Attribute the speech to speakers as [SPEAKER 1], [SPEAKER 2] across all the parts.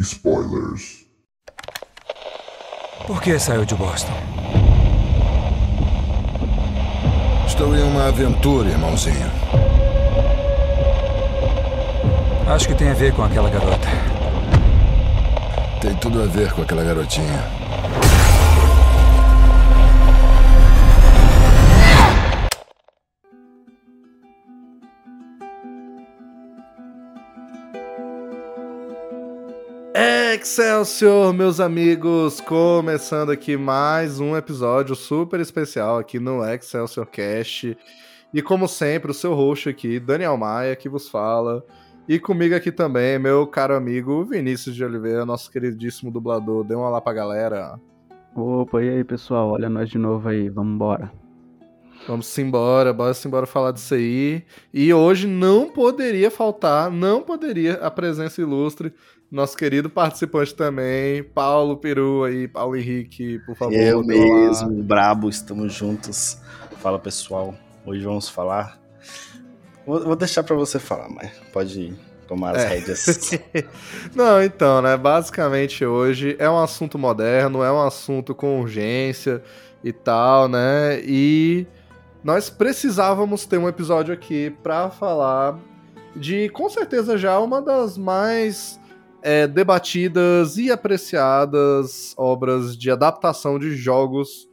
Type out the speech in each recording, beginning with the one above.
[SPEAKER 1] spoilers.
[SPEAKER 2] Por que saiu de Boston?
[SPEAKER 3] Estou em uma aventura, irmãozinho.
[SPEAKER 2] Acho que tem a ver com aquela garota.
[SPEAKER 3] Tem tudo a ver com aquela garotinha.
[SPEAKER 4] Excelsior, meus amigos! Começando aqui mais um episódio super especial aqui no Excelsior Cast. E como sempre, o seu host aqui, Daniel Maia, que vos fala. E comigo aqui também, meu caro amigo Vinícius de Oliveira, nosso queridíssimo dublador. Dê um olá pra galera.
[SPEAKER 5] Opa, e aí pessoal, olha nós de novo aí, vamos embora.
[SPEAKER 4] Vamos embora, bora embora falar disso aí. E hoje não poderia faltar, não poderia a presença ilustre nosso querido participante também, Paulo Peru aí, Paulo Henrique, por favor.
[SPEAKER 6] Eu mesmo, brabo, estamos juntos. Fala pessoal, hoje vamos falar. Vou, vou deixar para você falar, mas pode tomar as é. rédeas.
[SPEAKER 4] Não, então, né? Basicamente hoje é um assunto moderno, é um assunto com urgência e tal, né? E nós precisávamos ter um episódio aqui para falar de, com certeza, já uma das mais é, debatidas e apreciadas obras de adaptação de jogos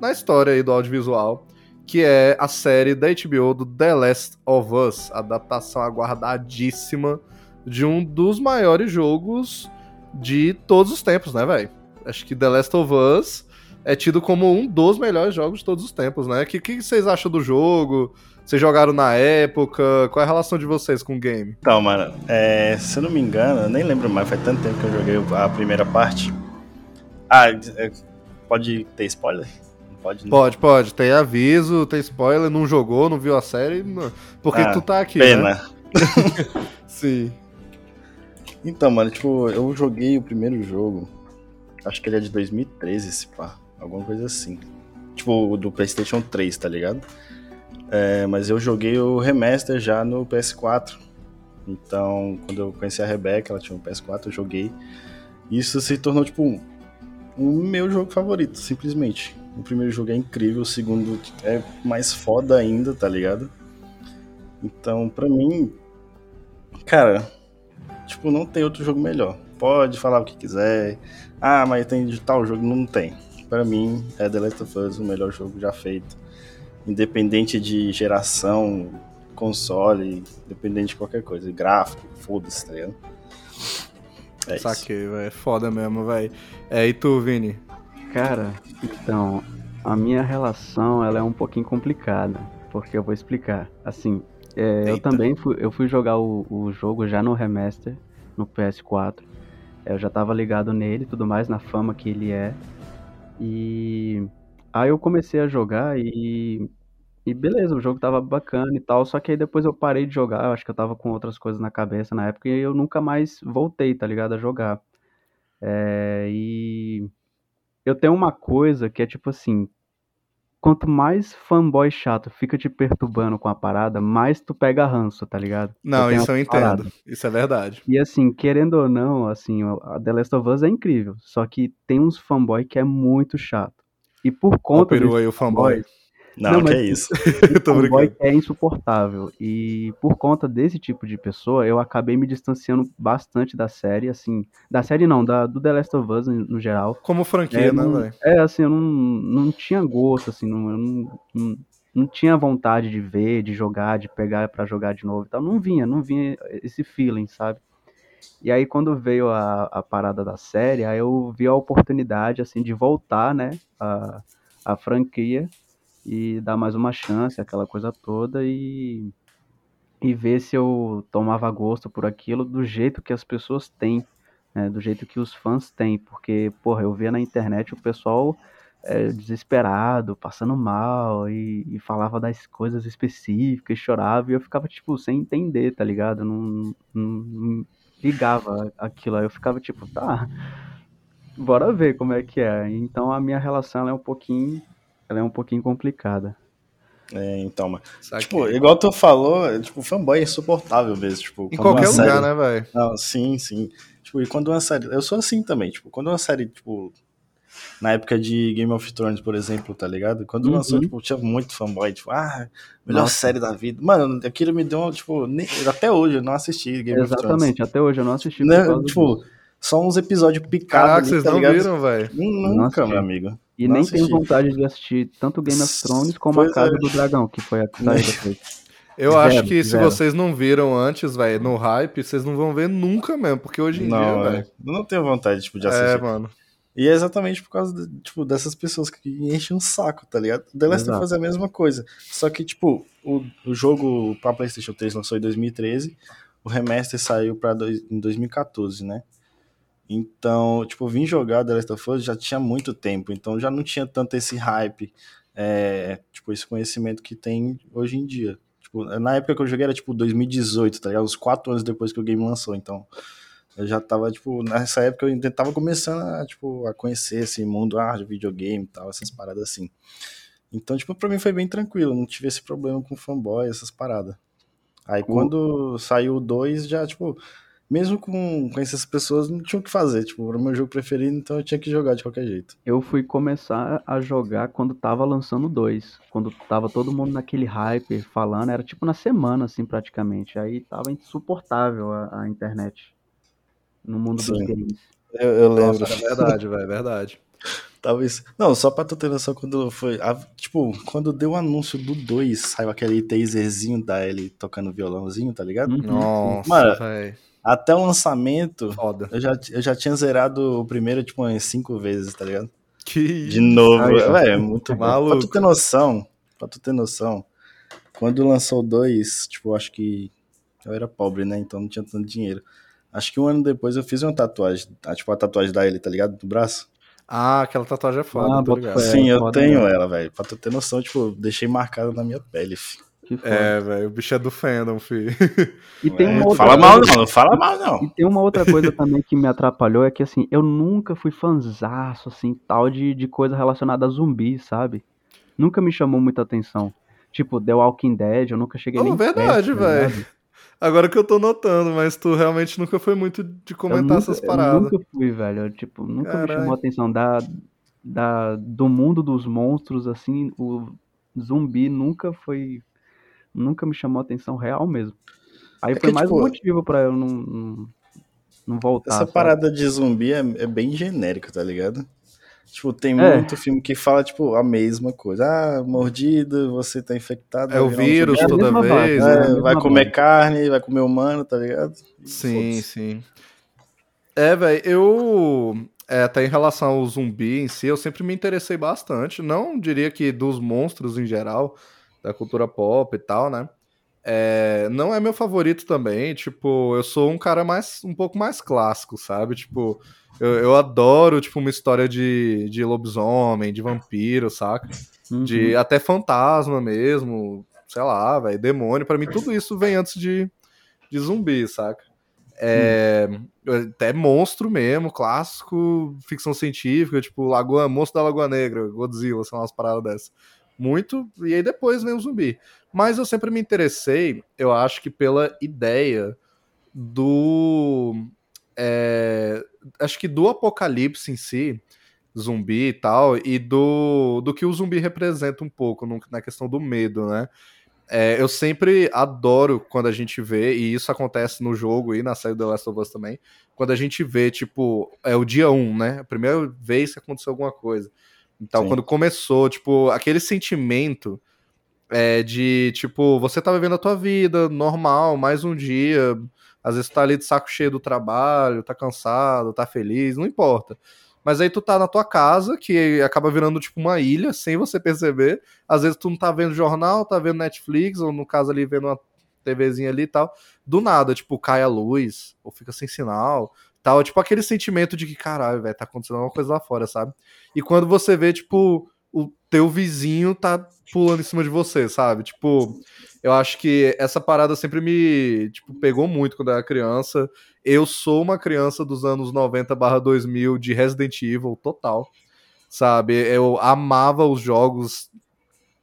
[SPEAKER 4] na história aí do audiovisual, que é a série da HBO do The Last of Us, adaptação aguardadíssima de um dos maiores jogos de todos os tempos, né, velho? Acho que The Last of Us é tido como um dos melhores jogos de todos os tempos, né? O que, que vocês acham do jogo? Vocês jogaram na época? Qual é a relação de vocês com o game?
[SPEAKER 6] Então, mano, é, se eu não me engano, eu nem lembro mais, faz tanto tempo que eu joguei a primeira parte. Ah, é, pode ter spoiler?
[SPEAKER 4] Pode, não. pode, pode. Tem aviso, tem spoiler, não jogou, não viu a série. Não... Porque ah, tu tá aqui.
[SPEAKER 6] Pena.
[SPEAKER 4] Né? Sim.
[SPEAKER 6] Então, mano, tipo, eu joguei o primeiro jogo. Acho que ele é de 2013, esse pá. Alguma coisa assim. Tipo, do PlayStation 3, tá ligado? É, mas eu joguei o remaster já no PS4. Então, quando eu conheci a Rebeca, ela tinha um PS4, eu joguei. Isso se tornou, tipo, o um meu jogo favorito, simplesmente. O primeiro jogo é incrível, o segundo é mais foda ainda, tá ligado? Então, pra mim, cara, tipo, não tem outro jogo melhor. Pode falar o que quiser. Ah, mas tem de tal jogo. Não tem. Pra mim, é The Last of Us o melhor jogo já feito independente de geração, console, independente de qualquer coisa, gráfico, foda-se, tá ligado?
[SPEAKER 4] É Saquei, velho. É foda mesmo, velho. É, e tu, Vini?
[SPEAKER 5] Cara, então, a minha relação ela é um pouquinho complicada, porque eu vou explicar. Assim, é, eu também fui, eu fui jogar o, o jogo já no remaster, no PS4. É, eu já tava ligado nele e tudo mais, na fama que ele é. E aí eu comecei a jogar e e beleza, o jogo tava bacana e tal, só que aí depois eu parei de jogar, eu acho que eu tava com outras coisas na cabeça na época e eu nunca mais voltei, tá ligado, a jogar. É, e eu tenho uma coisa que é tipo assim, quanto mais fanboy chato fica te perturbando com a parada, mais tu pega ranço, tá ligado?
[SPEAKER 4] Não, eu isso eu entendo. Parada. Isso é verdade.
[SPEAKER 5] E assim, querendo ou não, assim, a The Last of Us é incrível, só que tem uns fanboy que é muito chato. E por conta
[SPEAKER 4] Ó, aí o fanboy.
[SPEAKER 6] Não, não que é isso.
[SPEAKER 5] o boy é insuportável. E por conta desse tipo de pessoa, eu acabei me distanciando bastante da série, assim. Da série não, da, do The Last of Us no geral.
[SPEAKER 4] Como franquia,
[SPEAKER 5] é,
[SPEAKER 4] né, velho?
[SPEAKER 5] É, assim, eu não, não tinha gosto, assim, não, eu não, não, não tinha vontade de ver, de jogar, de pegar para jogar de novo e tal. Não vinha, não vinha esse feeling, sabe? E aí quando veio a, a parada da série, aí eu vi a oportunidade, assim, de voltar, né, a, a franquia e dar mais uma chance, aquela coisa toda, e, e ver se eu tomava gosto por aquilo do jeito que as pessoas têm né, do jeito que os fãs têm, porque, porra, eu via na internet o pessoal é, desesperado, passando mal, e, e, falava das coisas específicas, chorava, e eu ficava, tipo, sem entender, tá ligado? Não, não ligava aquilo, aí eu ficava, tipo, tá, bora ver como é que é. Então a minha relação é um pouquinho, ela é um pouquinho complicada.
[SPEAKER 6] É, então, mas. Tipo, igual tu falou, tipo, fanboy é insuportável mesmo. Tipo,
[SPEAKER 4] em qualquer lugar, série... né, velho?
[SPEAKER 6] Não, sim, sim. Tipo, e quando uma série. Eu sou assim também, tipo, quando uma série, tipo. Na época de Game of Thrones, por exemplo, tá ligado? Quando uhum. lançou, tipo, tinha muito fanboy, tipo, ah, melhor Nossa. série da vida. Mano, aquilo me deu, tipo, nem... até hoje eu não assisti Game
[SPEAKER 5] Exatamente,
[SPEAKER 6] of Thrones.
[SPEAKER 5] Exatamente, até hoje eu não assisti.
[SPEAKER 6] Né? Tipo, disso. só uns episódios picados. Caraca,
[SPEAKER 4] ali, vocês tá não ligado? viram, velho?
[SPEAKER 6] Nunca, meu amigo.
[SPEAKER 5] E nem tenho vontade de assistir tanto Game of Thrones como pois a Casa é. do Dragão, que foi a que saiu depois.
[SPEAKER 4] Eu zero, acho que zero. se vocês não viram antes, velho, no hype, vocês não vão ver nunca mesmo, porque hoje em
[SPEAKER 6] não,
[SPEAKER 4] dia,
[SPEAKER 6] velho. É. Não tenho vontade, tipo, de assistir.
[SPEAKER 4] É, mano.
[SPEAKER 6] E é exatamente por causa, de, tipo, dessas pessoas que enchem um saco, tá ligado? The Last of Us é a mesma coisa. Só que, tipo, o, o jogo pra PlayStation 3 lançou em 2013, o remaster saiu pra dois, em 2014, né? Então, tipo, vim jogar The Last of Us já tinha muito tempo, então já não tinha tanto esse hype, é, tipo, esse conhecimento que tem hoje em dia. Tipo, na época que eu joguei era tipo 2018, tá ligado? Uns quatro anos depois que o game lançou, então eu já tava, tipo, nessa época eu ainda tava começando a, tipo, a conhecer esse mundo ah, de videogame e tal, essas paradas assim. Então, tipo, pra mim foi bem tranquilo, não tive esse problema com fanboy, essas paradas. Aí quando saiu o 2, já, tipo, mesmo com, com essas pessoas, não tinha o que fazer. Tipo, era o meu jogo preferido, então eu tinha que jogar de qualquer jeito.
[SPEAKER 5] Eu fui começar a jogar quando tava lançando dois. Quando tava todo mundo naquele hype falando, era tipo na semana, assim, praticamente. Aí tava insuportável a, a internet no mundo Sim. dos games.
[SPEAKER 6] Eu, eu lembro.
[SPEAKER 4] Nossa, é verdade, velho, é verdade.
[SPEAKER 6] Talvez. Não, só pra tu ter noção, quando foi. A, tipo, quando deu o anúncio do 2, saiu aquele taserzinho da Ellie tocando violãozinho, tá ligado?
[SPEAKER 4] Uhum. Nossa, velho
[SPEAKER 6] até o lançamento, Foda. Eu, já, eu já tinha zerado o primeiro, tipo, umas cinco vezes, tá ligado?
[SPEAKER 4] Que...
[SPEAKER 6] De novo. Ai, é muito maluco. Pra tu ter noção, pra tu ter noção, quando lançou dois, tipo, acho que eu era pobre, né? Então não tinha tanto dinheiro. Acho que um ano depois eu fiz uma tatuagem, tipo a tatuagem da ele, tá ligado? Do braço.
[SPEAKER 4] Ah, aquela tatuagem é foda, ah, tá ligado?
[SPEAKER 6] Sim, eu tenho mesmo. ela, velho. Pra tu ter noção, tipo, deixei marcada na minha pele, filho.
[SPEAKER 4] É, velho, o bicho é do fandom, filho.
[SPEAKER 5] E tem uma outra
[SPEAKER 6] fala mal não, não fala mal não.
[SPEAKER 5] E tem uma outra coisa também que me atrapalhou, é que assim, eu nunca fui fanzaço, assim, tal de, de coisa relacionada a zumbi, sabe? Nunca me chamou muita atenção. Tipo, The Walking Dead, eu nunca cheguei
[SPEAKER 4] não, nem verdade, tá velho. Agora que eu tô notando, mas tu realmente nunca foi muito de comentar nunca, essas paradas.
[SPEAKER 5] Eu nunca fui, velho. Eu, tipo, nunca Carai. me chamou a atenção da, da, do mundo dos monstros, assim, o zumbi nunca foi nunca me chamou a atenção real mesmo. Aí é foi que, mais tipo, um motivo para eu não, não, não, voltar.
[SPEAKER 6] Essa sabe? parada de zumbi é, é, bem genérico, tá ligado? Tipo, tem é. muito filme que fala, tipo, a mesma coisa. Ah, mordida, você tá infectado.
[SPEAKER 4] É o vírus é toda vez.
[SPEAKER 6] É, é vai comer carne, vai comer humano, tá ligado?
[SPEAKER 4] Sim, sim. É, velho, eu. É, até em relação ao zumbi em si, eu sempre me interessei bastante. Não diria que dos monstros em geral, da cultura pop e tal, né? É, não é meu favorito também, tipo, eu sou um cara mais um pouco mais clássico, sabe? Tipo, eu, eu adoro, tipo, uma história de, de lobisomem, de vampiro, saca? Uhum. De até fantasma mesmo, sei lá, velho, demônio, para mim tudo isso vem antes de, de zumbi, saca? É, uhum. Até monstro mesmo, clássico, ficção científica, tipo, Lagoa, Monstro da Lagoa Negra, Godzilla, são umas paradas dessas muito, e aí depois vem o zumbi. Mas eu sempre me interessei, eu acho que pela ideia do. É, acho que do apocalipse em si, zumbi e tal, e do, do que o zumbi representa um pouco na questão do medo, né? É, eu sempre adoro quando a gente vê, e isso acontece no jogo e na série The Last of Us também, quando a gente vê, tipo, é o dia 1, um, né? A primeira vez que aconteceu alguma coisa. Então, Sim. quando começou, tipo, aquele sentimento é, de, tipo, você tá vivendo a tua vida normal, mais um dia, às vezes tá ali de saco cheio do trabalho, tá cansado, tá feliz, não importa. Mas aí tu tá na tua casa, que acaba virando tipo uma ilha, sem você perceber. Às vezes tu não tá vendo jornal, tá vendo Netflix, ou no caso ali vendo uma TVzinha ali e tal. Do nada, tipo, cai a luz, ou fica sem sinal tal. Tipo aquele sentimento de que, caralho, velho, tá acontecendo alguma coisa lá fora, sabe? E quando você vê, tipo, o teu vizinho tá pulando em cima de você, sabe? Tipo, eu acho que essa parada sempre me, tipo, pegou muito quando eu era criança. Eu sou uma criança dos anos 90/2000 de Resident Evil total. Sabe? Eu amava os jogos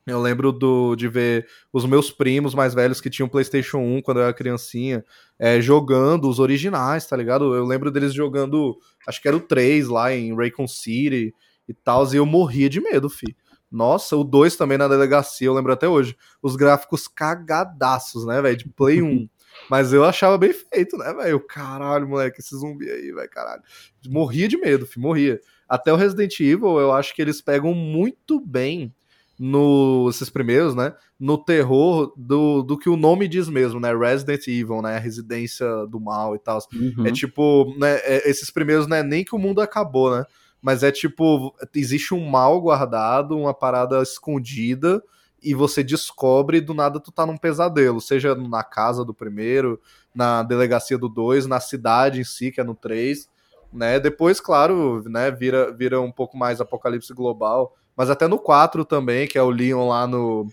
[SPEAKER 4] eu lembro do, de ver os meus primos mais velhos que tinham PlayStation 1 quando eu era criancinha, é, jogando os originais, tá ligado? Eu lembro deles jogando, acho que era o 3 lá em Raycon City e tal, e eu morria de medo, fi. Nossa, o 2 também na delegacia, eu lembro até hoje. Os gráficos cagadaços, né, velho? De Play 1. Mas eu achava bem feito, né, velho? Caralho, moleque, esse zumbi aí, velho, caralho. Morria de medo, fi, morria. Até o Resident Evil, eu acho que eles pegam muito bem no, esses primeiros, né? No terror do, do que o nome diz mesmo, né? Resident Evil, né? A residência do mal e tal. Uhum. É tipo, né? É, esses primeiros não é nem que o mundo acabou, né? Mas é tipo, existe um mal guardado, uma parada escondida, e você descobre e do nada tu tá num pesadelo, seja na casa do primeiro, na delegacia do dois, na cidade em si, que é no 3, né? Depois, claro, né, vira, vira um pouco mais apocalipse global mas até no 4 também, que é o Leon lá no,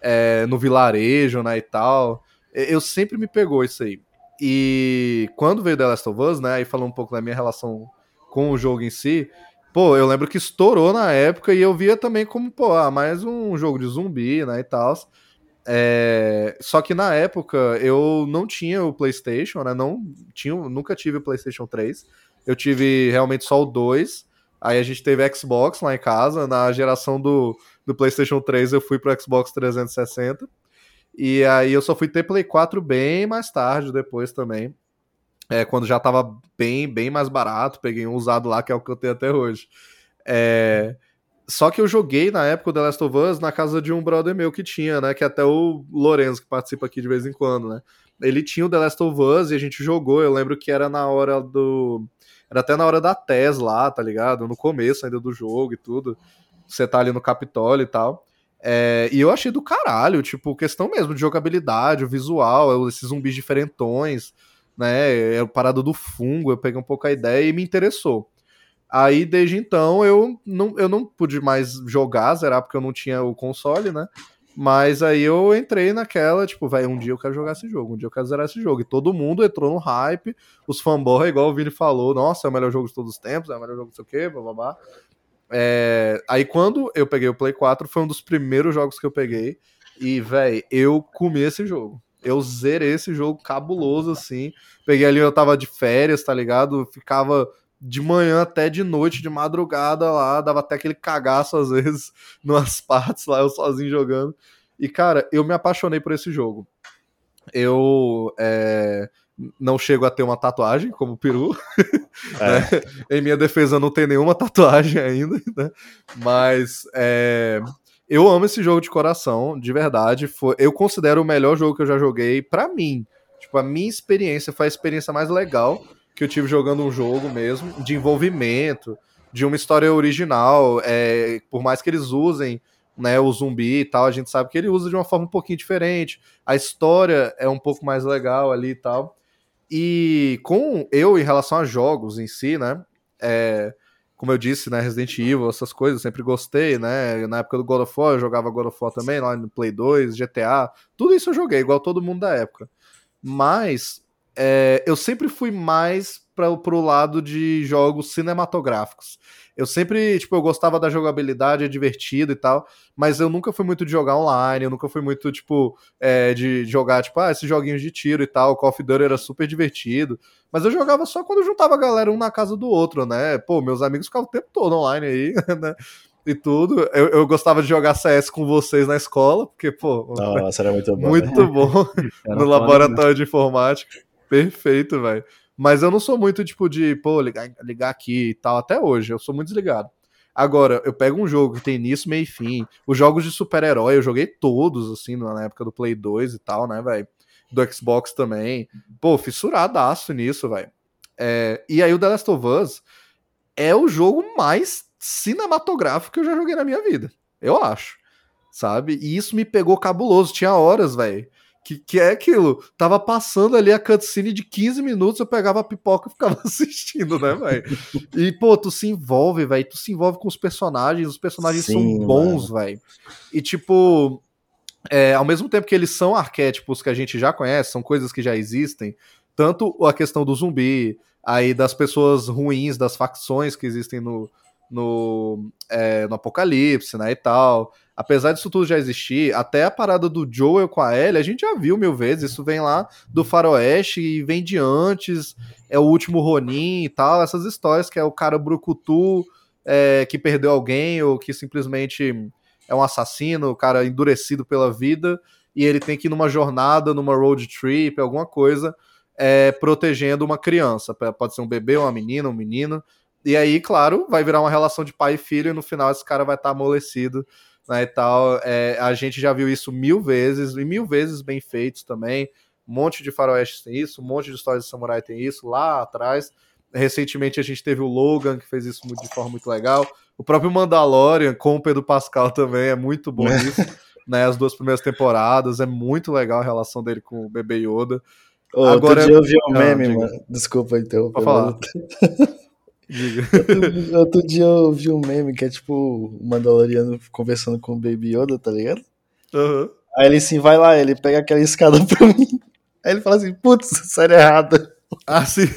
[SPEAKER 4] é, no vilarejo, né, e tal. Eu sempre me pegou isso aí. E quando veio The Last of Us, né, aí falando um pouco da minha relação com o jogo em si, pô, eu lembro que estourou na época e eu via também como, pô, ah, mais um jogo de zumbi, né, e tal. É... Só que na época eu não tinha o PlayStation, né, não tinha, nunca tive o PlayStation 3. Eu tive realmente só o 2. Aí a gente teve Xbox lá em casa. Na geração do, do PlayStation 3 eu fui pro Xbox 360. E aí eu só fui ter Play 4 bem mais tarde, depois também. É, quando já tava bem, bem mais barato. Peguei um usado lá, que é o que eu tenho até hoje. É... Só que eu joguei na época o The Last of Us na casa de um brother meu que tinha, né? Que é até o Lorenzo, que participa aqui de vez em quando, né? Ele tinha o The Last of Us e a gente jogou. Eu lembro que era na hora do era até na hora da TES lá, tá ligado? No começo ainda do jogo e tudo. Você tá ali no Capitólio e tal. É, e eu achei do caralho, tipo, questão mesmo de jogabilidade, o visual, esses zumbis diferentões, né? É o parado do fungo, eu peguei um pouco a ideia e me interessou. Aí, desde então, eu não, eu não pude mais jogar, zerar, porque eu não tinha o console, né? Mas aí eu entrei naquela, tipo, velho, um dia eu quero jogar esse jogo, um dia eu quero zerar esse jogo. E todo mundo entrou no hype, os fanboys, igual o Vini falou, nossa, é o melhor jogo de todos os tempos, é o melhor jogo não sei o quê, blá. É... Aí quando eu peguei o Play 4, foi um dos primeiros jogos que eu peguei. E, velho, eu comi esse jogo. Eu zerei esse jogo cabuloso, assim. Peguei ali, eu tava de férias, tá ligado? Ficava de manhã até de noite, de madrugada lá, dava até aquele cagaço às vezes, numas partes lá, eu sozinho jogando. E, cara, eu me apaixonei por esse jogo. Eu é, não chego a ter uma tatuagem, como o Peru. É. né? Em minha defesa, não tem nenhuma tatuagem ainda, né? Mas é, eu amo esse jogo de coração, de verdade. Foi, eu considero o melhor jogo que eu já joguei para mim. Tipo, a minha experiência foi a experiência mais legal que eu tive jogando um jogo mesmo, de envolvimento, de uma história original. É, por mais que eles usem né, o zumbi e tal, a gente sabe que ele usa de uma forma um pouquinho diferente. A história é um pouco mais legal ali e tal. E com eu, em relação a jogos em si, né? É, como eu disse, né, Resident Evil, essas coisas, sempre gostei, né? Na época do God of War, eu jogava God of War também, lá no Play 2, GTA, tudo isso eu joguei, igual todo mundo da época. Mas é, eu sempre fui mais para pro lado de jogos cinematográficos. Eu sempre, tipo, eu gostava da jogabilidade, é divertido e tal, mas eu nunca fui muito de jogar online, eu nunca fui muito, tipo, é, de jogar, tipo, ah, esses joguinhos de tiro e tal, Call of Duty era super divertido, mas eu jogava só quando eu juntava a galera um na casa do outro, né? Pô, meus amigos ficavam o tempo todo online aí, né? e tudo. Eu, eu gostava de jogar CS com vocês na escola, porque, pô.
[SPEAKER 6] Nossa, era muito bom.
[SPEAKER 4] Muito né? bom no laboratório de informática. Perfeito, velho. Mas eu não sou muito, tipo, de, pô, ligar, ligar aqui e tal, até hoje. Eu sou muito desligado. Agora, eu pego um jogo que tem início, meio e fim. Os jogos de super-herói, eu joguei todos, assim, na época do Play 2 e tal, né, velho? Do Xbox também. Pô, fissuradaço nisso, velho. É, e aí o The Last of Us é o jogo mais cinematográfico que eu já joguei na minha vida. Eu acho. Sabe? E isso me pegou cabuloso. Tinha horas, velho Que, que é aquilo? Tava passando ali a cutscene de 15 minutos, eu pegava a pipoca e ficava assistindo, né, velho? E, pô, tu se envolve, velho. Tu se envolve com os personagens, os personagens Sim, são bons, velho. E, tipo, é, ao mesmo tempo que eles são arquétipos que a gente já conhece, são coisas que já existem, tanto a questão do zumbi, aí das pessoas ruins, das facções que existem no, no, é, no Apocalipse, né, e tal. Apesar disso tudo já existir, até a parada do Joel com a Ellie, a gente já viu mil vezes, isso vem lá do Faroeste e vem de antes, é o último Ronin e tal, essas histórias que é o cara brucutu é, que perdeu alguém ou que simplesmente é um assassino, o cara endurecido pela vida, e ele tem que ir numa jornada, numa road trip, alguma coisa, é, protegendo uma criança. Pode ser um bebê, uma menina, um menino. E aí, claro, vai virar uma relação de pai e filho, e no final esse cara vai estar tá amolecido, né, e tal. É, a gente já viu isso mil vezes, e mil vezes bem feitos também. Um monte de faroeste tem isso, um monte de histórias de samurai tem isso, lá atrás. Recentemente a gente teve o Logan, que fez isso de forma muito legal. O próprio Mandalorian, com o Pedro Pascal também, é muito bom isso. né, as duas primeiras temporadas, é muito legal a relação dele com o bebê Yoda.
[SPEAKER 6] Oh, Agora, eu vi um meme, diga. mano. Desculpa então.
[SPEAKER 4] Pode falar.
[SPEAKER 6] Diga. Outro, outro, dia eu vi um meme que é tipo o Mandaloriano conversando com o Baby Yoda, tá ligado?
[SPEAKER 4] Uhum.
[SPEAKER 6] Aí ele assim, vai lá, ele pega aquela escada pra mim. Aí ele fala assim, putz, série errada.
[SPEAKER 4] Ah, sim.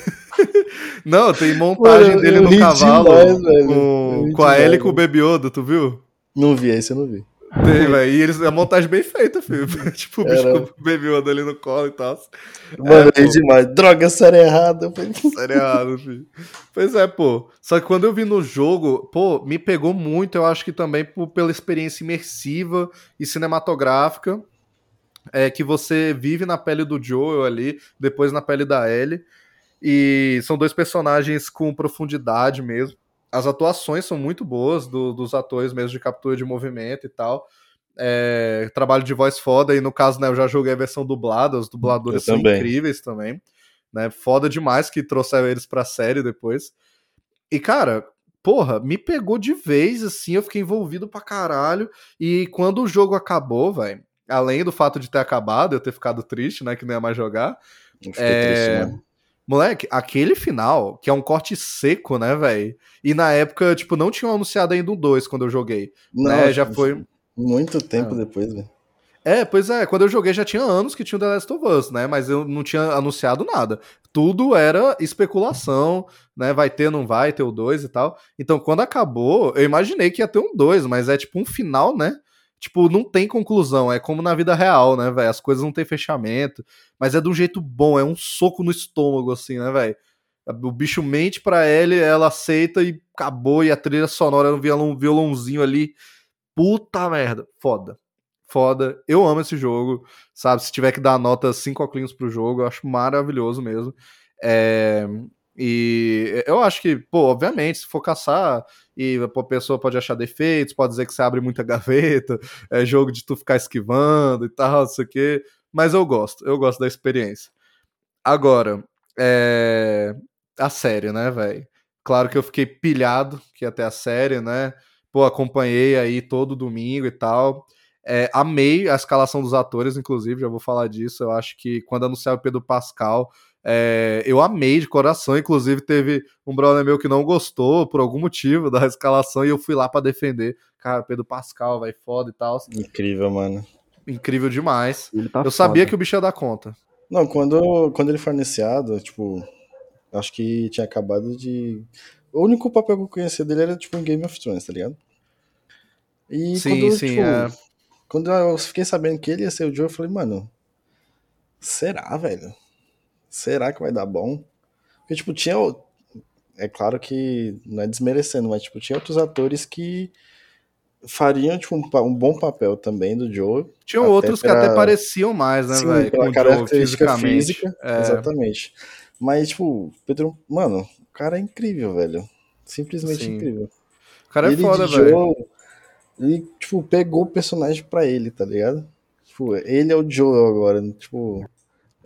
[SPEAKER 4] Não, tem montagem Mano, dele no cavalo demais, com, com a Ellie e com o Baby Yoda, tu viu?
[SPEAKER 6] Não vi, esse eu não vi.
[SPEAKER 4] Tem, velho. E eles, a montagem bem feita, filho. tipo, o bicho Yoda ali no colo e tal.
[SPEAKER 6] Mano, é, é demais. Droga, série errada.
[SPEAKER 4] Série errada, filho. Pois é, pô. Só que quando eu vi no jogo, pô, me pegou muito, eu acho que também por, pela experiência imersiva e cinematográfica é, que você vive na pele do Joel ali, depois na pele da Ellie. E são dois personagens com profundidade mesmo. As atuações são muito boas do, dos atores mesmo de captura de movimento e tal. É, trabalho de voz foda, e no caso, né, eu já joguei a versão dublada, os dubladores eu são incríveis também. Né, foda demais que trouxeram eles pra série depois. E, cara, porra, me pegou de vez, assim, eu fiquei envolvido pra caralho. E quando o jogo acabou, velho, além do fato de ter acabado, eu ter ficado triste, né, que não ia mais jogar. é... triste, Moleque, aquele final, que é um corte seco, né, velho? E na época, tipo, não tinham anunciado ainda um 2 quando eu joguei. Não, né? já foi.
[SPEAKER 6] Muito tempo é. depois, velho.
[SPEAKER 4] É, pois é, quando eu joguei já tinha anos que tinha o The Last of Us, né? Mas eu não tinha anunciado nada. Tudo era especulação, né? Vai ter, não vai ter o 2 e tal. Então, quando acabou, eu imaginei que ia ter um 2, mas é tipo um final, né? Tipo, não tem conclusão. É como na vida real, né, velho? As coisas não tem fechamento. Mas é de um jeito bom, é um soco no estômago, assim, né, velho? O bicho mente pra ele, ela aceita e acabou. E a trilha sonora no violão, violãozinho ali. Puta merda. Foda. Foda. Eu amo esse jogo, sabe? Se tiver que dar nota 5 óculos pro jogo, eu acho maravilhoso mesmo. É... E eu acho que, pô, obviamente, se for caçar e a pessoa pode achar defeitos, pode dizer que você abre muita gaveta, é jogo de tu ficar esquivando e tal, não sei o quê. Mas eu gosto, eu gosto da experiência. Agora, é... a série, né, velho? Claro que eu fiquei pilhado que até a série, né? Pô, acompanhei aí todo domingo e tal. É, amei a escalação dos atores, inclusive, já vou falar disso. Eu acho que quando anunciaram o Pedro Pascal, é, eu amei de coração, inclusive teve um brother meu que não gostou por algum motivo da escalação e eu fui lá para defender. Cara, Pedro Pascal, vai foda e tal.
[SPEAKER 6] Incrível, mano.
[SPEAKER 4] Incrível demais. Tá eu sabia que o bicho ia dar conta.
[SPEAKER 6] Não, quando, quando ele foi anunciado, tipo, acho que tinha acabado de. O único papel que eu conhecia dele era tipo em Game of Thrones, tá ligado? E
[SPEAKER 4] sim, quando, sim, tipo, é...
[SPEAKER 6] quando eu fiquei sabendo que ele ia ser o Joe, eu falei, mano, será, velho? Será que vai dar bom? Porque, tipo, tinha. É claro que não é desmerecendo, mas, tipo, tinha outros atores que fariam, tipo, um, um bom papel também do Joe.
[SPEAKER 4] Tinha outros que até pareciam mais, né, velho?
[SPEAKER 6] Pela característica física. É. Exatamente. Mas, tipo, Pedro, mano, o cara é incrível, velho. Simplesmente Sim. incrível.
[SPEAKER 4] O cara é ele foda, velho.
[SPEAKER 6] Ele, tipo, pegou o personagem pra ele, tá ligado? Tipo, ele é o Joe agora. Tipo,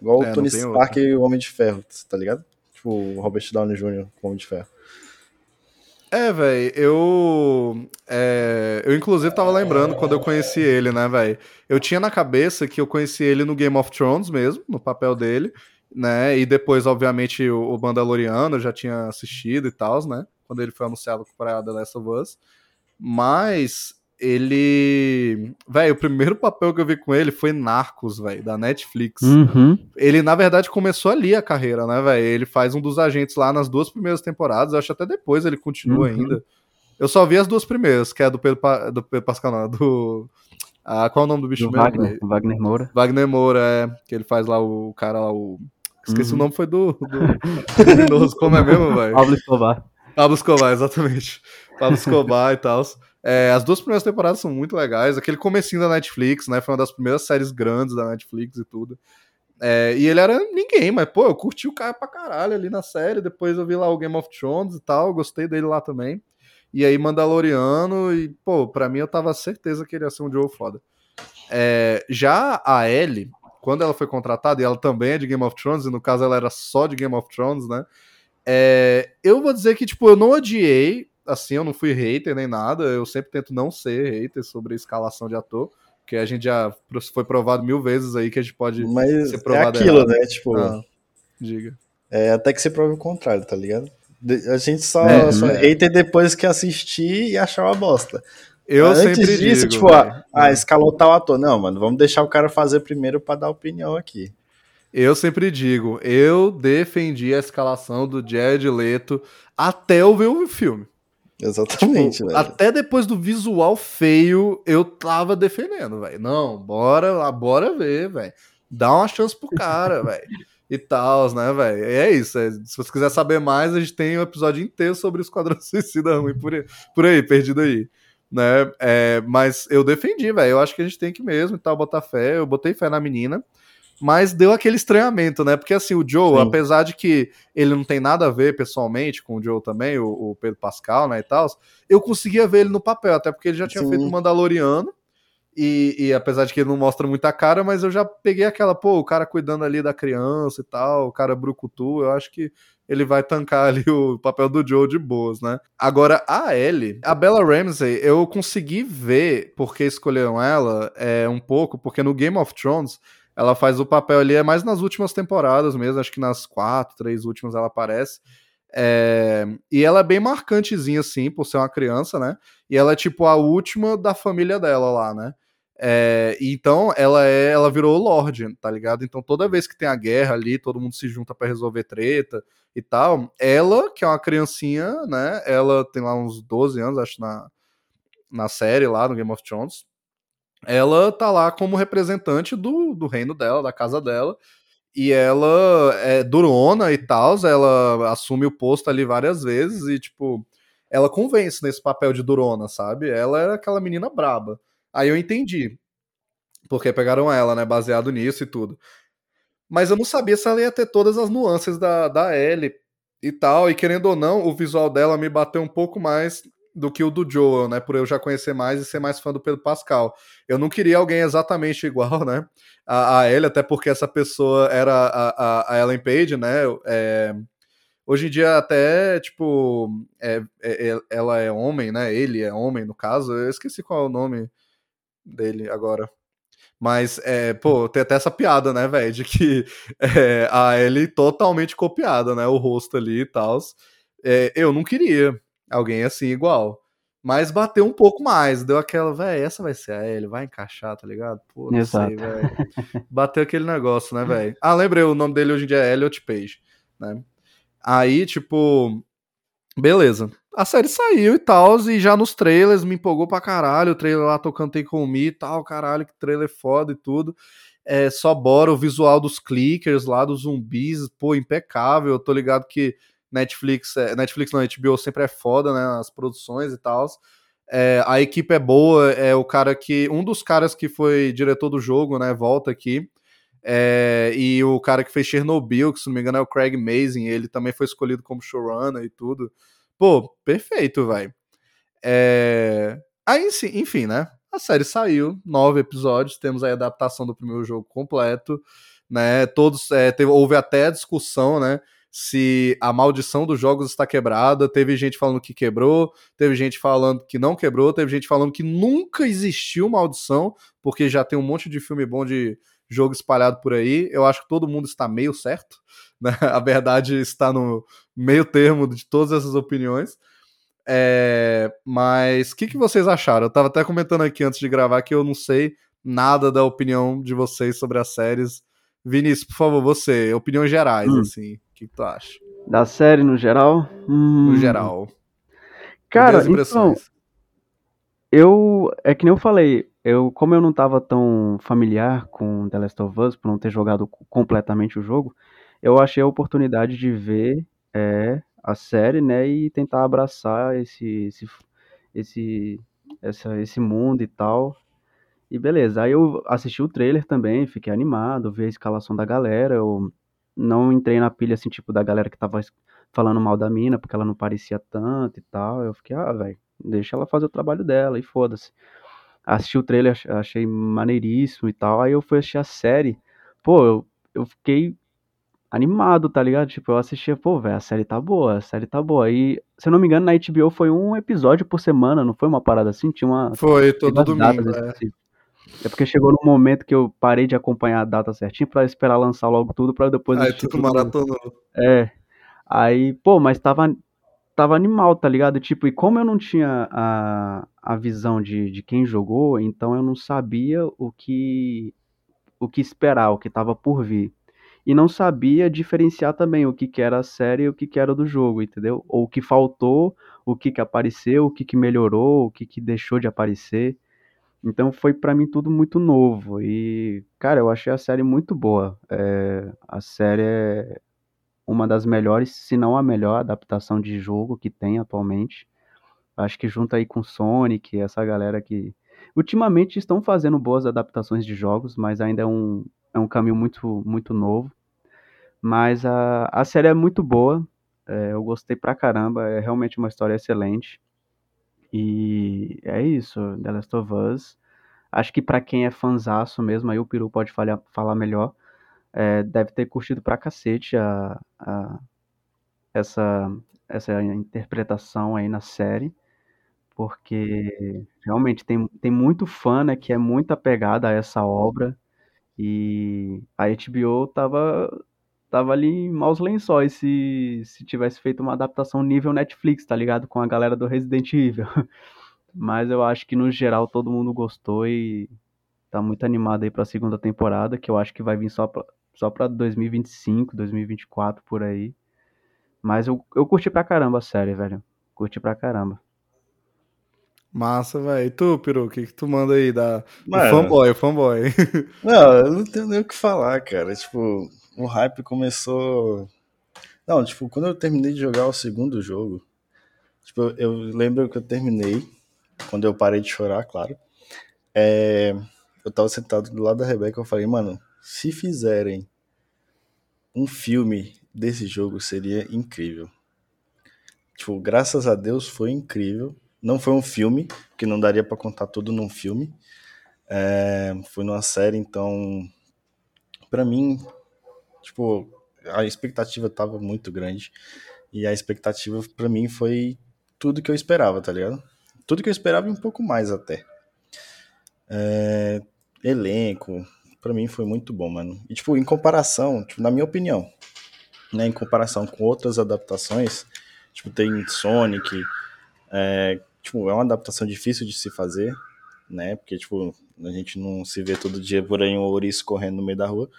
[SPEAKER 6] Igual é, o Tony Stark e o Homem de Ferro, tá ligado? Tipo, o Robert Downey Jr. com o Homem de Ferro.
[SPEAKER 4] É, velho, eu. É, eu, inclusive, tava lembrando quando eu conheci ele, né, velho? Eu tinha na cabeça que eu conheci ele no Game of Thrones mesmo, no papel dele, né? E depois, obviamente, o, Mandaloriano eu já tinha assistido e tal, né? Quando ele foi anunciado para The Last of Us. Mas ele. Velho, o primeiro papel que eu vi com ele foi Narcos, velho, da Netflix.
[SPEAKER 5] Uhum.
[SPEAKER 4] Ele, na verdade, começou ali a carreira, né, velho? Ele faz um dos agentes lá nas duas primeiras temporadas. Eu acho até depois ele continua
[SPEAKER 5] Uhum.
[SPEAKER 4] ainda. Eu só vi as duas primeiras, que é do Pedro, pa... do Pedro Pascal, não, do. Ah, qual é o nome do bicho
[SPEAKER 5] Do
[SPEAKER 4] mesmo?
[SPEAKER 5] Wagner? Wagner Moura.
[SPEAKER 4] Wagner Moura, é. Que ele faz lá o cara lá, o. Esqueci
[SPEAKER 5] Uhum.
[SPEAKER 4] o nome, foi do. do... criminoso, como é mesmo, velho?
[SPEAKER 5] Pablo Escobar.
[SPEAKER 4] Pablo Escobar, exatamente. Pablo Escobar e tal. É, as duas primeiras temporadas são muito legais. Aquele comecinho da Netflix, né? Foi uma das primeiras séries grandes da Netflix e tudo. É, e ele era ninguém, mas, pô, eu curti o cara pra caralho ali na série. Depois eu vi lá o Game of Thrones e tal. Gostei dele lá também. E aí, Mandaloriano. E, pô, pra mim eu tava certeza que ele ia ser um Joe foda. É, já a Ellie, quando ela foi contratada, e ela também é de Game of Thrones, e no caso ela era só de Game of Thrones, né? É, eu vou dizer que, tipo, eu não odiei, assim, eu não fui hater nem nada, eu sempre tento não ser hater sobre escalação de ator, porque a gente já foi provado mil vezes aí que a gente pode
[SPEAKER 6] Mas
[SPEAKER 4] ser
[SPEAKER 6] é
[SPEAKER 4] provado
[SPEAKER 6] aquilo,
[SPEAKER 4] errado.
[SPEAKER 6] né? Tipo,
[SPEAKER 4] Ah, diga.
[SPEAKER 6] é até que você prove o contrário, tá ligado? A gente só,
[SPEAKER 4] É,
[SPEAKER 6] só
[SPEAKER 4] é.
[SPEAKER 6] é hater depois que assistir e achar uma bosta.
[SPEAKER 4] Eu
[SPEAKER 6] Mas
[SPEAKER 4] sempre
[SPEAKER 6] Antes disso,
[SPEAKER 4] digo,
[SPEAKER 6] tipo, ah, ah, escalou tal ator. Não, mano, vamos deixar o cara fazer primeiro pra dar opinião aqui.
[SPEAKER 4] Eu sempre digo, eu defendi a escalação do Jared Leto até eu ver o filme.
[SPEAKER 6] Exatamente,
[SPEAKER 4] Tipo,
[SPEAKER 6] velho.
[SPEAKER 4] até depois do visual feio, eu tava defendendo, velho. Não, bora lá, bora ver, velho. Dá uma chance pro cara, velho. E tal, né, velho? É isso. é- se você quiser saber mais, a gente tem um episódio inteiro sobre o Esquadrão Suicida ruim por aí, por aí perdido aí. Né? É, mas eu defendi, velho. Eu acho que a gente tem que mesmo e tal, botar fé. Eu botei fé na menina. Mas deu aquele estranhamento, né? Porque assim, o Joe,
[SPEAKER 6] Sim.
[SPEAKER 4] apesar de que ele não tem nada a ver pessoalmente com o Joe também, o, o Pedro Pascal, né, e tal, eu conseguia ver ele no papel, até porque ele já tinha
[SPEAKER 6] Sim.
[SPEAKER 4] feito o Mandaloriano. E, e apesar de que ele não mostra muita cara, mas eu já peguei aquela, pô, o cara cuidando ali da criança e tal, o cara brucutu, eu acho que ele vai tancar ali o papel do Joe de boas, né? Agora, a Ellie, a Bella Ramsey, eu consegui ver porque escolheram ela é, um pouco, porque no Game of Thrones ela faz o papel ali, é mais nas últimas temporadas mesmo, acho que nas quatro, três últimas ela aparece. É, e ela é bem marcantezinha, assim, por ser uma criança, né? E ela é tipo a última da família dela lá, né? É, então ela é, ela virou Lorde, tá ligado? Então toda vez que tem a guerra ali, todo mundo se junta pra resolver treta e tal. Ela, que é uma criancinha, né? Ela tem lá uns 12 anos, acho, na, na série lá no Game of Thrones. Ela tá lá como representante do, do reino dela, da casa dela. E ela é durona e tal, ela assume o posto ali várias vezes e, tipo, ela convence nesse papel de durona, sabe? Ela era aquela menina braba. Aí eu entendi. Porque pegaram ela, né? Baseado nisso e tudo. Mas eu não sabia se ela ia ter todas as nuances da, da Ellie e tal. E querendo ou não, o visual dela me bateu um pouco mais do que o do Joel, né? Por eu já conhecer mais e ser mais fã do Pedro Pascal. Eu não queria alguém exatamente igual, né? A, a Ellie, até porque essa pessoa era a, a, a Ellen Page, né? É, hoje em dia, até, tipo, é, é- ela é homem, né? Ele é homem, no caso. Eu esqueci qual é o nome dele agora. Mas, é, pô, tem até essa piada, né, velho? De que é, a Ellie totalmente copiada, né? O rosto ali e tal. É, eu não queria alguém assim igual. Mas bateu um pouco mais, deu aquela, velho, essa vai ser a Ellie, vai encaixar, tá ligado? Pô, não
[SPEAKER 5] Exato.
[SPEAKER 4] sei, velho. Bateu aquele negócio, né, velho? Ah, lembrei, o nome dele hoje em dia é Elliot Page, né? Aí, tipo, beleza. A série saiu e tal, e já nos trailers me empolgou pra caralho. O trailer lá tocando Take On Me e tal, caralho, que trailer foda e tudo. É, só bora o visual dos clickers lá, dos zumbis, pô, impecável. Eu tô ligado que Netflix, é, Netflix não, HBO sempre é foda, né, as produções e tal. É, a equipe é boa, é o cara que, um dos caras que foi diretor do jogo, né, volta aqui. É, e o cara que fez Chernobyl, que se não me engano é o Craig Mazin, ele também foi escolhido como showrunner e tudo. Pô, perfeito, velho. É... Aí, sim, enfim, né? A série saiu, nove episódios, temos a adaptação do primeiro jogo completo, né? Todos, é, teve, houve até discussão, né? Se a maldição dos jogos está quebrada. Teve gente falando que quebrou, teve gente falando que não quebrou, teve gente falando que nunca existiu maldição, porque já tem um monte de filme bom de jogo espalhado por aí. Eu acho que todo mundo está meio certo. Né? A verdade está no meio termo de todas essas opiniões. É, mas o que, que vocês acharam? Eu estava até comentando aqui antes de gravar que eu não sei nada da opinião de vocês sobre as séries. Vinícius, por favor, você, opiniões gerais, hum. assim, que, que, tu acha?
[SPEAKER 5] Da série no geral?
[SPEAKER 4] Hum... No geral.
[SPEAKER 5] Cara, então, eu, é que nem eu falei, eu, como eu não estava tão familiar com The Last of Us, por não ter jogado completamente o jogo, eu achei a oportunidade de ver é, a série, né, e tentar abraçar esse, esse, esse, essa, esse mundo e tal. E beleza, aí eu assisti o trailer também, fiquei animado, vi a escalação da galera, eu não entrei na pilha, assim, tipo, da galera que tava falando mal da mina, porque ela não parecia tanto e tal, eu fiquei, ah, velho, deixa ela fazer o trabalho dela e foda-se. Assisti o trailer, achei maneiríssimo e tal, aí eu fui assistir a série, pô, eu, eu fiquei animado, tá ligado? Tipo, eu assistia, pô, velho, a série tá boa, a série tá boa. E, se eu não me engano, na HBO foi um episódio por semana, não foi uma parada assim? Tinha uma.
[SPEAKER 4] Foi, todo domingo. É.
[SPEAKER 5] é. porque chegou no momento que eu parei de acompanhar a data certinho pra esperar lançar logo tudo, pra depois.
[SPEAKER 4] Aí tudo maratonou.
[SPEAKER 5] É. Aí, pô, mas tava, tava animal, tá ligado? Tipo, e como eu não tinha a, a visão de, de quem jogou, então eu não sabia o que o que esperar, o que tava por vir e não sabia diferenciar também o que, que era a série e o que, que era do jogo, entendeu? Ou o que faltou, o que, que apareceu, o que, que melhorou, o que, que deixou de aparecer. Então foi para mim tudo muito novo. E, cara, eu achei a série muito boa. É, a série é uma das melhores, se não a melhor adaptação de jogo que tem atualmente. Acho que junto aí com Sonic, essa galera que ultimamente estão fazendo boas adaptações de jogos, mas ainda é um, é um caminho muito, muito novo. Mas a, a série é muito boa, é, eu gostei pra caramba, é realmente uma história excelente. E é isso, The Last of Us. Acho que para quem é fanzaço mesmo, aí o Peru pode falar, falar melhor, é, deve ter curtido pra cacete a, a, essa, essa interpretação aí na série, porque realmente tem, tem muito fã né, que é muito apegado a essa obra, e a HBO tava, tava ali em maus lençóis se, se tivesse feito uma adaptação nível Netflix, tá ligado? Com a galera do Resident Evil. Mas eu acho que no geral todo mundo gostou e tá muito animado aí pra segunda temporada, que eu acho que vai vir só pra, só pra 2025, 2024 por aí. Mas eu, eu curti pra caramba a série, velho. Curti pra caramba.
[SPEAKER 4] Massa, velho. E tu, Peru, o que, que tu manda aí da Mano, o fanboy, o fanboy?
[SPEAKER 6] Não, eu não tenho nem o que falar, cara. Tipo, o hype começou. Não, tipo, quando eu terminei de jogar o segundo jogo, tipo, eu lembro que eu terminei, quando eu parei de chorar, claro. É... Eu tava sentado do lado da Rebeca eu falei, mano, se fizerem um filme desse jogo seria incrível. Tipo, graças a Deus foi incrível. Não foi um filme, que não daria para contar tudo num filme. É, foi numa série, então, para mim, tipo, a expectativa tava muito grande. E a expectativa para mim foi tudo que eu esperava, tá ligado? Tudo que eu esperava e um pouco mais até. É, elenco, para mim foi muito bom, mano. E tipo, em comparação, tipo, na minha opinião, né, em comparação com outras adaptações, tipo, tem Sonic, é, tipo, é uma adaptação difícil de se fazer, né? Porque, tipo, a gente não se vê todo dia por aí um ouriço correndo no meio da rua.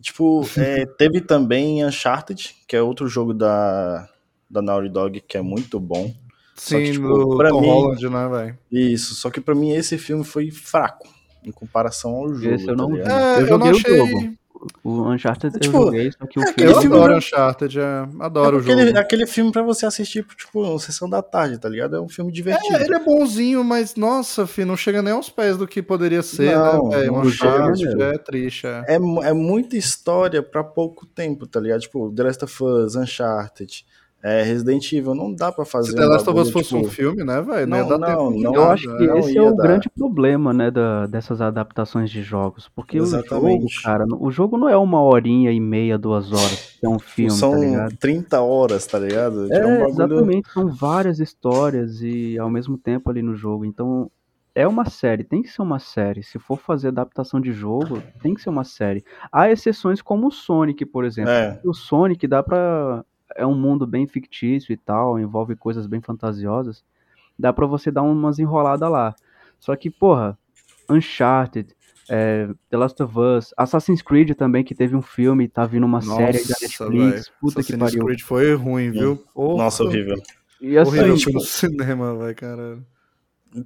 [SPEAKER 6] Tipo, é, teve também Uncharted, que é outro jogo da, da Naughty Dog que é muito bom.
[SPEAKER 4] Sim, que, tipo, pra Tom mim, Holland, né, velho?
[SPEAKER 6] Isso, só que pra mim esse filme foi fraco em comparação ao jogo.
[SPEAKER 5] Esse eu
[SPEAKER 6] tá
[SPEAKER 5] não, tá é, eu joguei eu o jogo. O Uncharted
[SPEAKER 6] tipo,
[SPEAKER 5] eu joguei, só que o
[SPEAKER 4] é, filme... Eu adoro Uncharted, é, adoro é
[SPEAKER 6] o
[SPEAKER 4] jogo.
[SPEAKER 6] Aquele, aquele filme pra você assistir, tipo, sessão da tarde, tá ligado? É um filme divertido.
[SPEAKER 4] É, ele é bonzinho, mas, nossa, filho, não chega nem aos pés do que poderia ser, não, né? É, Uncharted é, é triste. É.
[SPEAKER 6] é. É, muita história pra pouco tempo, tá ligado? Tipo, The Last of Us, Uncharted, É, Resident Evil não dá pra fazer
[SPEAKER 4] Se The Last of Us fosse
[SPEAKER 6] tipo,
[SPEAKER 4] um filme, né, velho?
[SPEAKER 6] Não, não,
[SPEAKER 4] tempo de
[SPEAKER 6] não.
[SPEAKER 5] Eu acho que
[SPEAKER 4] né?
[SPEAKER 6] não
[SPEAKER 5] esse é o
[SPEAKER 6] dar.
[SPEAKER 5] grande problema, né, da- dessas adaptações de jogos. Porque o jogo,
[SPEAKER 6] Exatamente.
[SPEAKER 5] cara, o jogo não é uma horinha e meia, duas horas, que é um filme,
[SPEAKER 6] São
[SPEAKER 5] tá ligado?
[SPEAKER 6] 30 horas, tá ligado? Tipo,
[SPEAKER 5] É,
[SPEAKER 6] um bagulho-
[SPEAKER 5] exatamente, são várias histórias e ao mesmo tempo ali no jogo. Então, é uma série, tem que ser uma série. Se for fazer adaptação de jogo, tem que ser uma série. Há exceções como o Sonic, por exemplo.
[SPEAKER 6] É,
[SPEAKER 5] O Sonic dá pra. É um mundo bem fictício e tal, envolve coisas bem fantasiosas. Dá pra você dar umas enroladas lá. Só que, porra, Uncharted, é, The Last of Us, Assassin's Creed também, que teve um filme e tá vindo uma série da
[SPEAKER 4] Nossa,
[SPEAKER 5] Netflix.
[SPEAKER 4] velho.
[SPEAKER 5] Puta que
[SPEAKER 4] Assassin's
[SPEAKER 5] pariu.
[SPEAKER 4] Creed foi ruim, viu? Porra.
[SPEAKER 6] nossa, horrível.
[SPEAKER 5] E assim,
[SPEAKER 4] Horrível
[SPEAKER 6] tipo,
[SPEAKER 4] no cinema, velho, caralho.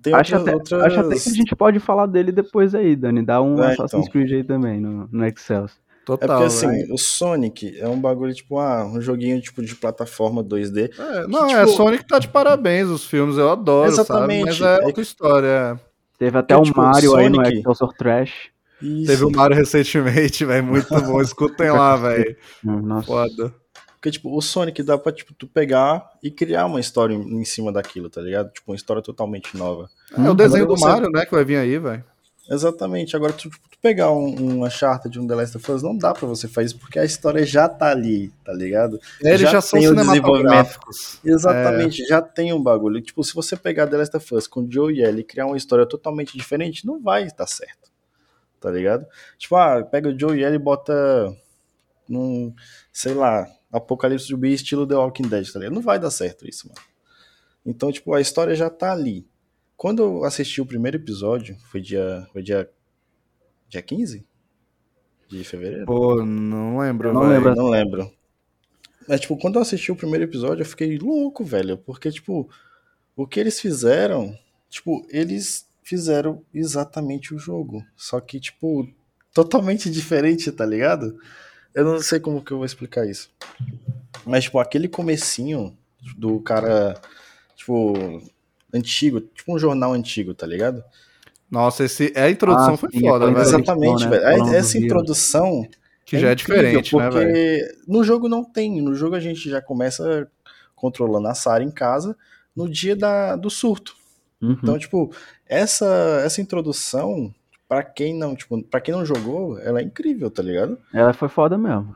[SPEAKER 6] Tem
[SPEAKER 5] acho,
[SPEAKER 6] outras,
[SPEAKER 5] até,
[SPEAKER 6] outras...
[SPEAKER 5] acho até que a gente pode falar dele depois aí, Dani. Dá um
[SPEAKER 6] É,
[SPEAKER 5] Assassin's
[SPEAKER 6] então.
[SPEAKER 5] Creed aí também no, no Excel.
[SPEAKER 6] É
[SPEAKER 4] Total,
[SPEAKER 6] porque assim, o Sonic é um bagulho tipo, ah, um joguinho tipo de plataforma 2D.
[SPEAKER 4] É, não,
[SPEAKER 6] que,
[SPEAKER 4] é
[SPEAKER 6] tipo-
[SPEAKER 4] Sonic tá de parabéns os filmes, eu adoro,
[SPEAKER 6] Exatamente.
[SPEAKER 4] sabe? Mas é
[SPEAKER 6] É
[SPEAKER 4] outra história. é.
[SPEAKER 5] Teve até o
[SPEAKER 6] tipo,
[SPEAKER 5] Mario aí no
[SPEAKER 6] Sonic-
[SPEAKER 5] Excel Sort Trash.
[SPEAKER 6] Isso.
[SPEAKER 4] Teve o Mario recentemente, velho, muito bom. Escutem lá, velho.
[SPEAKER 5] Hum, Nossa.
[SPEAKER 4] Foda.
[SPEAKER 6] Porque, tipo, o Sonic dá pra, tipo, tu pegar e criar uma história em cima daquilo, tá ligado? Tipo, uma história totalmente nova.
[SPEAKER 4] É o desenho
[SPEAKER 6] Agora
[SPEAKER 4] do
[SPEAKER 6] você-
[SPEAKER 4] Mario, né, que vai vir aí, velho.
[SPEAKER 6] Exatamente. Agora, tu, tipo, tu pegar um, um Uncharted, um The Last of Us, não dá pra você fazer isso, porque a história já tá ali, tá ligado?
[SPEAKER 4] Eles já, são
[SPEAKER 6] tem o
[SPEAKER 4] cinematográficos.
[SPEAKER 6] Exatamente, já tem um bagulho. Tipo, se você pegar The Last of Us com Joe e Ellie e criar uma história totalmente diferente, não vai estar certo. Tá ligado? Tipo, ah, pega o Joe e Ellie e bota num, sei lá, Apocalipse Zumbi estilo The Walking Dead, tá ligado? Não vai dar certo isso, mano. Então, tipo, a história já tá ali. Quando eu assisti o primeiro episódio, foi dia, foi dia, dia 15 de fevereiro?
[SPEAKER 4] Pô, não lembro,
[SPEAKER 5] não lembro.
[SPEAKER 6] Não lembro. Mas, tipo, quando eu assisti o primeiro episódio, eu fiquei louco, velho. Porque, tipo, o que eles fizeram, tipo, eles fizeram exatamente o jogo. Só que, tipo, totalmente diferente, tá ligado? Eu não sei como que eu vou explicar isso. Mas, tipo, aquele comecinho do cara, tipo, antigo, tipo um jornal antigo, tá ligado?
[SPEAKER 4] Nossa, esse, a introdução
[SPEAKER 5] Ah,
[SPEAKER 4] foi
[SPEAKER 5] sim,
[SPEAKER 4] foda, velho.
[SPEAKER 6] Exatamente,
[SPEAKER 5] né?
[SPEAKER 6] velho.
[SPEAKER 5] Do
[SPEAKER 6] Essa introdução
[SPEAKER 4] Que já é diferente, né,
[SPEAKER 6] porque
[SPEAKER 4] velho?
[SPEAKER 6] no jogo não tem. No jogo a gente já começa controlando a Sarah em casa no dia da, do surto.
[SPEAKER 5] Uhum.
[SPEAKER 6] Então, tipo, essa, essa introdução, pra quem não, tipo, para quem não jogou, ela é incrível, tá ligado?
[SPEAKER 5] Ela foi foda mesmo.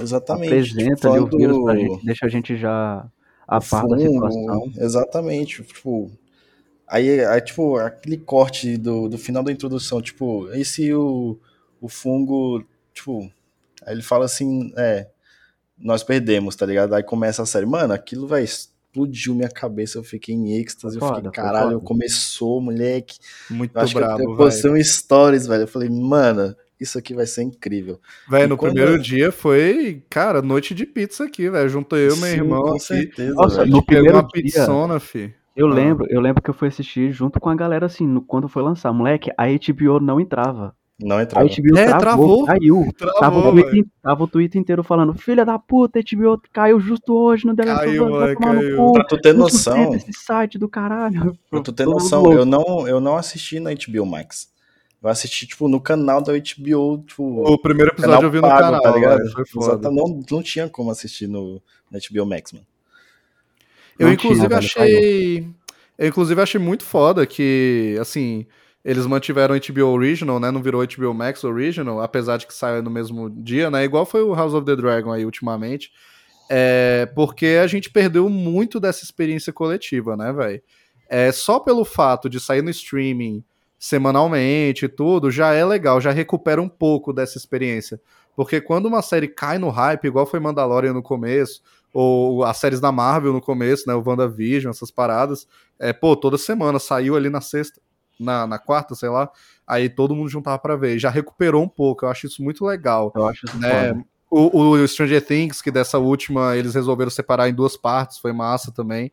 [SPEAKER 6] Exatamente.
[SPEAKER 5] Apresenta
[SPEAKER 6] tipo,
[SPEAKER 5] ali o vírus pra gente, deixa a gente já a par da situação.
[SPEAKER 6] Exatamente, tipo. Aí, aí, tipo, aquele corte do, do final da introdução, tipo, e se o, o fungo, tipo, aí ele fala assim, é, nós perdemos, tá ligado? Aí começa a série, mano, aquilo, vai explodiu minha cabeça, eu fiquei em êxtase, eu
[SPEAKER 5] Foda,
[SPEAKER 6] fiquei,
[SPEAKER 5] foi
[SPEAKER 6] caralho,
[SPEAKER 5] foda.
[SPEAKER 6] começou, moleque.
[SPEAKER 4] Muito
[SPEAKER 6] Eu acho que eu, eu postei um stories, velho, eu falei, mano, isso aqui vai ser incrível.
[SPEAKER 4] Velho, no
[SPEAKER 6] quando-
[SPEAKER 4] primeiro dia foi, cara, noite de pizza aqui, velho. Juntou eu e meu
[SPEAKER 6] Sim,
[SPEAKER 4] irmão
[SPEAKER 6] com
[SPEAKER 4] aqui.
[SPEAKER 6] certeza,
[SPEAKER 5] Nossa,
[SPEAKER 6] velho.
[SPEAKER 5] no
[SPEAKER 4] Pegou
[SPEAKER 5] primeiro
[SPEAKER 4] uma
[SPEAKER 5] dia-
[SPEAKER 4] pizzona, fi.
[SPEAKER 5] Eu
[SPEAKER 4] Ah.
[SPEAKER 5] lembro, eu lembro que eu fui assistir junto com a galera assim, no- quando foi lançar. Moleque, a HBO não entrava.
[SPEAKER 6] Não
[SPEAKER 5] A
[SPEAKER 6] entrava.
[SPEAKER 5] HBO
[SPEAKER 4] É,
[SPEAKER 5] travou,
[SPEAKER 4] travou.
[SPEAKER 5] caiu. Tava
[SPEAKER 4] Travou,
[SPEAKER 5] o,
[SPEAKER 4] velho.
[SPEAKER 5] Twitter, tava o Twitter inteiro falando, filha da puta, a HBO caiu justo hoje no of
[SPEAKER 4] Caiu,
[SPEAKER 5] Us, vai
[SPEAKER 4] moleque,
[SPEAKER 5] tomar no
[SPEAKER 4] caiu.
[SPEAKER 5] cu,
[SPEAKER 6] Pra tu ter noção,
[SPEAKER 5] esse site do caralho.
[SPEAKER 6] Pra tu ter noção, eu não, eu não assisti na HBO Max. Eu assisti, tipo, no canal da HBO, tipo,
[SPEAKER 4] O primeiro episódio
[SPEAKER 6] canal
[SPEAKER 4] eu vi no
[SPEAKER 6] pago,
[SPEAKER 4] canal,
[SPEAKER 6] tá ligado? Exato, não, não tinha como assistir no, na HBO Max, mano.
[SPEAKER 4] Eu,
[SPEAKER 5] Não
[SPEAKER 4] inclusive,
[SPEAKER 5] tinha,
[SPEAKER 4] achei. Eu, inclusive, achei muito foda que, assim, eles mantiveram o HBO Original, né? Não virou HBO Max Original, apesar de que saiu no mesmo dia, né? Igual foi o House of the Dragon aí ultimamente. É, porque a gente perdeu muito dessa experiência coletiva, né, velho? É, só pelo fato de sair no streaming semanalmente e tudo, já é legal, já recupera um pouco dessa experiência. Porque quando uma série cai no hype, igual foi Mandalorian no começo, ou as séries da Marvel no começo, né? O WandaVision, essas paradas. É, pô, toda semana saiu ali na sexta, na, na quarta, sei lá. Aí todo mundo juntava pra ver. Já recuperou um pouco, eu acho isso muito legal.
[SPEAKER 5] Eu acho isso
[SPEAKER 4] Né?
[SPEAKER 5] foda.
[SPEAKER 4] O, o Stranger Things, que dessa última eles resolveram separar em duas partes, foi massa também.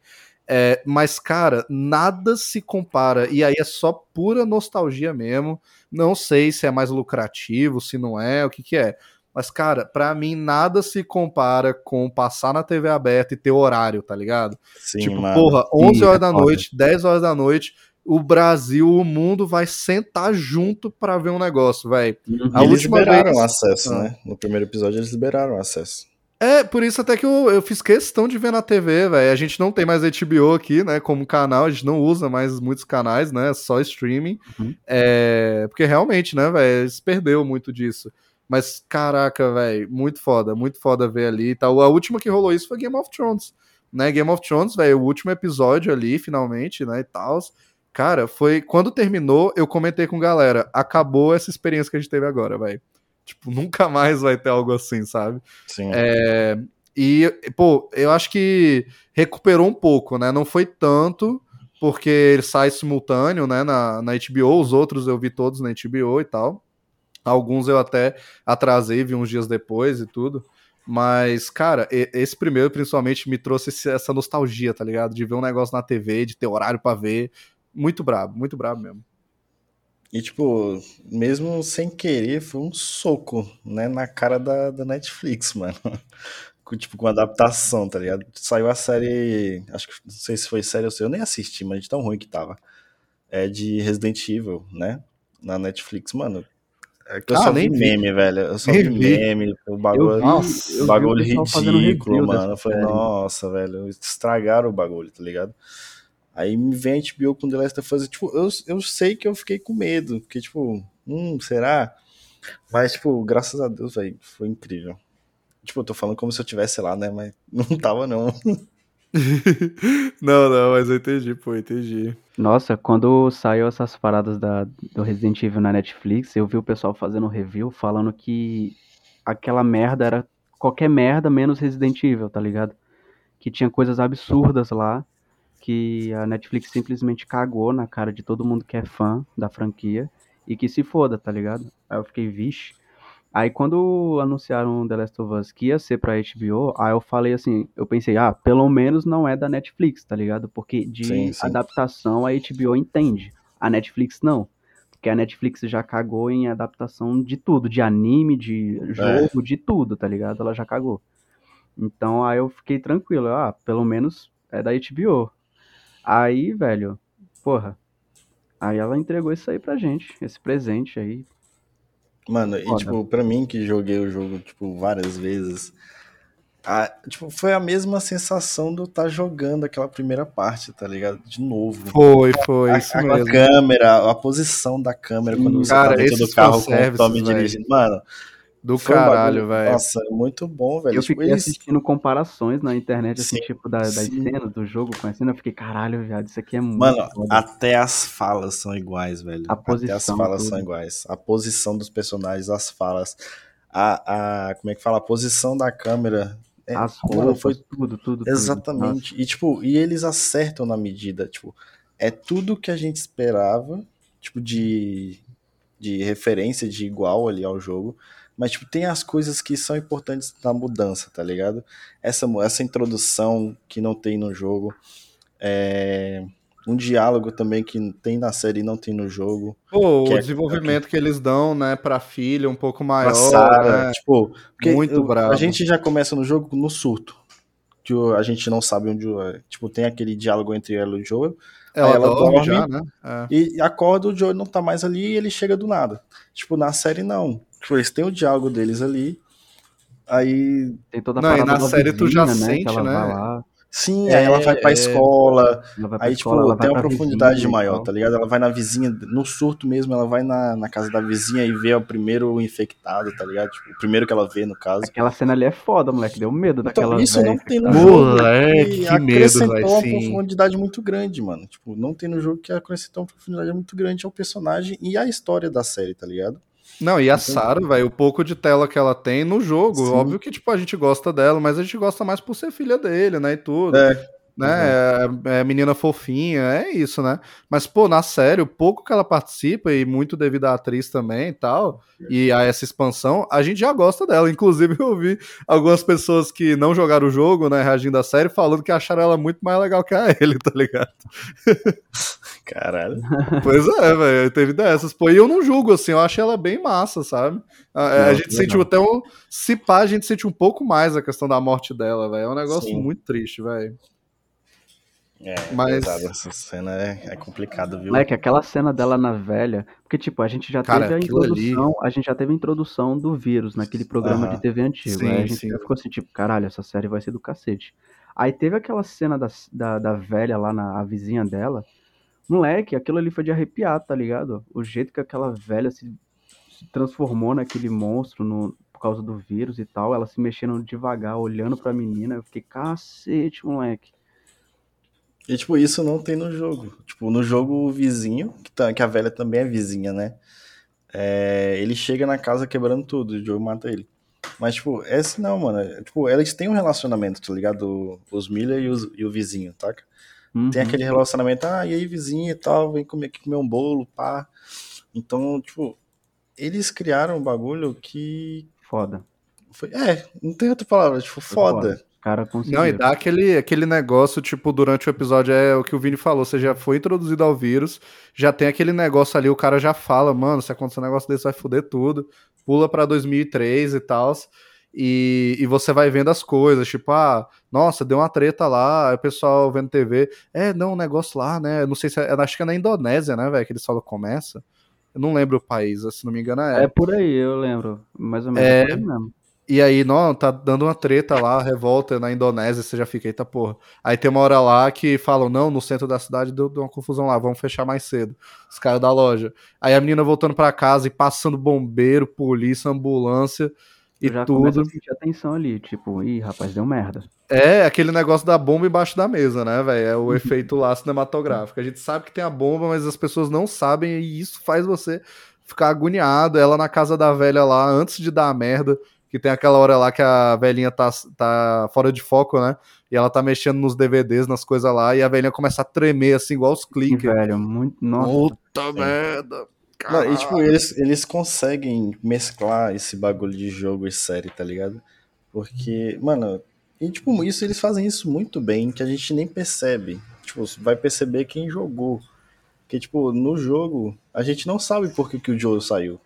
[SPEAKER 4] É, mas, cara, nada se compara. E aí é só pura nostalgia mesmo. Não sei se é mais lucrativo, se não é, o que que é. Mas, cara, pra mim nada se compara com passar na TV aberta e ter horário, tá ligado?
[SPEAKER 6] Sim,
[SPEAKER 4] tipo,
[SPEAKER 6] mano.
[SPEAKER 4] porra, 11
[SPEAKER 5] Sim,
[SPEAKER 4] horas
[SPEAKER 5] é
[SPEAKER 4] da
[SPEAKER 5] foda.
[SPEAKER 4] noite, 10 horas da noite, o Brasil, o mundo vai sentar junto pra ver um negócio, velho.
[SPEAKER 5] Uhum.
[SPEAKER 4] A
[SPEAKER 6] eles
[SPEAKER 4] última
[SPEAKER 6] liberaram
[SPEAKER 4] vez-
[SPEAKER 6] acesso,
[SPEAKER 4] Ah.
[SPEAKER 6] né? No primeiro episódio eles liberaram acesso.
[SPEAKER 4] É, por isso até que eu, eu fiz questão de ver na TV, velho. A gente não tem mais HBO aqui, né, como canal, a gente não usa mais muitos canais, né, só streaming.
[SPEAKER 5] Uhum.
[SPEAKER 4] É, porque realmente, né, velho, eles perdeu muito disso. Mas, caraca, velho, muito foda, muito foda ver ali e tal. A última que rolou isso foi Game of Thrones, né, Game of Thrones, velho, o último episódio ali, finalmente, né, e tal. Cara, foi, quando terminou, eu comentei com galera, acabou essa experiência que a gente teve agora, velho. Tipo, nunca mais vai ter algo assim, sabe?
[SPEAKER 6] Sim.
[SPEAKER 4] É, e, pô, eu acho que recuperou um pouco, né? Não foi tanto, porque ele sai simultâneo, né, na, na HBO. Os outros eu vi todos na HBO e tal. Alguns eu até atrasei, vi uns dias depois e tudo. Mas, cara, esse primeiro principalmente me trouxe essa nostalgia, tá ligado? De ver um negócio na TV, de ter horário pra ver. Muito brabo, muito brabo mesmo.
[SPEAKER 6] E, tipo, mesmo sem querer, foi um soco, né, na cara da, da Netflix, mano. Tipo, com adaptação, tá ligado? Saiu a série, acho que, não sei se foi série ou se eu nem assisti, mas de tão ruim que tava. É de Resident Evil, né, na Netflix, mano. É que eu
[SPEAKER 4] Ah,
[SPEAKER 6] só
[SPEAKER 4] nem
[SPEAKER 6] vi
[SPEAKER 4] vi.
[SPEAKER 6] meme, velho. Eu só
[SPEAKER 4] Nem
[SPEAKER 6] vi
[SPEAKER 4] vi.
[SPEAKER 6] meme, o bagulho,
[SPEAKER 5] vi,
[SPEAKER 6] o bagulho ridículo, mano. Eu falei,
[SPEAKER 5] série.
[SPEAKER 6] nossa, velho, estragaram o bagulho, tá ligado? Aí me vem a HBO com The Last of Us, tipo, eu, eu sei que eu fiquei com medo, porque, tipo, hum, será? Mas, tipo, graças a Deus, velho, foi incrível. Tipo, eu tô falando como se eu tivesse lá, né, mas não tava, não.
[SPEAKER 4] não, não, mas eu entendi, pô, entendi.
[SPEAKER 5] Nossa, quando saiu essas paradas da, do Resident Evil na Netflix, eu vi o pessoal fazendo review falando que aquela merda era qualquer merda menos Resident Evil, tá ligado? Que tinha coisas absurdas lá, que a Netflix simplesmente cagou na cara de todo mundo que é fã da franquia e que se foda, tá ligado? Aí eu fiquei, vixe. Aí quando anunciaram The Last of Us que ia ser pra HBO, aí eu falei assim, eu pensei, ah, pelo menos não é da Netflix, tá ligado? Porque de
[SPEAKER 6] Sim, sim.
[SPEAKER 5] adaptação a HBO entende, a Netflix não. Porque a Netflix já cagou em adaptação de tudo, de anime, de jogo, de tudo, tá ligado? Ela já cagou. Então aí eu fiquei tranquilo, ah, pelo menos é da HBO. Aí, velho, porra, aí ela entregou isso aí pra gente, esse presente aí.
[SPEAKER 6] Mano, e,
[SPEAKER 5] Foda.
[SPEAKER 6] tipo, pra mim que joguei o jogo, tipo, várias vezes, a- tipo, foi a mesma sensação de eu estar jogando aquela primeira parte, tá ligado? De novo.
[SPEAKER 4] Foi, foi,
[SPEAKER 6] A,
[SPEAKER 4] isso
[SPEAKER 6] a
[SPEAKER 4] mesmo.
[SPEAKER 6] câmera, a posição da câmera quando você
[SPEAKER 4] Cara,
[SPEAKER 6] tá dentro do carro com o Tommy dirigindo. Mano,
[SPEAKER 4] Do
[SPEAKER 6] foi
[SPEAKER 4] caralho, velho.
[SPEAKER 6] Nossa, muito bom, velho.
[SPEAKER 5] Eu
[SPEAKER 6] Tipo,
[SPEAKER 5] fiquei
[SPEAKER 6] eles-
[SPEAKER 5] assistindo comparações na internet, assim,
[SPEAKER 6] Sim,
[SPEAKER 5] tipo, da- das
[SPEAKER 6] sim.
[SPEAKER 5] cenas do jogo com a cena, eu fiquei, caralho, viado, isso aqui é muito
[SPEAKER 6] Mano,
[SPEAKER 5] foda.
[SPEAKER 6] até as falas são iguais, velho.
[SPEAKER 5] A
[SPEAKER 6] até as
[SPEAKER 5] posição,
[SPEAKER 6] falas
[SPEAKER 5] tudo.
[SPEAKER 6] são iguais. A posição dos personagens, as falas. A, a como é que fala? A posição da câmera. É,
[SPEAKER 5] As
[SPEAKER 6] mano,
[SPEAKER 5] roupas,
[SPEAKER 6] foi
[SPEAKER 5] tudo, tudo, tudo.
[SPEAKER 6] Exatamente. E tipo, e eles acertam na medida, tipo, é tudo que a gente esperava, tipo de de referência de igual ali ao jogo, mas tipo tem as coisas que são importantes na mudança, tá ligado? Essa essa introdução que não tem no jogo, é um diálogo também que tem na série e não tem no jogo.
[SPEAKER 4] Pô, o
[SPEAKER 6] é-
[SPEAKER 4] desenvolvimento que eles dão, né, pra filha um pouco maior,
[SPEAKER 6] Pra Sarah,
[SPEAKER 4] né?
[SPEAKER 6] tipo,
[SPEAKER 4] Muito
[SPEAKER 6] eu-
[SPEAKER 4] bravo.
[SPEAKER 6] a gente já começa no jogo no surto. Que a gente não sabe onde. Tipo, tem aquele diálogo entre ela e o Joel.
[SPEAKER 4] Ela,
[SPEAKER 6] ela
[SPEAKER 4] dorme,
[SPEAKER 6] dorme.
[SPEAKER 4] já, né? É.
[SPEAKER 6] E acorda, o Joel não tá mais ali e ele chega do nada. Tipo, na série não. Tipo, eles têm o diálogo deles ali. Aí.
[SPEAKER 5] Tem toda a
[SPEAKER 4] Não, e na série tu já
[SPEAKER 5] vizinha, né,
[SPEAKER 4] sente,
[SPEAKER 5] que ela
[SPEAKER 4] né?
[SPEAKER 5] vai lá,
[SPEAKER 6] Sim,
[SPEAKER 4] É,
[SPEAKER 6] aí ela vai pra
[SPEAKER 4] é.
[SPEAKER 6] escola.
[SPEAKER 5] ela vai pra
[SPEAKER 6] Aí,
[SPEAKER 5] escola,
[SPEAKER 6] tipo,
[SPEAKER 5] ela vai
[SPEAKER 6] tem uma profundidade
[SPEAKER 5] vizinha
[SPEAKER 6] maior, tá ligado? Ela vai na vizinha, no surto mesmo, ela vai na, na casa da vizinha e vê o primeiro infectado, tá ligado? Tipo, o primeiro que ela vê, no caso.
[SPEAKER 5] Aquela cena ali é foda, moleque, deu medo daquela
[SPEAKER 6] Então, isso não tem no
[SPEAKER 5] infectada.
[SPEAKER 6] jogo.
[SPEAKER 4] Moleque,
[SPEAKER 6] e
[SPEAKER 4] que medo,
[SPEAKER 6] acrescentou
[SPEAKER 4] velho,
[SPEAKER 6] uma profundidade muito grande, mano. Tipo, não tem no jogo que acrescentou uma profundidade muito grande ao personagem e à história da série, tá ligado?
[SPEAKER 4] Não, e a Sarah, velho, o pouco de tela que ela tem no jogo,
[SPEAKER 6] Sim.
[SPEAKER 4] óbvio que, tipo, a gente gosta dela, mas a gente gosta mais por ser filha dele, né, e tudo.
[SPEAKER 6] É.
[SPEAKER 4] Né, é, é menina fofinha, é isso, né? Mas, pô, na série, o pouco que ela participa, e muito devido à atriz também e tal, e a essa expansão, a gente já gosta dela. Inclusive, eu vi algumas pessoas que não jogaram o jogo, né, reagindo à série, falando que acharam ela muito mais legal que a ele, tá ligado?
[SPEAKER 6] Caralho.
[SPEAKER 4] Pois é, velho, teve dessas. Pô, e eu não julgo, assim, eu achei ela bem massa, sabe? A, a
[SPEAKER 5] Não,
[SPEAKER 4] gente
[SPEAKER 5] legal.
[SPEAKER 4] sentiu até um. Se pá, a gente sentiu um pouco mais a questão da morte dela, velho. É um negócio
[SPEAKER 6] Sim.
[SPEAKER 4] muito triste, velho.
[SPEAKER 6] É,
[SPEAKER 4] Mas-
[SPEAKER 6] pesado, essa cena é, é complicado, viu?
[SPEAKER 5] Moleque, aquela cena dela na velha. Porque, tipo, a gente já
[SPEAKER 4] Cara,
[SPEAKER 5] teve a
[SPEAKER 4] aquilo ali-
[SPEAKER 5] introdução. A gente já teve a introdução do vírus naquele programa de TV antigo.
[SPEAKER 4] Sim,
[SPEAKER 5] aí a gente
[SPEAKER 4] sim.
[SPEAKER 5] já ficou assim, tipo, caralho, essa série vai ser do cacete. Aí teve aquela cena da, da, da velha lá na a vizinha dela. Moleque, aquilo ali foi de arrepiar, tá ligado? O jeito que aquela velha se, se transformou naquele monstro no, por causa do vírus e tal. Ela se mexendo devagar, olhando pra menina. Eu fiquei, cacete, moleque.
[SPEAKER 6] E, tipo, isso não tem no jogo. Tipo, no jogo, o vizinho, que, tá, que a velha também é vizinha, né? É, ele chega na casa quebrando tudo, o Joe mata ele. Mas, tipo, esse não, mano. É, tipo, eles têm um relacionamento, tá ligado? Os Miller e, os- e o vizinho, tá? Tem
[SPEAKER 5] Uhum.
[SPEAKER 6] aquele relacionamento, ah, e aí, vizinho e tal, vem comer aqui comer um bolo, pá. Então, tipo, eles criaram um bagulho que.
[SPEAKER 5] Foda.
[SPEAKER 6] Foi, é, não tem outra palavra, tipo,
[SPEAKER 5] Foi
[SPEAKER 6] foda.
[SPEAKER 5] Os caras conseguiram.
[SPEAKER 4] Não, e dá aquele, aquele negócio, tipo, durante o episódio, é o que o Vini falou, você já foi introduzido ao vírus, já tem aquele negócio ali, o cara já fala, mano, se acontecer um negócio desse vai foder tudo, pula pra 2003 e tal, e, e você vai vendo as coisas, tipo, ah, nossa, deu uma treta lá, aí o pessoal vendo TV, é, não, um negócio lá, né, não sei se é, acho que é na Indonésia, né, velho, que eles falam começa, eu não lembro o país, se não me engano é,
[SPEAKER 5] É por aí, eu lembro. Mais ou menos.
[SPEAKER 4] É.
[SPEAKER 5] É mesmo.
[SPEAKER 4] E aí, não, tá dando uma treta lá, revolta na Indonésia, você já fica, eita porra. Aí tem uma hora lá que falam, não, no centro da cidade deu, deu uma confusão lá, vamos fechar mais cedo. Os caras da loja. Aí a menina voltando pra casa e passando bombeiro, polícia, ambulância e
[SPEAKER 5] já
[SPEAKER 4] tudo.
[SPEAKER 5] a sentir atenção ali, tipo, ih, rapaz, deu merda.
[SPEAKER 4] É, aquele negócio da bomba embaixo da mesa, né, velho? É o efeito lá cinematográfico. A gente sabe que tem a bomba, mas as pessoas não sabem e isso faz você ficar agoniado. Ela na casa da velha lá, antes de dar a merda, que tem aquela hora lá que a velhinha tá, tá fora de foco, né? E ela tá mexendo nos DVDs, nas coisas lá, e a velhinha começa a tremer, assim, igual os
[SPEAKER 5] Que
[SPEAKER 4] cliques.
[SPEAKER 5] velho, muito. Nossa.
[SPEAKER 4] Puta merda!
[SPEAKER 6] Não, e tipo, eles, eles conseguem mesclar esse bagulho de jogo e série, tá ligado? Porque, mano, e tipo, isso eles fazem isso muito bem, que a gente nem percebe. Tipo, vai perceber quem jogou. Porque, tipo, no jogo, a gente não sabe por que, que o Joe saiu.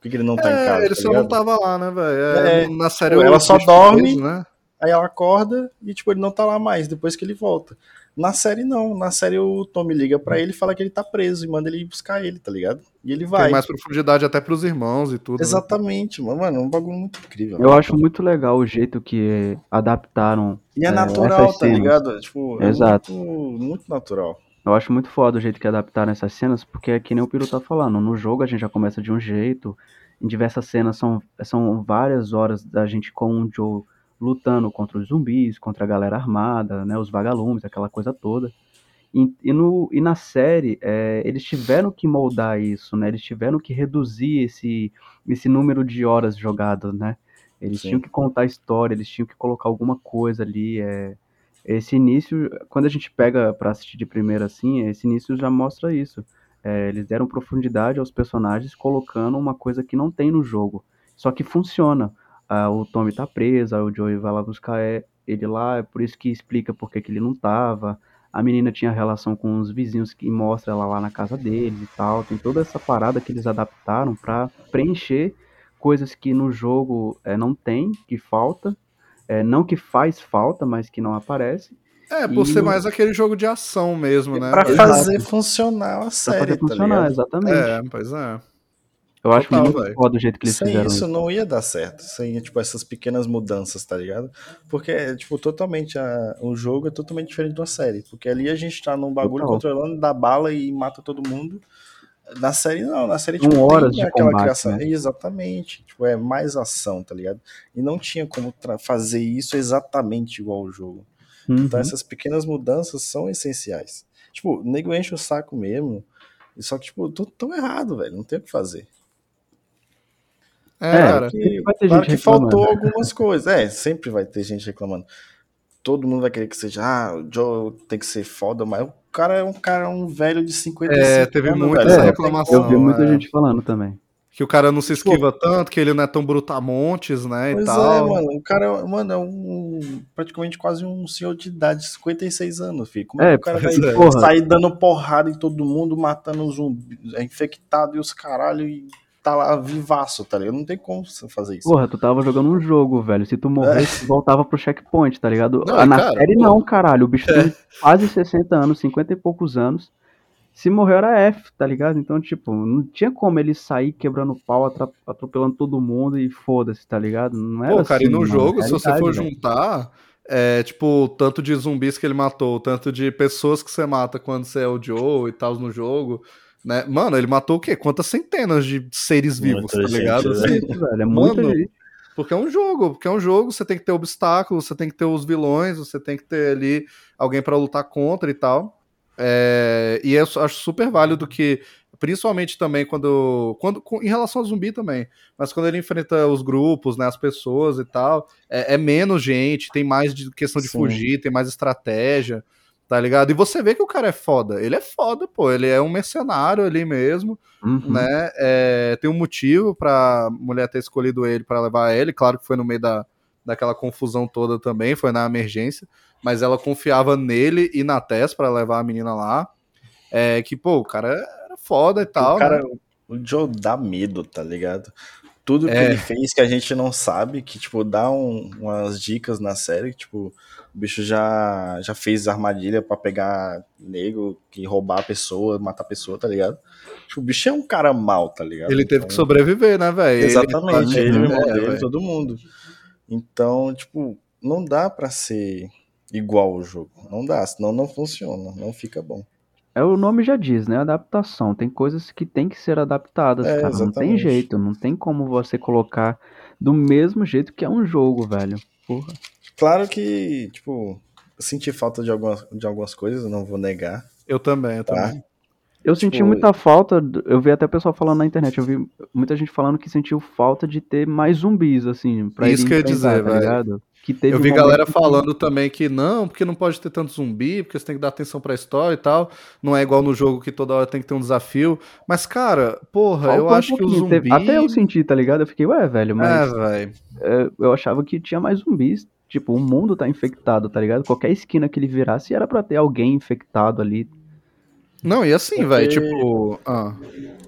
[SPEAKER 6] Por que, que ele não tá em
[SPEAKER 4] É,
[SPEAKER 6] casa.
[SPEAKER 4] ele
[SPEAKER 6] tá
[SPEAKER 4] só
[SPEAKER 6] ligado?
[SPEAKER 4] não tava lá, né, velho? É,
[SPEAKER 6] É,
[SPEAKER 4] na série
[SPEAKER 6] ela só dorme.
[SPEAKER 4] preso, né?
[SPEAKER 6] Aí ela acorda e, tipo, ele não tá lá mais depois que ele volta. Na série, não. Na série, o Tommy liga pra ele e fala que ele tá preso e manda ele ir buscar ele, tá ligado? E ele vai.
[SPEAKER 4] Tem mais profundidade até pros irmãos e tudo. né?
[SPEAKER 6] Exatamente, mano. Mano, é um bagulho muito incrível.
[SPEAKER 5] Eu acho muito legal o jeito que adaptaram.
[SPEAKER 6] E é
[SPEAKER 5] É,
[SPEAKER 6] natural, tá ligado? Tipo, é
[SPEAKER 5] Exato.
[SPEAKER 6] muito, muito natural.
[SPEAKER 5] Eu acho muito foda o jeito que adaptaram essas cenas, porque é que nem o Piru tá falando. No jogo a gente já começa de um jeito. Em diversas cenas são, são várias horas da gente com o Joe lutando contra os zumbis, contra a galera armada, né? Os vagalumes, aquela coisa toda. E, e, no, e na série, é, eles tiveram que moldar isso, né? Eles tiveram que reduzir esse, esse número de horas jogadas, né? Eles
[SPEAKER 6] Sim.
[SPEAKER 5] tinham que contar a história, eles tinham que colocar alguma coisa ali. É, esse início, quando a gente pega pra assistir de primeira assim, esse início já mostra isso. É, eles deram profundidade aos personagens, colocando uma coisa que não tem no jogo. Só que funciona. Ah, o Tommy tá preso, o Joey vai lá buscar é, ele lá, é por isso que explica por que ele não tava. A menina tinha relação com os vizinhos que mostra ela lá na casa deles e tal. Tem toda essa parada que eles adaptaram pra preencher coisas que no jogo é, não tem, que falta. É, não que faz falta, mas que não aparece.
[SPEAKER 4] É, por
[SPEAKER 5] E-
[SPEAKER 4] ser mais aquele jogo de ação mesmo, né?
[SPEAKER 6] pra fazer funcionar a
[SPEAKER 5] Pra
[SPEAKER 6] série,
[SPEAKER 5] fazer
[SPEAKER 6] tá
[SPEAKER 5] funcionar,
[SPEAKER 6] ligado?
[SPEAKER 5] exatamente.
[SPEAKER 4] É, pois é.
[SPEAKER 5] Eu acho
[SPEAKER 4] Total,
[SPEAKER 5] muito
[SPEAKER 4] velho.
[SPEAKER 5] foda o jeito que eles
[SPEAKER 6] Sem
[SPEAKER 5] fizeram
[SPEAKER 6] isso
[SPEAKER 5] isso.
[SPEAKER 6] não ia dar certo, sem tipo essas pequenas mudanças, tá ligado? Porque é tipo totalmente a, o jogo é totalmente diferente de uma série, porque ali a gente tá num bagulho
[SPEAKER 5] Total.
[SPEAKER 6] controlando, dá bala e mata todo mundo. Na série não, na série tipo
[SPEAKER 5] horas
[SPEAKER 6] tem
[SPEAKER 5] de
[SPEAKER 6] aquela
[SPEAKER 5] combate,
[SPEAKER 6] criação,
[SPEAKER 5] né?
[SPEAKER 6] exatamente, tipo é mais ação, tá ligado? E não tinha como fazer isso exatamente igual ao jogo.
[SPEAKER 5] Uhum.
[SPEAKER 6] Então essas pequenas mudanças são essenciais. Tipo, o nego enche o saco mesmo. e Só que, tipo, tudo tão errado, velho. Não tem o que fazer.
[SPEAKER 4] É,
[SPEAKER 5] É,
[SPEAKER 4] cara.
[SPEAKER 5] Ter
[SPEAKER 6] claro que faltou algumas coisas. É, sempre vai ter gente reclamando. Todo mundo vai querer que seja, ah, o Joe tem que ser foda, mas o cara é um cara, um velho de 55
[SPEAKER 4] É, teve
[SPEAKER 6] anos,
[SPEAKER 4] muita
[SPEAKER 6] velho.
[SPEAKER 4] essa
[SPEAKER 6] Não tem
[SPEAKER 4] reclamação.
[SPEAKER 5] Eu vi muita
[SPEAKER 4] é.
[SPEAKER 5] gente falando também.
[SPEAKER 4] Que o cara não se esquiva tanto, que ele não é tão brutamontes, né?
[SPEAKER 6] Pois
[SPEAKER 4] e tal.
[SPEAKER 6] é, mano. O cara, mano, é um. Praticamente quase um senhor de idade, 56 anos, filho. Como é,
[SPEAKER 5] É,
[SPEAKER 6] que o cara vai
[SPEAKER 4] é.
[SPEAKER 6] Sair dando porrada em todo mundo, matando zumbi, é infectado e os caralho e. tá lá vivaço, tá ligado? Não tem como você fazer isso.
[SPEAKER 5] Porra, tu tava jogando um jogo, velho. Se tu morresse, tu voltava pro checkpoint, tá ligado?
[SPEAKER 4] Não,
[SPEAKER 5] Ah, Na
[SPEAKER 4] cara,
[SPEAKER 5] série não, caralho. O bicho tem quase 60 anos, 50 e poucos anos. Se morreu era F, tá ligado? Então, tipo, não tinha como ele sair quebrando pau, atropelando todo mundo e foda-se, tá ligado? Não era
[SPEAKER 4] Pô, cara,
[SPEAKER 5] assim,
[SPEAKER 4] e no
[SPEAKER 5] mano.
[SPEAKER 4] jogo, se você for
[SPEAKER 5] velho.
[SPEAKER 4] juntar, é, tipo, o tanto de zumbis que ele matou, o tanto de pessoas que você mata quando você é o Joe e tal no jogo, né? Mano, ele matou o quê? Quantas centenas de seres vivos,
[SPEAKER 6] Muita
[SPEAKER 4] tá
[SPEAKER 6] gente,
[SPEAKER 4] ligado?
[SPEAKER 6] né?
[SPEAKER 4] Assim,
[SPEAKER 5] Isso, velho, é muito
[SPEAKER 4] Mano,
[SPEAKER 5] gente.
[SPEAKER 4] Porque é um jogo, porque é um jogo, você tem que ter obstáculos, você tem que ter os vilões, você tem que ter ali alguém pra lutar contra e tal. É, e eu acho super válido que, principalmente também quando, quando com- em relação ao zumbi também, mas quando ele enfrenta os grupos, né, as pessoas e tal, é, é menos gente, tem mais de questão de
[SPEAKER 6] Sim.
[SPEAKER 4] fugir, tem mais estratégia, tá ligado? E você vê que o cara é foda, ele é foda, pô, ele é um mercenário ali mesmo,
[SPEAKER 5] Uhum.
[SPEAKER 4] né? É, tem um motivo pra mulher ter escolhido ele pra levar ele. Claro que foi no meio da, daquela confusão toda também, foi na emergência. Mas ela confiava nele e na Tess pra levar a menina lá. É que, pô, o cara era foda e tal.
[SPEAKER 6] o cara,
[SPEAKER 4] né?
[SPEAKER 6] o Joe dá medo, tá ligado? Tudo que
[SPEAKER 4] É.
[SPEAKER 6] ele fez que a gente não sabe, que, tipo, dá um- umas dicas na série, tipo, o bicho já, já fez armadilha pra pegar nego, que roubar a pessoa, matar a pessoa, tá ligado? Tipo, o bicho é um cara mal, tá ligado?
[SPEAKER 4] Ele teve que
[SPEAKER 6] Então-
[SPEAKER 4] sobreviver, né, velho?
[SPEAKER 6] Exatamente, ele, o irmão
[SPEAKER 4] é,
[SPEAKER 6] dele,
[SPEAKER 4] velho.
[SPEAKER 6] todo mundo. Então, tipo, não dá pra ser igual o jogo. Não dá, senão não funciona, não fica bom.
[SPEAKER 5] É o nome já diz, né? Adaptação. Tem coisas que tem que ser adaptadas,
[SPEAKER 6] É,
[SPEAKER 5] cara. Não tem
[SPEAKER 6] exatamente.
[SPEAKER 5] jeito, não tem como você colocar do mesmo jeito que é um jogo, velho. Porra.
[SPEAKER 6] Claro que, tipo, eu senti falta de algumas, de algumas coisas, eu não vou negar.
[SPEAKER 4] Eu também, eu
[SPEAKER 6] Tá.
[SPEAKER 4] também.
[SPEAKER 5] Eu senti
[SPEAKER 6] Tipo,
[SPEAKER 5] muita falta, eu vi até o pessoal falando na internet, eu vi muita gente falando que sentiu falta de ter mais zumbis, assim, pra
[SPEAKER 4] Isso que eu ia dizer,
[SPEAKER 5] tá
[SPEAKER 4] velho. Eu
[SPEAKER 5] um
[SPEAKER 4] vi
[SPEAKER 5] momento
[SPEAKER 4] galera
[SPEAKER 5] que-
[SPEAKER 4] falando também que não, porque não pode ter tanto zumbi, porque você tem que dar atenção pra história e tal. Não é igual no jogo que toda hora tem que ter um desafio. Mas, cara, porra, eu
[SPEAKER 5] Faltou um
[SPEAKER 4] acho que o zumbi.
[SPEAKER 5] teve- Até eu senti, tá ligado? Eu fiquei, ué, velho,
[SPEAKER 4] É,
[SPEAKER 5] mas
[SPEAKER 4] velho.
[SPEAKER 5] é, eu achava que tinha mais zumbis. Tipo, o mundo tá infectado, tá ligado? Qualquer esquina que ele virasse era pra ter alguém infectado ali.
[SPEAKER 4] Não, e assim,
[SPEAKER 6] Porque-
[SPEAKER 4] velho, tipo. Ah,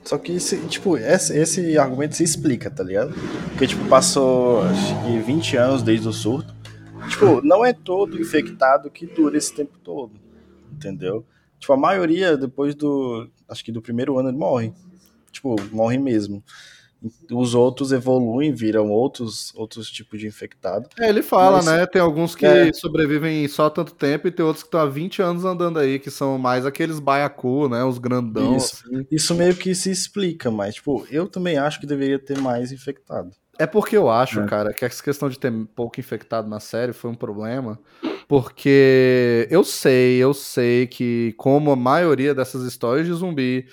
[SPEAKER 6] Só que, esse, tipo, esse, esse argumento se explica, tá ligado? Porque, tipo, passou acho que 20 anos desde o surto. Tipo, não é todo infectado que dura esse tempo todo, entendeu? Tipo, a maioria, depois do, acho que do primeiro ano, ele morre. Tipo, morre mesmo. Os outros evoluem, viram outros, outros tipos de infectado.
[SPEAKER 4] É, ele fala,
[SPEAKER 6] Mas-
[SPEAKER 4] né? Tem alguns que
[SPEAKER 6] É.
[SPEAKER 4] sobrevivem só tanto tempo e tem outros que estão há 20 anos andando aí, que são mais aqueles baiacu, né? Os grandão.
[SPEAKER 6] Isso.
[SPEAKER 4] assim.
[SPEAKER 6] Isso meio que se explica, mas, tipo, eu também acho que deveria ter mais infectado.
[SPEAKER 4] É porque eu acho,
[SPEAKER 5] É.
[SPEAKER 4] cara, que essa questão de ter pouco infectado na série foi um problema. Porque eu sei, eu sei que, como a maioria dessas histórias de zumbi,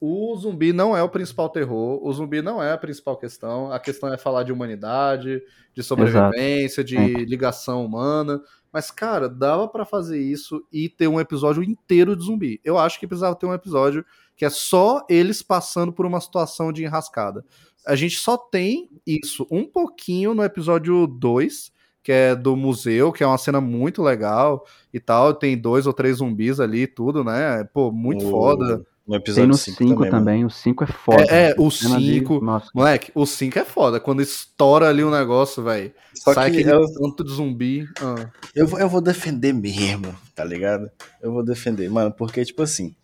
[SPEAKER 4] o zumbi não é o principal terror, o zumbi não é a principal questão. A questão é falar de humanidade, de sobrevivência, de
[SPEAKER 5] Sempre.
[SPEAKER 4] ligação humana. Mas, cara, dava pra fazer isso e ter um episódio inteiro de zumbi. Eu acho que precisava ter um episódio que é só eles passando por uma situação de enrascada. A gente só tem isso um pouquinho no episódio 2, que é do museu, que é uma cena muito legal e tal. Tem dois ou três zumbis ali e tudo, né? Pô, muito
[SPEAKER 6] No-
[SPEAKER 4] foda.
[SPEAKER 6] No
[SPEAKER 5] Tem
[SPEAKER 6] episódio
[SPEAKER 5] no
[SPEAKER 6] 5
[SPEAKER 5] 5
[SPEAKER 6] também.
[SPEAKER 5] também, o 5 é foda.
[SPEAKER 4] É, é, o
[SPEAKER 5] Cena de-
[SPEAKER 4] 5.
[SPEAKER 5] Nossa,
[SPEAKER 4] Moleque, o 5 é foda. Quando estoura ali o negócio, velho.
[SPEAKER 6] Só
[SPEAKER 4] Sai
[SPEAKER 6] que
[SPEAKER 4] aquele
[SPEAKER 6] eu,
[SPEAKER 4] tanto de zumbi. Ah.
[SPEAKER 6] eu, vou- eu vou defender mesmo, tá ligado? Eu vou defender, mano, porque, tipo assim,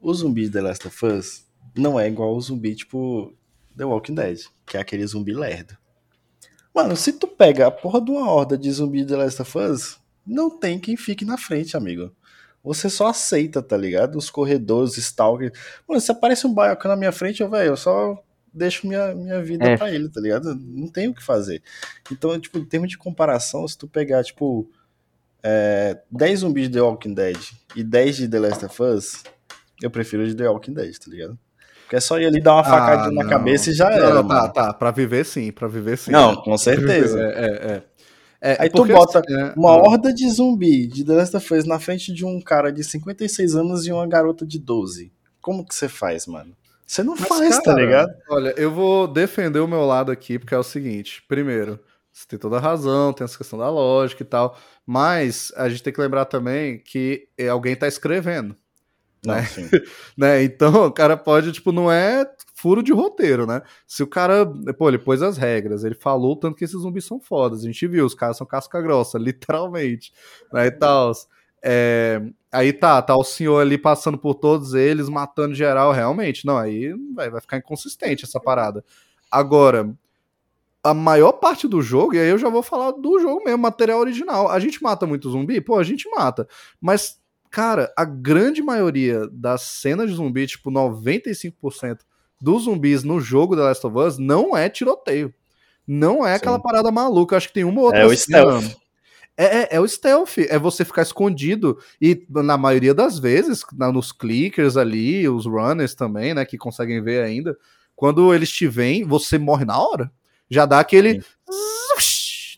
[SPEAKER 6] o zumbi de The Last of Us não é igual o zumbi, tipo, The Walking Dead, que é aquele zumbi lerdo. Mano, se tu pega a porra de uma horda de zumbi de The Last of Us, não tem quem fique na frente, amigo. Você só aceita, tá ligado? Os corredores, os stalkers. Mano, se aparece um baiacu na minha frente, eu, velho, eu só deixo minha, minha vida
[SPEAKER 5] É.
[SPEAKER 6] pra ele, tá ligado? Não tem o que fazer. Então, tipo, em termos de comparação, se tu pegar, tipo, é, 10 zumbis de The Walking Dead e 10 de The Last of Us, eu prefiro de The Walking Dead, tá ligado? Porque é só ir ali dar uma facadinha na
[SPEAKER 4] Ah, não.
[SPEAKER 6] cabeça e já
[SPEAKER 4] Não,
[SPEAKER 6] era,
[SPEAKER 4] não, tá,
[SPEAKER 6] mano.
[SPEAKER 4] tá. Pra viver sim, pra viver sim.
[SPEAKER 6] Não, com certeza.
[SPEAKER 4] É, é, é. É,
[SPEAKER 6] Aí tu
[SPEAKER 4] porque,
[SPEAKER 6] bota
[SPEAKER 4] assim, é,
[SPEAKER 6] Uma
[SPEAKER 4] ah.
[SPEAKER 6] horda de zumbi de The Last of Us na frente de um cara de 56 anos e uma garota de 12. Como que você faz, mano? Você não
[SPEAKER 4] Mas,
[SPEAKER 6] faz, tá
[SPEAKER 4] cara,
[SPEAKER 6] ligado?
[SPEAKER 4] Olha, eu vou defender o meu lado aqui, porque é o seguinte: primeiro, você tem toda a razão, tem essa questão da lógica e tal, mas a gente tem que lembrar também que é, alguém tá escrevendo.
[SPEAKER 6] Não,
[SPEAKER 4] né? né? Então o cara pode, tipo, não é furo de roteiro, né? Se o cara, pô, ele pôs as regras, ele falou tanto que esses zumbis são fodas. A gente viu, os caras são casca grossa, literalmente, né? E tal. É, aí tá, tá o senhor ali passando por todos eles, matando geral, realmente. Não, aí vai, vai ficar inconsistente essa parada. Agora, a maior parte do jogo, e aí eu já vou falar do jogo mesmo, material original. A gente mata muito zumbi? Pô, a gente mata. Mas, cara, a grande maioria das cenas de zumbi, tipo 95% dos zumbis no jogo The Last of Us, não é tiroteio. Não é aquela Sim. parada maluca. Acho que tem uma outra
[SPEAKER 6] É o cena. stealth.
[SPEAKER 4] É, é, é, o stealth, é você ficar escondido. E na maioria das vezes, na, nos clickers ali, os runners também, né, que conseguem ver ainda, quando eles te veem, você morre na hora já dá aquele.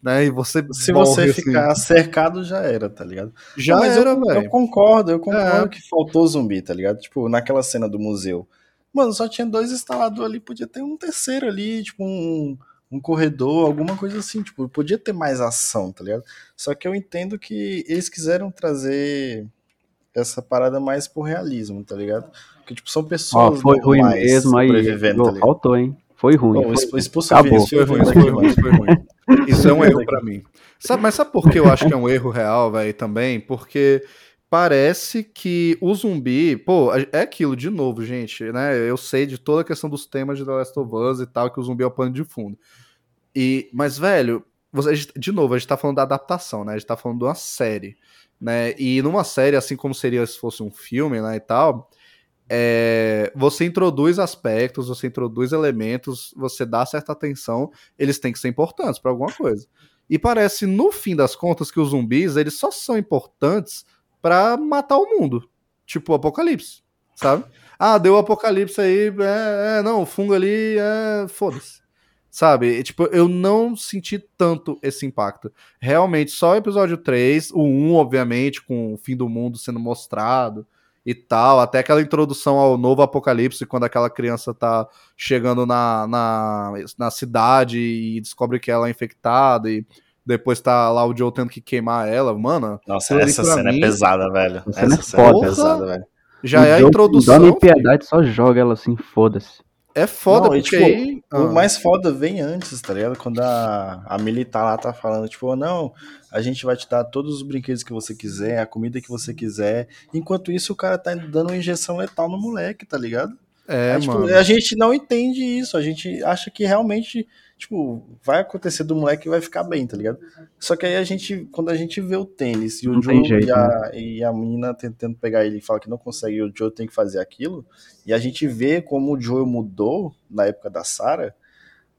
[SPEAKER 4] Né, e você
[SPEAKER 6] Se você assim. ficar cercado, já era, tá ligado?
[SPEAKER 4] Já Não, era, velho.
[SPEAKER 6] Eu concordo, eu concordo é. que faltou zumbi, tá ligado? Tipo, naquela cena do museu. Mano, só tinha dois instaladores ali, podia ter um terceiro ali, tipo, um, um corredor, alguma coisa assim, tipo, podia ter mais ação, tá ligado? Só que eu entendo que eles quiseram trazer essa parada mais pro realismo, tá ligado? Porque, tipo, são pessoas
[SPEAKER 5] Ó, foi ruim mesmo aí, tá faltou, hein? Foi ruim. Bom,
[SPEAKER 6] foi, expulso Acabou.
[SPEAKER 4] Foi ruim, foi ruim, foi ruim. Isso é um erro para mim. Sabe, mas sabe por que eu acho que é um erro real, velho, também? Porque parece que o zumbi, pô, é aquilo de novo, gente, né? Eu sei de toda a questão dos temas de The Last of Us e tal, que o zumbi é o pano de fundo. E, mas, velho, você, de novo, a gente tá falando da adaptação, né? A gente tá falando de uma série, né? E numa série, assim como seria se fosse um filme, né, e tal, é, você introduz aspectos, você introduz elementos, você dá certa atenção, eles têm que ser importantes para alguma coisa. E parece, no fim das contas, que os zumbis eles só são importantes para matar o mundo. Tipo o apocalipse, sabe? Ah, deu o apocalipse aí, é, é não, o fungo ali, é, foda-se. Sabe? E, tipo, eu não senti tanto esse impacto. Realmente, só o episódio 3, o 1, obviamente, com o fim do mundo sendo mostrado, e tal, até aquela introdução ao novo apocalipse, quando aquela criança tá chegando na, na, na cidade e descobre que ela é infectada e depois tá lá o Joe tendo que queimar ela, mano.
[SPEAKER 6] Nossa, essa cena é mim, é pesada, velho.
[SPEAKER 5] Essa, essa cena é, é pesada, velho.
[SPEAKER 4] Já o é a introdução. Dó
[SPEAKER 5] piedade, só joga ela assim, foda-se.
[SPEAKER 4] É foda, não, porque tipo, aí...
[SPEAKER 6] O ah. mais foda vem antes, tá ligado? Quando a, a militar lá tá falando, tipo, não, a gente vai te dar todos os brinquedos que você quiser, a comida que você quiser. Enquanto isso, o cara tá dando uma injeção letal no moleque, tá ligado?
[SPEAKER 4] É,
[SPEAKER 6] Aí, tipo, a gente não entende isso, a gente acha que realmente tipo, vai acontecer do moleque e vai ficar bem, tá ligado? Só que aí a gente, quando a gente vê o tênis e o Joe jeito, e, a, né? e a menina tentando pegar ele e fala que não consegue e o Joe tem que fazer aquilo, e a gente vê como o Joe mudou na época da Sarah,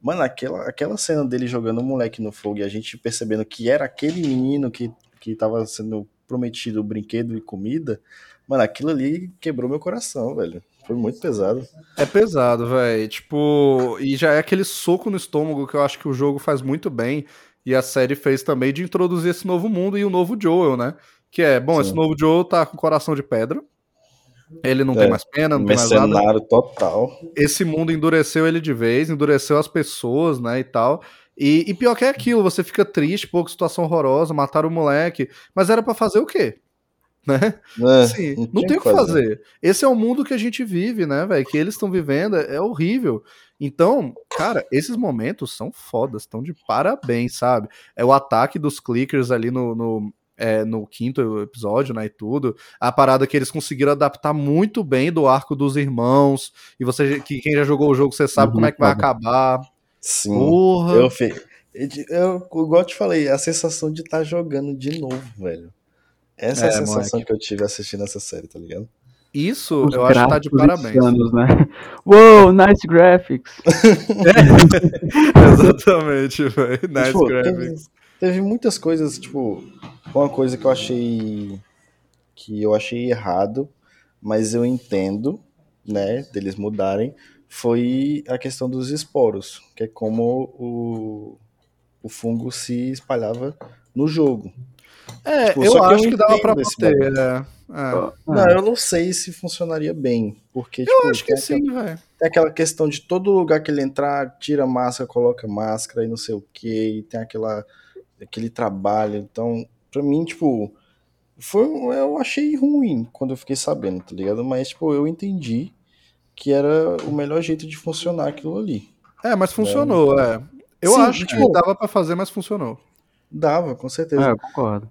[SPEAKER 6] mano, aquela, aquela cena dele jogando o moleque no fogo e a gente percebendo que era aquele menino que, que tava sendo prometido brinquedo e comida, mano, aquilo ali quebrou meu coração, velho. Foi muito pesado.
[SPEAKER 4] É pesado, velho. Tipo, e já é aquele soco no estômago que eu acho que o jogo faz muito bem. E a série fez também de introduzir esse novo mundo e o novo Joel, né? Que é, bom, Sim. esse novo Joel tá com coração de pedra. Ele não é, tem mais pena, não tem mais nada.
[SPEAKER 6] total.
[SPEAKER 4] Esse mundo endureceu ele de vez, endureceu as pessoas, né, e tal. E, e pior que é aquilo, você fica triste, pô, que situação horrorosa, mataram o moleque. Mas era para fazer o quê? Né? É, assim, não, não tem o que fazer. fazer. Esse é o mundo que a gente vive, né, velho? Que eles estão vivendo é, é horrível. Então, cara, esses momentos são fodas, estão de parabéns, sabe? É o ataque dos clickers ali no, no, é, no quinto episódio, né, e tudo. A parada que eles conseguiram adaptar muito bem do arco dos irmãos. E você, que quem já jogou o jogo, você sabe uhum, como é que vai acabar.
[SPEAKER 6] Sim. Porra. Eu, eu, eu, igual eu te falei, a sensação de estar tá jogando de novo, velho. Essa é, é a sensação moleque. que eu tive assistindo essa série, tá ligado?
[SPEAKER 4] Isso, Os eu acho que tá de parabéns.
[SPEAKER 5] Anos, né? Uou, nice graphics!
[SPEAKER 4] é. Exatamente, velho. Nice tipo, graphics.
[SPEAKER 6] Teve, teve, muitas coisas, tipo, uma coisa que eu achei que eu achei errado, mas eu entendo, né, deles mudarem, foi a questão dos esporos, que é como o, o fungo se espalhava no jogo.
[SPEAKER 4] É, tipo, eu acho que, dava pra manter. É. É.
[SPEAKER 6] Não, eu não sei se funcionaria bem. Porque,
[SPEAKER 4] eu
[SPEAKER 6] tipo,
[SPEAKER 4] acho que sim, velho.
[SPEAKER 6] Tem aquela questão de todo lugar que ele entrar, tira máscara, coloca máscara e não sei o que, e tem aquela, aquele trabalho. Então, pra mim, tipo, foi, eu achei ruim quando eu fiquei sabendo, tá ligado? Mas, tipo, eu entendi que era o melhor jeito de funcionar aquilo ali.
[SPEAKER 4] É, mas funcionou, é. Eu
[SPEAKER 6] Sim,
[SPEAKER 4] acho que
[SPEAKER 6] tipo-
[SPEAKER 4] dava pra fazer, mas funcionou.
[SPEAKER 6] Dava, com certeza.
[SPEAKER 5] É, eu concordo.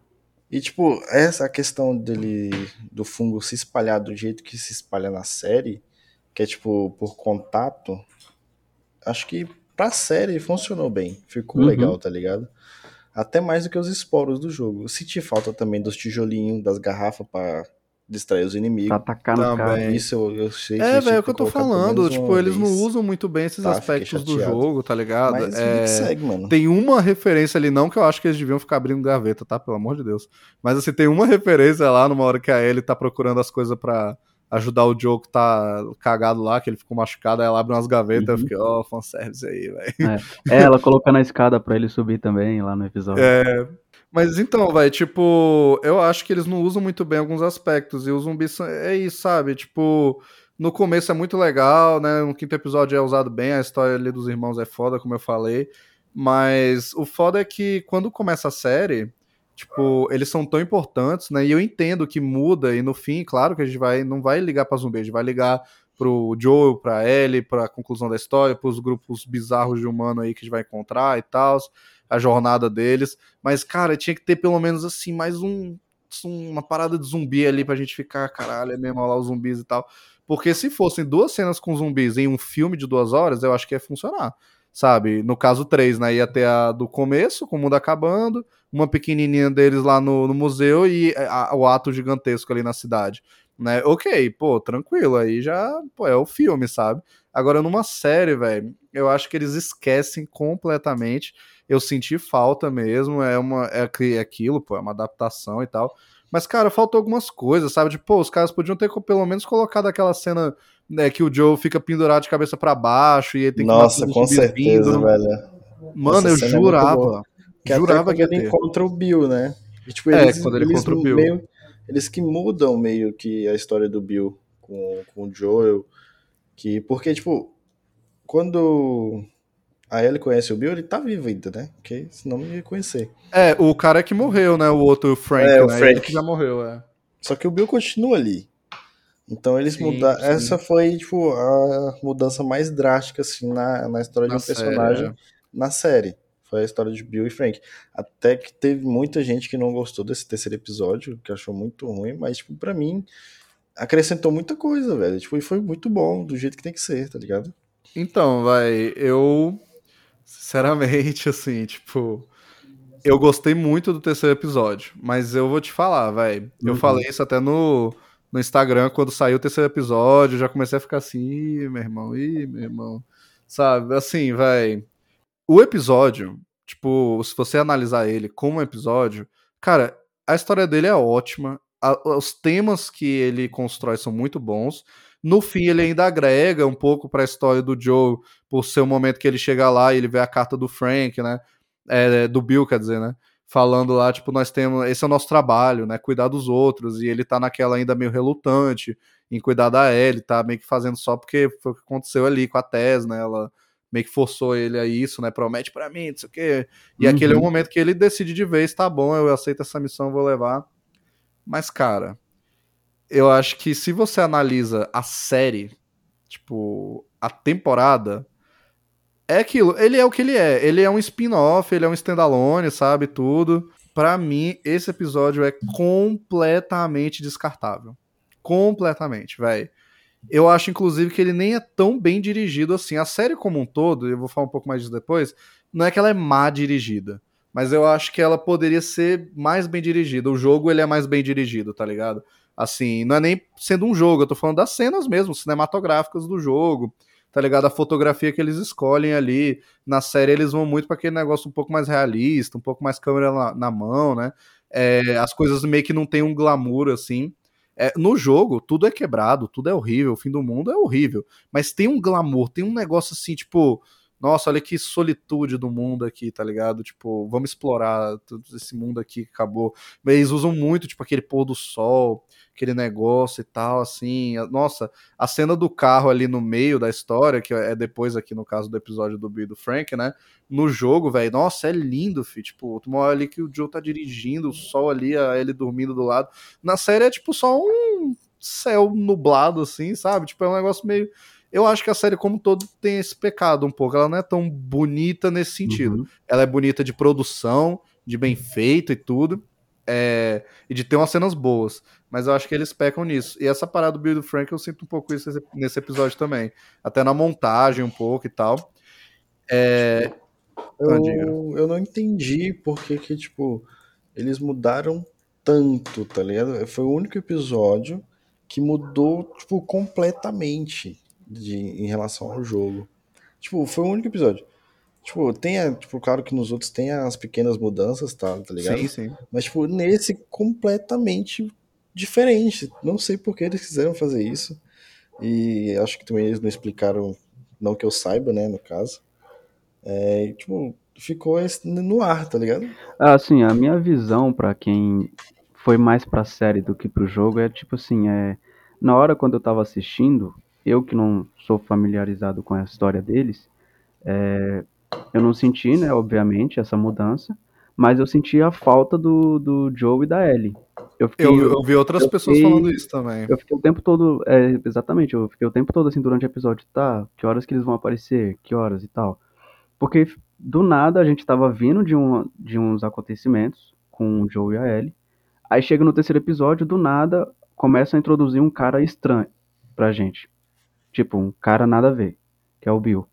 [SPEAKER 6] E, tipo, essa questão dele, do fungo se espalhar do jeito que se espalha na série, que é, tipo, por contato, acho que pra série funcionou bem. Ficou
[SPEAKER 5] Uhum.
[SPEAKER 6] legal, tá ligado? Até mais do que os esporos do jogo. Eu senti falta também dos tijolinhos, das garrafas pra distrair os
[SPEAKER 5] Pra
[SPEAKER 6] inimigos.
[SPEAKER 5] atacar no
[SPEAKER 4] Também.
[SPEAKER 5] cara.
[SPEAKER 6] Isso eu, eu sei que
[SPEAKER 4] É, velho, é o que eu tô falando. Tipo, eles não usam muito bem esses
[SPEAKER 6] Tá,
[SPEAKER 4] aspectos do jogo, tá ligado?
[SPEAKER 6] Mas
[SPEAKER 4] É,
[SPEAKER 6] segue, mano.
[SPEAKER 4] Tem uma referência ali, não que eu acho que eles deviam ficar abrindo gaveta, tá? Pelo amor de Deus. Mas assim, tem uma referência lá numa hora que a Ellie tá procurando as coisas pra ajudar o Joe que tá cagado lá, que ele ficou machucado, aí ela abre umas gavetas, eu
[SPEAKER 5] Uhum.
[SPEAKER 4] fiquei, ó, fanservice aí, velho.
[SPEAKER 5] É, ela colocando a escada pra ele subir também lá no episódio.
[SPEAKER 4] É, mas então, vai, tipo, eu acho que eles não usam muito bem alguns aspectos, e os zumbis são- é isso, sabe? Tipo, no começo é muito legal, né? No quinto episódio é usado bem, a história ali dos irmãos é foda, como eu falei. Mas o foda é que quando começa a série, tipo, eles são tão importantes, né? E eu entendo que muda, e no fim, claro que a gente vai, não vai ligar pra zumbi, a gente vai ligar pro Joe, pra Ellie, pra conclusão da história, pros grupos bizarros de humano aí que a gente vai encontrar e tal, a jornada deles. Mas, cara, tinha que ter pelo menos assim, mais um uma parada de zumbi ali pra gente ficar, caralho, é mesmo lá os zumbis e tal. Porque se fossem duas cenas com zumbis em um filme de duas horas, eu acho que ia funcionar. Sabe? No caso, três, né? Ia ter a do começo, com o mundo acabando, uma pequenininha deles lá no, no museu e a- o ato gigantesco ali na cidade. Né? Ok, pô, tranquilo, aí já pô, é o filme, sabe? Agora, numa série, velho, eu acho que eles esquecem completamente. Eu senti falta mesmo, é uma é é aquilo, pô, é uma adaptação e tal. Mas, cara, faltou algumas coisas, sabe? Tipo, pô, os caras podiam ter pelo menos colocado aquela cena né, que o Joe fica pendurado de cabeça pra baixo e ele tem que
[SPEAKER 6] Nossa, com certeza,
[SPEAKER 4] vindo.
[SPEAKER 6] velho.
[SPEAKER 4] Mano,
[SPEAKER 6] Essa
[SPEAKER 4] eu
[SPEAKER 6] é
[SPEAKER 4] jurava.
[SPEAKER 6] Que
[SPEAKER 4] jurava que
[SPEAKER 6] ele
[SPEAKER 4] ter.
[SPEAKER 6] encontra o Bill, né? E, tipo,
[SPEAKER 4] É,
[SPEAKER 6] eles,
[SPEAKER 4] quando ele encontra o Bill.
[SPEAKER 6] Meio, eles que mudam meio que a história do Bill com, com o Joel. Que, porque, tipo, quando a Ellie conhece o Bill, ele tá vivo ainda, né? Porque senão não ia conhecer.
[SPEAKER 4] É, o cara que morreu, né? O outro, o Frank,
[SPEAKER 6] É, o
[SPEAKER 4] né?
[SPEAKER 6] Frank.
[SPEAKER 4] Ele que já morreu, é.
[SPEAKER 6] Só que o Bill continua ali. Então eles mudaram. Essa foi, tipo, a mudança mais drástica, assim, na, na história
[SPEAKER 4] Na
[SPEAKER 6] de um
[SPEAKER 4] série,
[SPEAKER 6] personagem
[SPEAKER 4] é.
[SPEAKER 6] na série. Foi a história de Bill e Frank. Até que teve muita gente que não gostou desse terceiro episódio, que achou muito ruim, mas, tipo, pra mim, acrescentou muita coisa, velho. Tipo, e foi muito bom, do jeito que tem que ser, tá ligado?
[SPEAKER 4] Então, vai, eu. Sinceramente, assim, tipo. Eu gostei muito do terceiro episódio, mas eu vou te falar, vai. Eu
[SPEAKER 5] Uhum.
[SPEAKER 4] falei isso até no, no Instagram quando saiu o terceiro episódio, já comecei a ficar assim, meu irmão, ih, meu irmão. Sabe, assim, vai. O episódio, tipo, se você analisar ele como episódio, cara, a história dele é ótima, a- os temas que ele constrói são muito bons. No fim, ele ainda agrega um pouco pra história do Joe, por ser o momento que ele chega lá e ele vê a carta do Frank, né? É, do Bill, quer dizer, né? Falando lá, tipo, nós temos. Esse é o nosso trabalho, né? Cuidar dos outros. E ele tá naquela ainda meio relutante em cuidar da Ellie, tá meio que fazendo só porque foi o que aconteceu ali com a Tess, né? Ela meio que forçou ele a isso, né? Promete pra mim, não sei o quê. E
[SPEAKER 5] Uhum.
[SPEAKER 4] aquele é o momento que ele decide de vez, tá bom, eu aceito essa missão, vou levar. Mas, cara, eu acho que se você analisa a série, tipo, a temporada, é aquilo. Ele é o que ele é. Ele é um spin-off, ele é um standalone, sabe? Tudo. Pra mim, esse episódio é completamente descartável. Completamente, velho. Eu acho, inclusive, que ele nem é tão bem dirigido assim. A série como um todo, eu vou falar um pouco mais disso depois, não é que ela é má dirigida. Mas eu acho que ela poderia ser mais bem dirigida. O jogo, ele é mais bem dirigido, tá ligado? Assim, não é nem sendo um jogo, eu tô falando das cenas mesmo, cinematográficas do jogo, tá ligado? A fotografia que eles escolhem ali. Na série, eles vão muito pra aquele negócio um pouco mais realista, um pouco mais câmera na, na mão, né? É, as coisas meio que não tem um glamour, assim. É, no jogo, tudo é quebrado, tudo é horrível, o fim do mundo é horrível. Mas tem um glamour, tem um negócio assim, tipo, nossa, olha que solitude do mundo aqui, tá ligado? Tipo, vamos explorar todo esse mundo aqui que acabou. Eles usam muito, tipo, aquele pôr do sol, aquele negócio e tal, assim. Nossa, a cena do carro ali no meio da história, que é depois aqui no caso do episódio do Bill do Frank, né? No jogo, velho, nossa, é lindo, fi. Tipo, tu olha ali que o Joe tá dirigindo, o sol ali, ele dormindo do lado. Na série é tipo só um céu nublado, assim, sabe? Tipo, é um negócio meio. Eu acho que a série, como todo, tem esse pecado um pouco. Ela não é tão bonita nesse sentido.
[SPEAKER 5] Uhum.
[SPEAKER 4] Ela é bonita de produção, de bem feito e tudo. é, e de ter umas cenas boas. Mas eu acho que eles pecam nisso. E essa parada do Bill do Frank, eu sinto um pouco isso nesse- episódio também. Até na montagem um pouco e tal. É, Ah, diga.
[SPEAKER 6] Eu, eu não entendi por que que, tipo, eles mudaram tanto, tá ligado? Foi o único episódio que mudou, tipo, completamente de, em relação ao jogo. Tipo, foi o único episódio. Tipo, tem, a- tipo, claro que nos outros tem as pequenas mudanças, tá, tá ligado?
[SPEAKER 4] sim, sim.
[SPEAKER 6] Mas, tipo, nesse completamente diferente. Não sei por que eles quiseram fazer isso. E acho que também eles não explicaram, não que eu saiba, né, no caso. É, e, tipo, ficou no ar, tá ligado?
[SPEAKER 5] Ah, Assim, a minha visão pra quem foi mais pra série do que pro jogo é tipo assim, é na hora quando eu tava assistindo, eu que não sou familiarizado com a história deles, é, eu não senti, né, obviamente, essa mudança, mas eu senti a falta do, do Joe e da Ellie. Eu fiquei,
[SPEAKER 4] Eu, eu vi outras
[SPEAKER 5] eu
[SPEAKER 4] pessoas
[SPEAKER 5] fiquei-
[SPEAKER 4] falando isso também.
[SPEAKER 5] eu fiquei o tempo todo, é, exatamente, eu fiquei o tempo todo assim durante o episódio, tá, que horas que eles vão aparecer, que horas e tal. Porque do nada a gente tava vindo de, um, de uns acontecimentos com o Joe e a Ellie. Aí chega no terceiro episódio, do nada começa a introduzir um cara estranho pra gente. Tipo, um cara nada a ver, que é o Bill.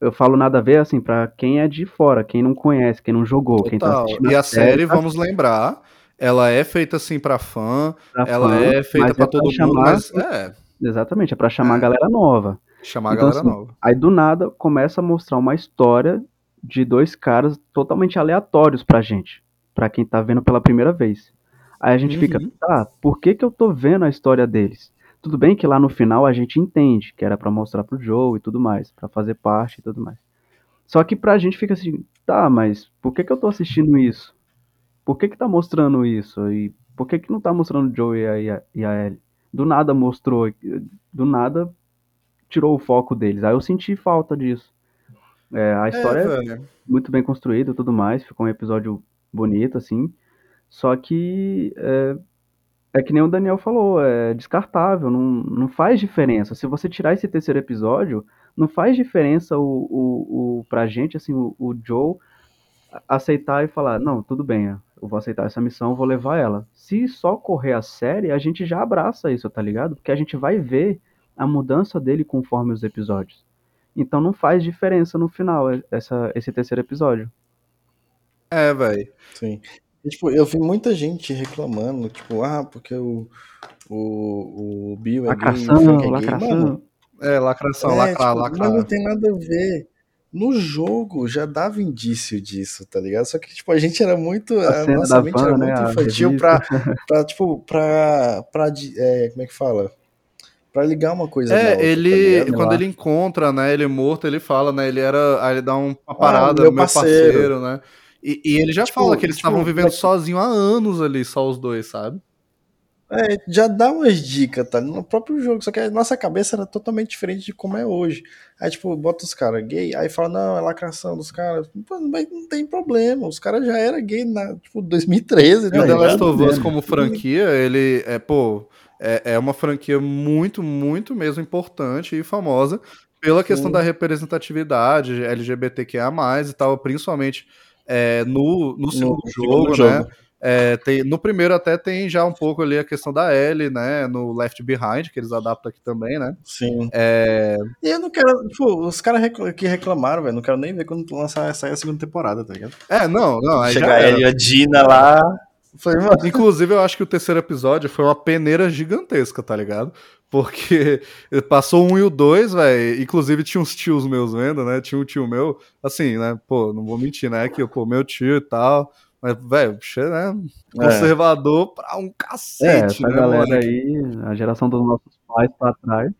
[SPEAKER 5] Eu falo nada a ver assim pra quem é de fora, quem não conhece, quem não jogou, quem tá
[SPEAKER 4] Total.
[SPEAKER 5] assistindo
[SPEAKER 4] E a série,
[SPEAKER 5] tá
[SPEAKER 4] vamos lembrar, ela é feita assim pra fã,
[SPEAKER 5] pra
[SPEAKER 4] ela
[SPEAKER 5] fã,
[SPEAKER 4] é feita pra
[SPEAKER 5] é
[SPEAKER 4] todo mundo,
[SPEAKER 5] chamar,
[SPEAKER 4] mas é,
[SPEAKER 5] Exatamente, é pra chamar
[SPEAKER 4] É.
[SPEAKER 5] a galera nova.
[SPEAKER 4] chamar a
[SPEAKER 5] Então,
[SPEAKER 4] galera
[SPEAKER 5] assim,
[SPEAKER 4] nova.
[SPEAKER 5] Aí do nada começa a mostrar uma história de dois caras totalmente aleatórios pra gente, pra quem tá vendo pela primeira vez. Aí a gente fica,
[SPEAKER 4] Uhum.
[SPEAKER 5] tá, por que que eu tô vendo a história deles? Tudo bem que lá no final a gente entende que era pra mostrar pro Joe e tudo mais, pra fazer parte e tudo mais. Só que pra gente fica assim, tá, mas por que que eu tô assistindo isso? Por que que tá mostrando isso? E por que que não tá mostrando o Joe e a, e a, e a Ellie? Do nada mostrou, do nada tirou o foco deles. Aí eu senti falta disso. É, a história é,
[SPEAKER 4] velho.
[SPEAKER 5] muito bem construída e tudo mais, ficou um episódio bonito, assim. Só que é, é que nem o Daniel falou, é descartável, não, não faz diferença. Se você tirar esse terceiro episódio, não faz diferença o, o, o, pra gente, assim, o, o Joe aceitar e falar, não, tudo bem, eu vou aceitar essa missão, vou levar ela. Se só correr a série, a gente já abraça isso, tá ligado? Porque a gente vai ver a mudança dele conforme os episódios. Então não faz diferença no final essa, esse terceiro episódio.
[SPEAKER 4] É, velho.
[SPEAKER 6] Sim. E, tipo, eu vi muita gente reclamando, tipo, ah, porque o, o, o Bill é
[SPEAKER 5] Lacração,
[SPEAKER 6] gay, é gay.
[SPEAKER 5] lacração.
[SPEAKER 6] Mano,
[SPEAKER 4] É, lacração,
[SPEAKER 6] é,
[SPEAKER 4] lacrar,
[SPEAKER 6] tipo,
[SPEAKER 4] lacrar.
[SPEAKER 6] Mas não tem nada a ver. No jogo já dava indício disso, tá ligado? Só que, tipo, a gente era muito.
[SPEAKER 5] A
[SPEAKER 6] A, nossa mente
[SPEAKER 5] van,
[SPEAKER 6] era
[SPEAKER 5] né,
[SPEAKER 6] muito infantil pra, pra, tipo, pra. pra de- é, como é que fala? Pra ligar uma coisa
[SPEAKER 4] É,
[SPEAKER 6] outra,
[SPEAKER 4] ele,
[SPEAKER 6] tá
[SPEAKER 4] quando ele encontra, né, ele morto, ele fala, né, ele era, aí ele dá um- uma parada,
[SPEAKER 6] Ah, meu
[SPEAKER 4] meu parceiro,
[SPEAKER 6] parceiro.
[SPEAKER 4] né, e, e ele já
[SPEAKER 6] Tipo,
[SPEAKER 4] fala que eles
[SPEAKER 6] tipo,
[SPEAKER 4] estavam vivendo
[SPEAKER 6] é-
[SPEAKER 4] sozinhos há anos ali, só os dois, sabe?
[SPEAKER 6] É, já dá umas dicas, tá? No próprio jogo, só que a nossa cabeça era totalmente diferente de como é hoje. Aí, tipo, bota os caras gay, aí fala, não, é lacração dos caras. Mas não tem problema, os caras já eram gay na, tipo, 2013,
[SPEAKER 4] E
[SPEAKER 6] tá
[SPEAKER 4] o The Last of Us
[SPEAKER 5] vendo.
[SPEAKER 4] como franquia, ele é, pô, é, é uma franquia muito, muito mesmo importante e famosa pela questão
[SPEAKER 6] Sim.
[SPEAKER 4] da representatividade LGBTQIA+, e tal, principalmente é, no, no segundo jogo,
[SPEAKER 6] segundo
[SPEAKER 4] né?
[SPEAKER 6] jogo.
[SPEAKER 4] É, tem, no primeiro até tem já um pouco ali a questão da Ellie, né? No Left Behind, que eles adaptam aqui também, né?
[SPEAKER 6] Sim.
[SPEAKER 4] É,
[SPEAKER 6] E eu não quero, tipo, os caras recla- que reclamaram, velho, não quero nem ver quando lançar sair a segunda temporada, tá ligado?
[SPEAKER 4] é não, não, aí
[SPEAKER 6] Chegar
[SPEAKER 4] era.
[SPEAKER 6] ele e a Dina lá. Falei, mano,
[SPEAKER 4] Inclusive, eu acho que o terceiro episódio foi uma peneira gigantesca, tá ligado? Porque passou um e o dois, velho. Inclusive, tinha uns tios meus vendo, né? Tinha um tio meu, assim, né? Pô, não vou mentir, né? Que, pô, meu tio e tal. Mas, velho, bicho, né? Conservador pra um
[SPEAKER 5] É,
[SPEAKER 4] cacete,
[SPEAKER 5] essa
[SPEAKER 4] né,
[SPEAKER 5] galera
[SPEAKER 4] mano?
[SPEAKER 5] aí, a geração dos nossos pais pra trás.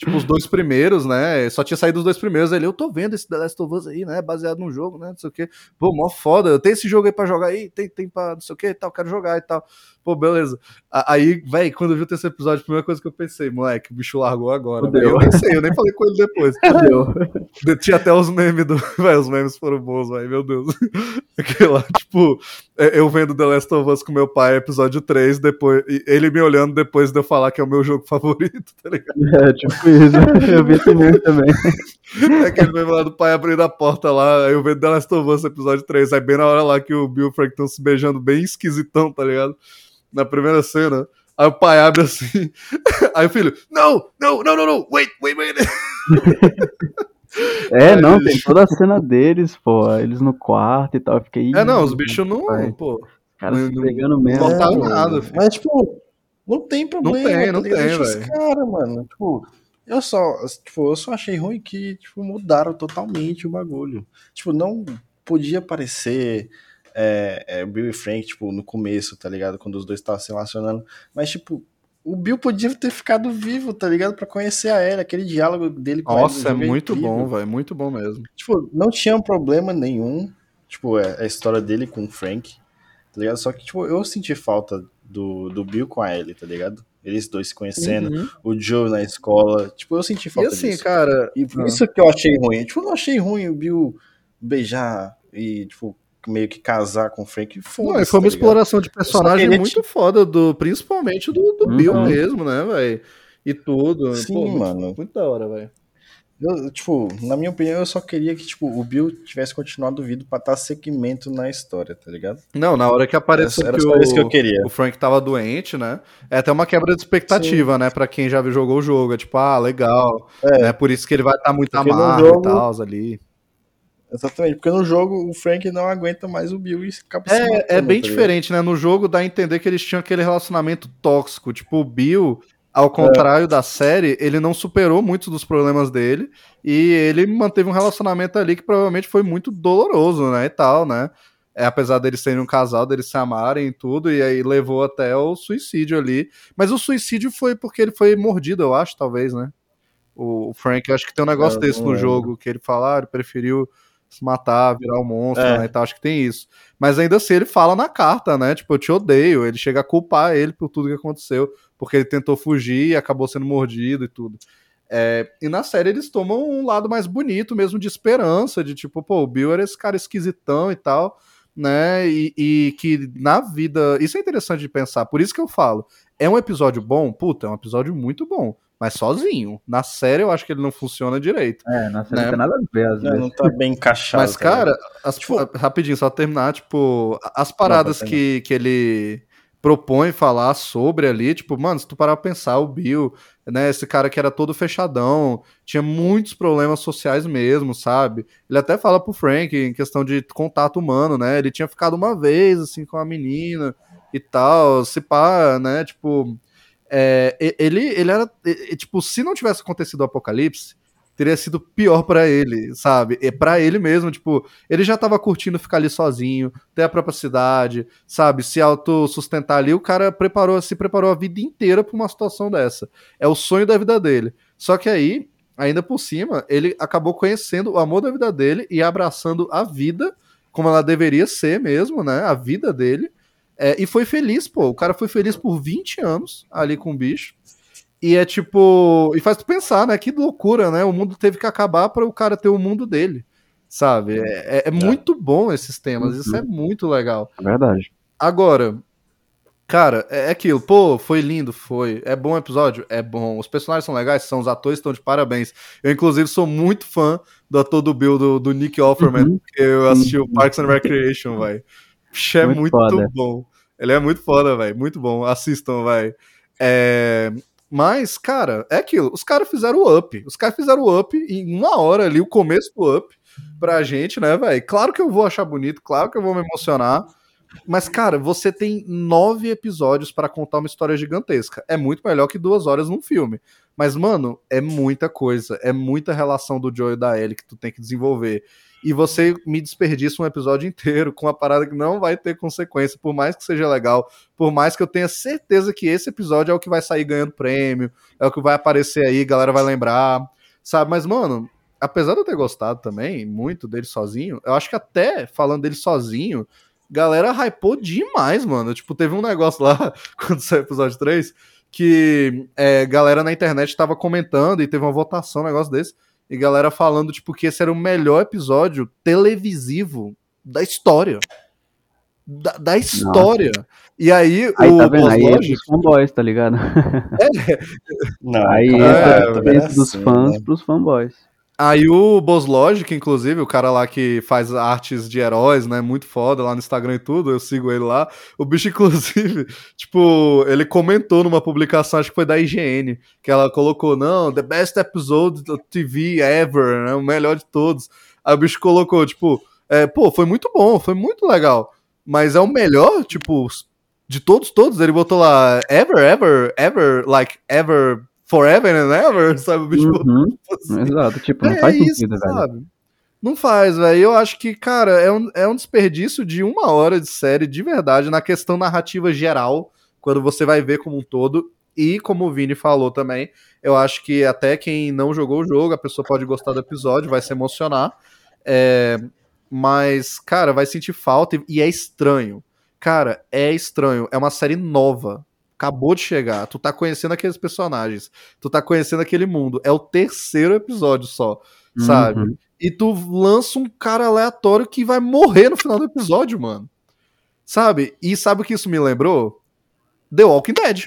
[SPEAKER 4] Tipo, os dois primeiros, né? Só tinha saído os dois primeiros. Ele, eu tô vendo esse The Last of Us aí, né? Baseado num jogo, né? Não sei o quê. Pô, mó foda. Eu tenho esse jogo aí pra jogar aí, tem, tem pra não sei o quê e tal, quero jogar e tal. Pô, beleza. Aí, velho, quando eu vi o terceiro episódio, a primeira coisa que eu pensei, moleque, o bicho largou agora. Eu nem sei, eu nem falei com ele depois. Tinha até os memes do. Véio, os memes foram bons, velho, meu Deus. Aquela, tipo, é, eu vendo The Last of Us com meu pai, episódio 3, depois. Ele me olhando depois de eu falar que é o meu jogo favorito, tá ligado?
[SPEAKER 5] É, tipo isso. Eu vi esse meme também.
[SPEAKER 4] É aquele meme lá do pai abrindo a porta lá, aí eu vendo The Last of Us, episódio 3, aí bem na hora lá que o Bill e o Frank estão se beijando bem esquisitão, tá ligado? Na primeira cena. Aí o pai abre assim. Aí o filho, não, não, não, não, não, wait, wait, wait.
[SPEAKER 5] É, não, tem toda a cena deles, pô. Eles no quarto e tal. Eu fiquei.
[SPEAKER 4] É, não, os bichos não. Pai. Pô.
[SPEAKER 5] Cara, se pegando mesmo.
[SPEAKER 4] Não faltava nada, filho.
[SPEAKER 6] Mas, tipo, não tem problema.
[SPEAKER 4] Não tem, não
[SPEAKER 6] tá
[SPEAKER 4] tem, velho.
[SPEAKER 6] Cara, mano, tipo, eu só, tipo, eu só achei ruim que, tipo, mudaram totalmente o bagulho. Tipo, não podia parecer é, é, Bill e Frank, tipo, no começo, tá ligado? Quando os dois estavam se relacionando. Mas, tipo, o Bill podia ter ficado vivo, tá ligado? Pra conhecer a Ellie, aquele diálogo dele com
[SPEAKER 4] Nossa, é
[SPEAKER 6] ela. no jogo
[SPEAKER 4] muito
[SPEAKER 6] incrível.
[SPEAKER 4] bom, velho, muito bom mesmo.
[SPEAKER 6] Tipo, não tinha um problema nenhum. Tipo, é a história dele com o Frank, tá ligado? Só que, tipo, eu senti falta do, do Bill com a Ellie, tá ligado? Eles dois se conhecendo,
[SPEAKER 4] Uhum.
[SPEAKER 6] o Joe na escola. Tipo, eu senti
[SPEAKER 4] E
[SPEAKER 6] falta
[SPEAKER 4] assim,
[SPEAKER 6] disso.
[SPEAKER 4] cara.
[SPEAKER 6] E por
[SPEAKER 4] Ah.
[SPEAKER 6] isso que eu achei ruim. Tipo, eu não achei ruim o Bill beijar e, tipo, meio que casar com o Frank.
[SPEAKER 4] Não, e
[SPEAKER 6] Foda-se,
[SPEAKER 4] foi uma
[SPEAKER 6] tá ligado?
[SPEAKER 4] exploração de personagem
[SPEAKER 6] queria,
[SPEAKER 4] muito foda, do, principalmente do, do
[SPEAKER 5] Uhum.
[SPEAKER 4] Bill mesmo, né, velho? E tudo.
[SPEAKER 6] Sim,
[SPEAKER 4] Pô, muito-
[SPEAKER 6] mano.
[SPEAKER 4] Muito da hora, velho.
[SPEAKER 6] Eu, tipo, na minha opinião, eu só queria que, tipo, o Bill tivesse continuado vivo pra dar segmento na história, tá ligado?
[SPEAKER 4] Não, na hora que apareceu
[SPEAKER 6] Era
[SPEAKER 4] que
[SPEAKER 6] só
[SPEAKER 4] o,
[SPEAKER 6] que eu queria.
[SPEAKER 4] o Frank tava doente, né? É até uma quebra de expectativa, né? Pra quem já jogou o jogo. É tipo, ah, legal.
[SPEAKER 6] É.
[SPEAKER 4] né? Por isso que ele vai estar muito
[SPEAKER 6] Porque no
[SPEAKER 4] amargo
[SPEAKER 6] jogo-
[SPEAKER 4] e tal ali.
[SPEAKER 6] Exatamente, porque no jogo o Frank não aguenta mais o Bill e acaba se
[SPEAKER 4] É, é
[SPEAKER 6] matando,
[SPEAKER 4] bem
[SPEAKER 6] tá
[SPEAKER 4] diferente, né? No jogo dá a entender que eles tinham aquele relacionamento tóxico. Tipo, o Bill, ao contrário da série, ele não superou muitos dos problemas dele. E ele manteve um relacionamento ali que provavelmente foi muito doloroso, né? E tal, né? É, apesar deles serem um casal, deles se amarem e tudo, e aí levou até o suicídio ali. Mas o suicídio foi porque ele foi mordido, eu acho, talvez, né? O Frank, acho que tem um negócio
[SPEAKER 6] Eu
[SPEAKER 4] desse no
[SPEAKER 6] lembro.
[SPEAKER 4] jogo, que ele fala, ah, ele preferiu se matar, virar um monstro,
[SPEAKER 6] É.
[SPEAKER 4] né, e tal, acho que tem isso. Mas ainda assim ele fala na carta, né, tipo, eu te odeio, ele chega a culpar ele por tudo que aconteceu, porque ele tentou fugir e acabou sendo mordido e tudo. É, e na série eles tomam um lado mais bonito mesmo, de esperança, de tipo, pô, o Bill era esse cara esquisitão e tal, né, e, e que na vida, isso é interessante de pensar, por isso que eu falo, é um episódio bom? Puta, é um episódio muito bom, mas sozinho. Na série eu acho que ele não funciona direito.
[SPEAKER 5] É, nossa,
[SPEAKER 4] Né?
[SPEAKER 5] não tem nada a ver, às
[SPEAKER 6] Não,
[SPEAKER 5] vezes.
[SPEAKER 6] não tá bem encaixado.
[SPEAKER 4] Mas, cara, as-
[SPEAKER 6] Tipo-
[SPEAKER 4] rapidinho, só terminar, tipo, as paradas
[SPEAKER 6] Não, tá
[SPEAKER 4] que, que ele propõe falar sobre ali, tipo, mano, se tu parar pra pensar, o Bill, né, esse cara que era todo fechadão, tinha muitos problemas sociais mesmo, sabe? Ele até fala pro Frank em questão de contato humano, né? Ele tinha ficado uma vez, assim, com a menina e tal, se pá, né, tipo... é, ele, ele era, tipo, se não tivesse acontecido o apocalipse, teria sido pior pra ele, sabe? E para ele mesmo, tipo, ele já tava curtindo ficar ali sozinho, ter a própria cidade, sabe? Se autossustentar ali, o cara preparou, se preparou a vida inteira pra uma situação dessa. É o sonho da vida dele. Só que aí, ainda por cima, ele acabou conhecendo o amor da vida dele e abraçando a vida como ela deveria ser mesmo, né? A vida dele. É, e foi feliz, pô. O cara foi feliz por 20 anos ali com o bicho. E é tipo. E faz tu pensar, né? Que loucura, né? O mundo teve que acabar para o cara ter o mundo dele. Sabe? É, é- é muito bom esses temas. Isso é muito legal.
[SPEAKER 5] É verdade.
[SPEAKER 4] Agora, cara, é é aquilo. Pô, foi lindo, foi. É bom o episódio? É bom. Os personagens são legais? São. Os atores estão de parabéns. Eu, inclusive, sou muito fã do ator do Bill, do, do Nick Offerman.
[SPEAKER 5] Uhum.
[SPEAKER 4] Eu assisti o Parks and Recreation, velho. É
[SPEAKER 5] Muito
[SPEAKER 4] muito, bom. Ele é muito foda, velho. Muito bom. Assistam, velho. É... Mas, cara, é aquilo. Os caras fizeram o up. Os caras fizeram o up em uma hora ali, o começo do up, pra gente, né, velho? Claro que eu vou achar bonito, claro que eu vou me emocionar. Mas, cara, você tem nove episódios pra contar uma história gigantesca. É muito melhor que duas horas num filme. Mas, mano, é muita coisa. É muita relação do Joe e da Ellie que tu tem que desenvolver. E você me desperdiça um episódio inteiro com uma parada que não vai ter consequência, por mais que seja legal, por mais que eu tenha certeza que esse episódio é o que vai sair ganhando prêmio, é o que vai aparecer aí, galera vai lembrar, sabe? Mas, mano, apesar de eu ter gostado também muito dele sozinho, eu acho que até falando dele sozinho, galera hypou demais, mano. Tipo, teve um negócio lá, quando saiu o episódio 3, que é, galera na internet tava comentando e teve uma votação, um negócio desse, e galera falando, tipo, que esse era o melhor episódio televisivo da história. Da, da história. Nossa. E aí,
[SPEAKER 5] aí o tá vendo? Aí é dos fanboys, tá ligado? É. Não, aí é, é, dos assim, fãs né? pros fanboys.
[SPEAKER 4] Aí o Boss Logic, inclusive, o cara lá que faz artes de heróis, né, muito foda lá no Instagram e tudo, eu sigo ele lá. O bicho, inclusive, tipo, ele comentou numa publicação, acho que foi da IGN, que ela colocou, não, the best episode of TV ever, né, o melhor de todos. Aí o bicho colocou, tipo, é, pô, foi muito bom, foi muito legal. Mas é o melhor, tipo, de todos, todos. Ele botou lá, ever, ever, ever, like, ever forever and ever, sabe? O bicho
[SPEAKER 5] uhum. assim. Exato, tipo, não é faz isso, sentido, sabe? velho.
[SPEAKER 4] Não faz, velho. Eu acho que, cara, é um, é um desperdício de uma hora de série de verdade na questão narrativa geral, quando você vai ver como um todo. E como o Vini falou também, eu acho que até quem não jogou o jogo, a pessoa pode gostar do episódio, vai se emocionar. É, mas, cara, vai sentir falta e é estranho. Cara, é estranho. É uma série nova acabou de chegar, tu tá conhecendo aqueles personagens, tu tá conhecendo aquele mundo. É o terceiro episódio só, uhum. sabe? E tu lança um cara aleatório que vai morrer no final do episódio, mano. Sabe? E sabe o que isso me lembrou? The Walking Dead.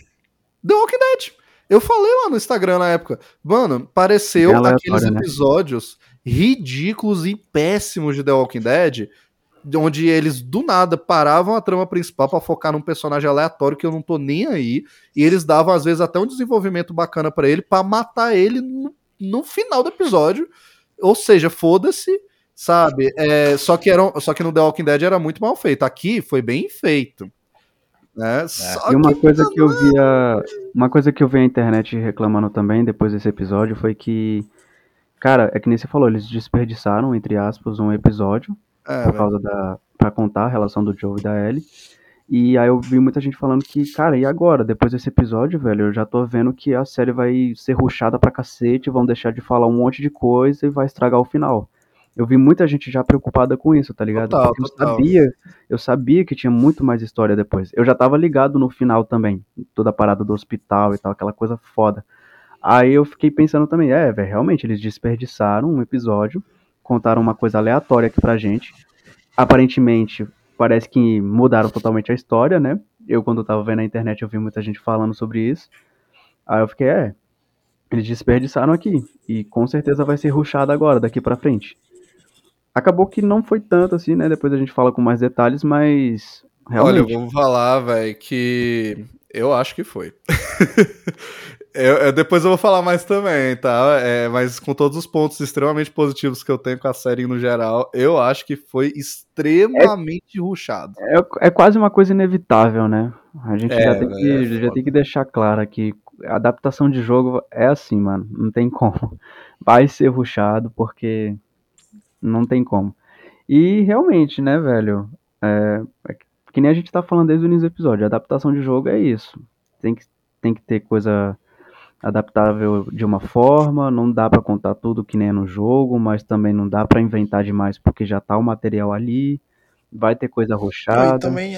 [SPEAKER 4] The Walking Dead. Eu falei lá no Instagram na época. Mano, pareceu é aqueles né? episódios né? ridículos e péssimos de The Walking Dead onde eles do nada paravam a trama principal para focar num personagem aleatório que eu não tô nem aí, e eles davam às vezes até um desenvolvimento bacana para ele para matar ele no, no, final do episódio. Ou seja, foda-se, sabe? É, só que era, só que no The Walking Dead era muito mal feito. Aqui foi bem feito. Né?
[SPEAKER 5] É. E uma que coisa que eu via, uma coisa que eu vi na internet reclamando também depois desse episódio foi que Cara, é que nem você falou, eles desperdiçaram, entre aspas, um episódio é, por causa da. pra contar a relação do Joe e da Ellie. E aí eu vi muita gente falando que, cara, e agora? Depois desse episódio, velho, eu já tô vendo que a série vai ser ruxada pra cacete, vão deixar de falar um monte de coisa e vai estragar o final. Eu vi muita gente já preocupada com isso, tá ligado? Total, eu sabia, eu sabia que tinha muito mais história depois. Eu já tava ligado no final também, toda a parada do hospital e tal, aquela coisa foda. Aí eu fiquei pensando também, é, velho, realmente eles desperdiçaram um episódio contaram uma coisa aleatória aqui pra gente. Aparentemente, parece que mudaram totalmente a história, né? Eu, quando eu tava vendo na internet, eu vi muita gente falando sobre isso. Aí eu fiquei, é, eles desperdiçaram aqui. E com certeza vai ser ruxado agora, daqui pra frente. Acabou que não foi tanto assim, né? Depois a gente fala com mais detalhes, mas. Realmente...
[SPEAKER 4] Olha, eu vou falar, velho, que eu acho que foi. Eu, eu, depois eu vou falar mais também, tá? É, mas com todos os pontos extremamente positivos que eu tenho com a série no geral, eu acho que foi extremamente é, ruchado.
[SPEAKER 5] É, é quase uma coisa inevitável, né? A gente é, já, tem que, é já tem que deixar claro que a adaptação de jogo é assim, mano. Não tem como. Vai ser ruchado porque não tem como. E realmente, né, velho? É, é que nem a gente tá falando desde o início do episódio. A adaptação de jogo é isso. Tem que, tem que ter coisa adaptável de uma forma, não dá para contar tudo que nem é no jogo, mas também não dá para inventar demais porque já tá o material ali, vai ter coisa rochada. E
[SPEAKER 6] também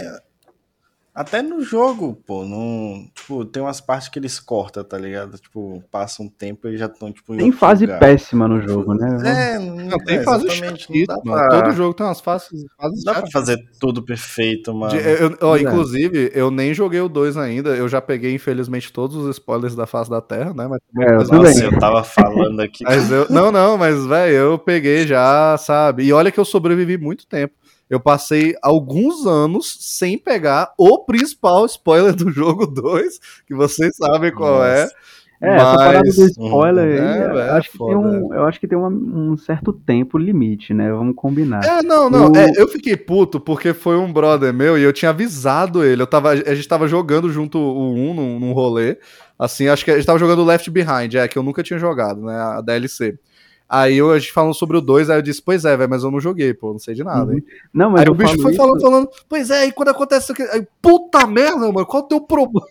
[SPEAKER 6] até no jogo, pô, não, tipo, tem umas partes que eles cortam, tá ligado? Tipo, passa um tempo e já estão, tipo,
[SPEAKER 5] em Tem fase lugar. péssima no jogo, né?
[SPEAKER 6] É, não, tem é, fase
[SPEAKER 4] chata, pra... Todo jogo tem umas fases, fases
[SPEAKER 6] Não dá pra fazer tudo perfeito, mano. De,
[SPEAKER 4] eu, ó, é. inclusive, eu nem joguei o 2 ainda, eu já peguei, infelizmente, todos os spoilers da face da Terra, né? Mas,
[SPEAKER 6] é, eu, Nossa, eu tava falando aqui.
[SPEAKER 4] mas eu, não, não, mas, velho, eu peguei já, sabe? E olha que eu sobrevivi muito tempo eu passei alguns anos sem pegar o principal spoiler do jogo 2, que vocês sabem qual é. Nossa.
[SPEAKER 5] é. É, mas... essa parada do spoiler aí, é, é, acho que tem um, eu acho que tem uma, um certo tempo limite, né? Vamos combinar.
[SPEAKER 4] É, não, não. O... É, eu fiquei puto porque foi um brother meu e eu tinha avisado ele. Eu tava, a gente tava jogando junto o 1 um, num, num rolê. Assim, acho que a gente tava jogando Left Behind, é, que eu nunca tinha jogado, né? A DLC. Aí eu, a gente falando sobre o 2, aí eu disse, pois é, velho, mas eu não joguei, pô, não sei de nada, hein? Uhum.
[SPEAKER 5] Não, mas
[SPEAKER 4] aí o bicho foi isso... falando, falando, pois é, e quando acontece isso aqui, aí, puta merda, mano, qual é o teu problema?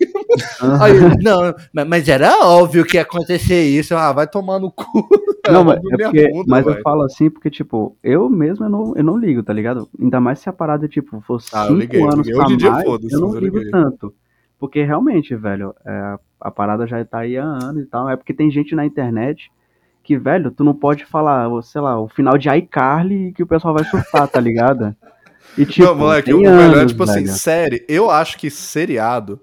[SPEAKER 4] Aí, não, mas- era óbvio que ia acontecer isso. Ah, vai tomar no cu.
[SPEAKER 5] Não, mas, é porque, mas eu falo assim porque, tipo, eu mesmo eu não, eu não ligo, tá ligado? Ainda mais se a parada, tipo, for
[SPEAKER 4] Ah, eu
[SPEAKER 5] cinco
[SPEAKER 4] liguei, eu
[SPEAKER 5] anos
[SPEAKER 4] liguei.
[SPEAKER 5] pra
[SPEAKER 4] Hoje
[SPEAKER 5] mais,
[SPEAKER 4] foda-se,
[SPEAKER 5] eu não
[SPEAKER 4] eu
[SPEAKER 5] ligo
[SPEAKER 4] liguei.
[SPEAKER 5] tanto. Porque realmente, velho, é, a parada já tá aí há anos e tal. É porque tem gente na internet que, velho, tu não pode falar, sei lá, o final de iCarly que o pessoal vai surtar, tá ligado? E, tipo,
[SPEAKER 4] não, moleque, o melhor é
[SPEAKER 5] anos,
[SPEAKER 4] tipo assim,
[SPEAKER 5] velho.
[SPEAKER 4] série. Eu acho que seriado,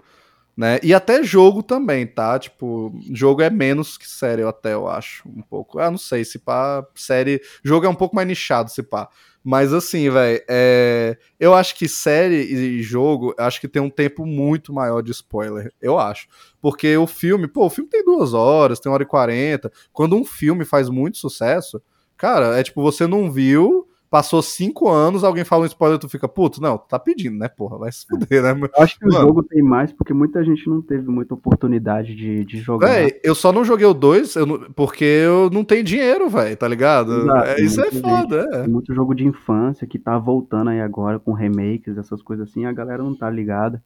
[SPEAKER 4] né? E até jogo também, tá? Tipo, jogo é menos que série, eu até eu acho, um pouco. Ah, não sei, se pá, série. Jogo é um pouco mais nichado, se pá. Mas assim, velho, é... eu acho que série e jogo, acho que tem um tempo muito maior de spoiler. Eu acho. Porque o filme, pô, o filme tem duas horas, tem uma hora e quarenta. Quando um filme faz muito sucesso, cara, é tipo, você não viu, passou cinco anos, alguém fala um spoiler, tu fica, puto, não, tá pedindo, né, porra? Vai se fuder, né?
[SPEAKER 5] Eu acho que o
[SPEAKER 4] Mano.
[SPEAKER 5] jogo tem mais porque muita gente não teve muita oportunidade de, de jogar.
[SPEAKER 4] Véi, eu só não joguei o 2 porque eu não tenho dinheiro, velho, tá ligado?
[SPEAKER 5] Exato,
[SPEAKER 4] É, isso é
[SPEAKER 5] muita
[SPEAKER 4] foda, é.
[SPEAKER 5] Tem muito jogo de infância que tá voltando aí agora com remakes, essas coisas assim, a galera não tá ligada.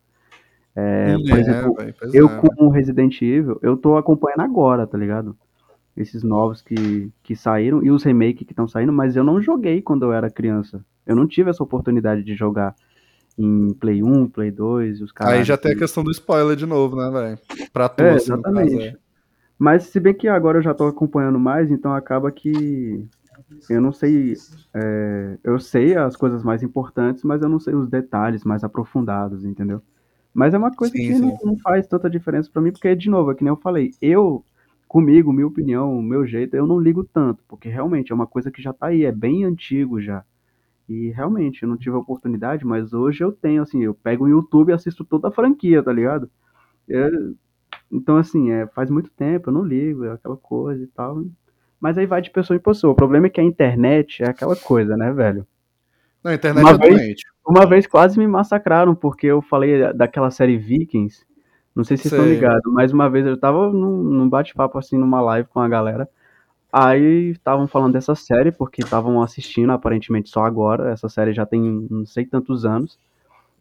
[SPEAKER 5] É, por exemplo,
[SPEAKER 4] véi, pois
[SPEAKER 5] eu
[SPEAKER 4] é.
[SPEAKER 5] com o Resident Evil, eu tô acompanhando agora, tá ligado? Esses novos que, que saíram e os remakes que estão saindo, mas eu não joguei quando eu era criança. Eu não tive essa oportunidade de jogar em Play 1, Play 2 e os caras.
[SPEAKER 4] Aí já tem a questão do spoiler de novo, né, velho? Pra tu,
[SPEAKER 5] É,
[SPEAKER 4] assim, no caso,
[SPEAKER 5] exatamente.
[SPEAKER 4] é.
[SPEAKER 5] Mas se bem que agora eu já tô acompanhando mais, então acaba que eu não sei. é, eu sei as coisas mais importantes, mas eu não sei os detalhes mais aprofundados, entendeu? Mas é uma coisa
[SPEAKER 4] Sim,
[SPEAKER 5] que
[SPEAKER 4] sim.
[SPEAKER 5] Não, não faz tanta diferença pra mim, porque, de novo, é que nem eu falei, eu, comigo, minha opinião, o meu jeito, eu não ligo tanto, porque realmente é uma coisa que já tá aí, é bem antigo já. E realmente, eu não tive a oportunidade, mas hoje eu tenho, assim, eu pego o YouTube e assisto toda a franquia, tá ligado? É, então, assim, é, faz muito tempo, eu não ligo, é aquela coisa e tal. Mas aí vai de pessoa em pessoa. O problema é que a internet é aquela coisa, né, velho?
[SPEAKER 4] Não, a internet
[SPEAKER 5] Uma
[SPEAKER 4] é
[SPEAKER 5] vez-
[SPEAKER 4] doente.
[SPEAKER 5] Uma vez quase me massacraram, porque eu falei daquela série Vikings. Não sei se vocês estão ligados, mas uma vez eu tava num, num bate-papo, assim, numa live com a galera. Aí estavam falando dessa série, porque estavam assistindo aparentemente só agora. Essa série já tem não sei tantos anos.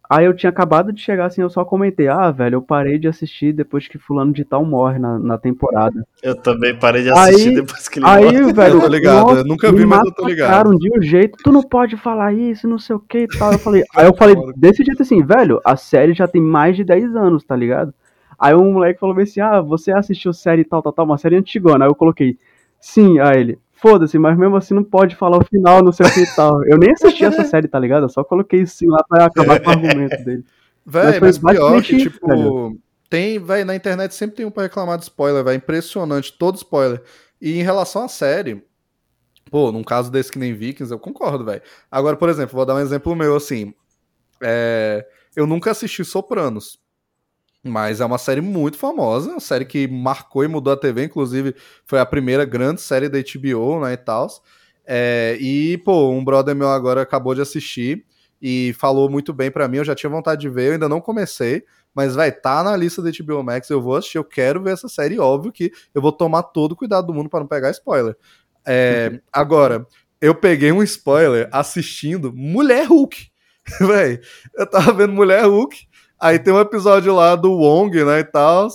[SPEAKER 5] Aí eu tinha acabado de chegar assim, eu só comentei, ah, velho, eu parei de assistir depois que fulano de tal morre na, na temporada.
[SPEAKER 6] Eu também parei de assistir
[SPEAKER 5] Aí-
[SPEAKER 6] depois que ele
[SPEAKER 5] Aí,
[SPEAKER 6] morre.
[SPEAKER 5] velho,
[SPEAKER 4] Eu tô ligado,
[SPEAKER 5] nossa,
[SPEAKER 4] eu nunca vi, mas eu tô ligado.
[SPEAKER 5] de um jeito, tu não pode falar isso, não sei o que e tal. Eu falei, aí eu falei desse jeito assim, velho, a série já tem mais de 10 anos, tá ligado? Aí um moleque falou assim, ah, você assistiu série tal, tal, tal, uma série antigona. Aí eu coloquei, sim, aí ele, foda-se, mas mesmo assim não pode falar o final, não sei o que e tal. Eu nem assisti essa série, tá ligado? Eu só coloquei sim lá pra acabar com o argumento dele.
[SPEAKER 4] Véi,
[SPEAKER 5] foi
[SPEAKER 4] mas pior que,
[SPEAKER 5] isso,
[SPEAKER 4] tipo,
[SPEAKER 5] velho.
[SPEAKER 4] tem, véi, na internet sempre tem um pra reclamar de spoiler, véi, impressionante, todo spoiler. E em relação à série, pô, num caso desse que nem Vikings, eu concordo, velho. Agora, por exemplo, vou dar um exemplo meu, assim, é, eu nunca assisti Sopranos, mas é uma série muito famosa, uma série que marcou e mudou a TV, inclusive foi a primeira grande série da HBO, né, e tal. É, e, pô, um brother meu agora acabou de assistir e falou muito bem pra mim, eu já tinha vontade de ver, eu ainda não comecei, mas vai tá na lista da HBO Max, eu vou assistir, eu quero ver essa série, óbvio que eu vou tomar todo o cuidado do mundo pra não pegar spoiler. É, agora, eu peguei um spoiler assistindo Mulher Hulk. Véi, eu tava vendo Mulher Hulk, aí tem um episódio lá do Wong, né, e tal,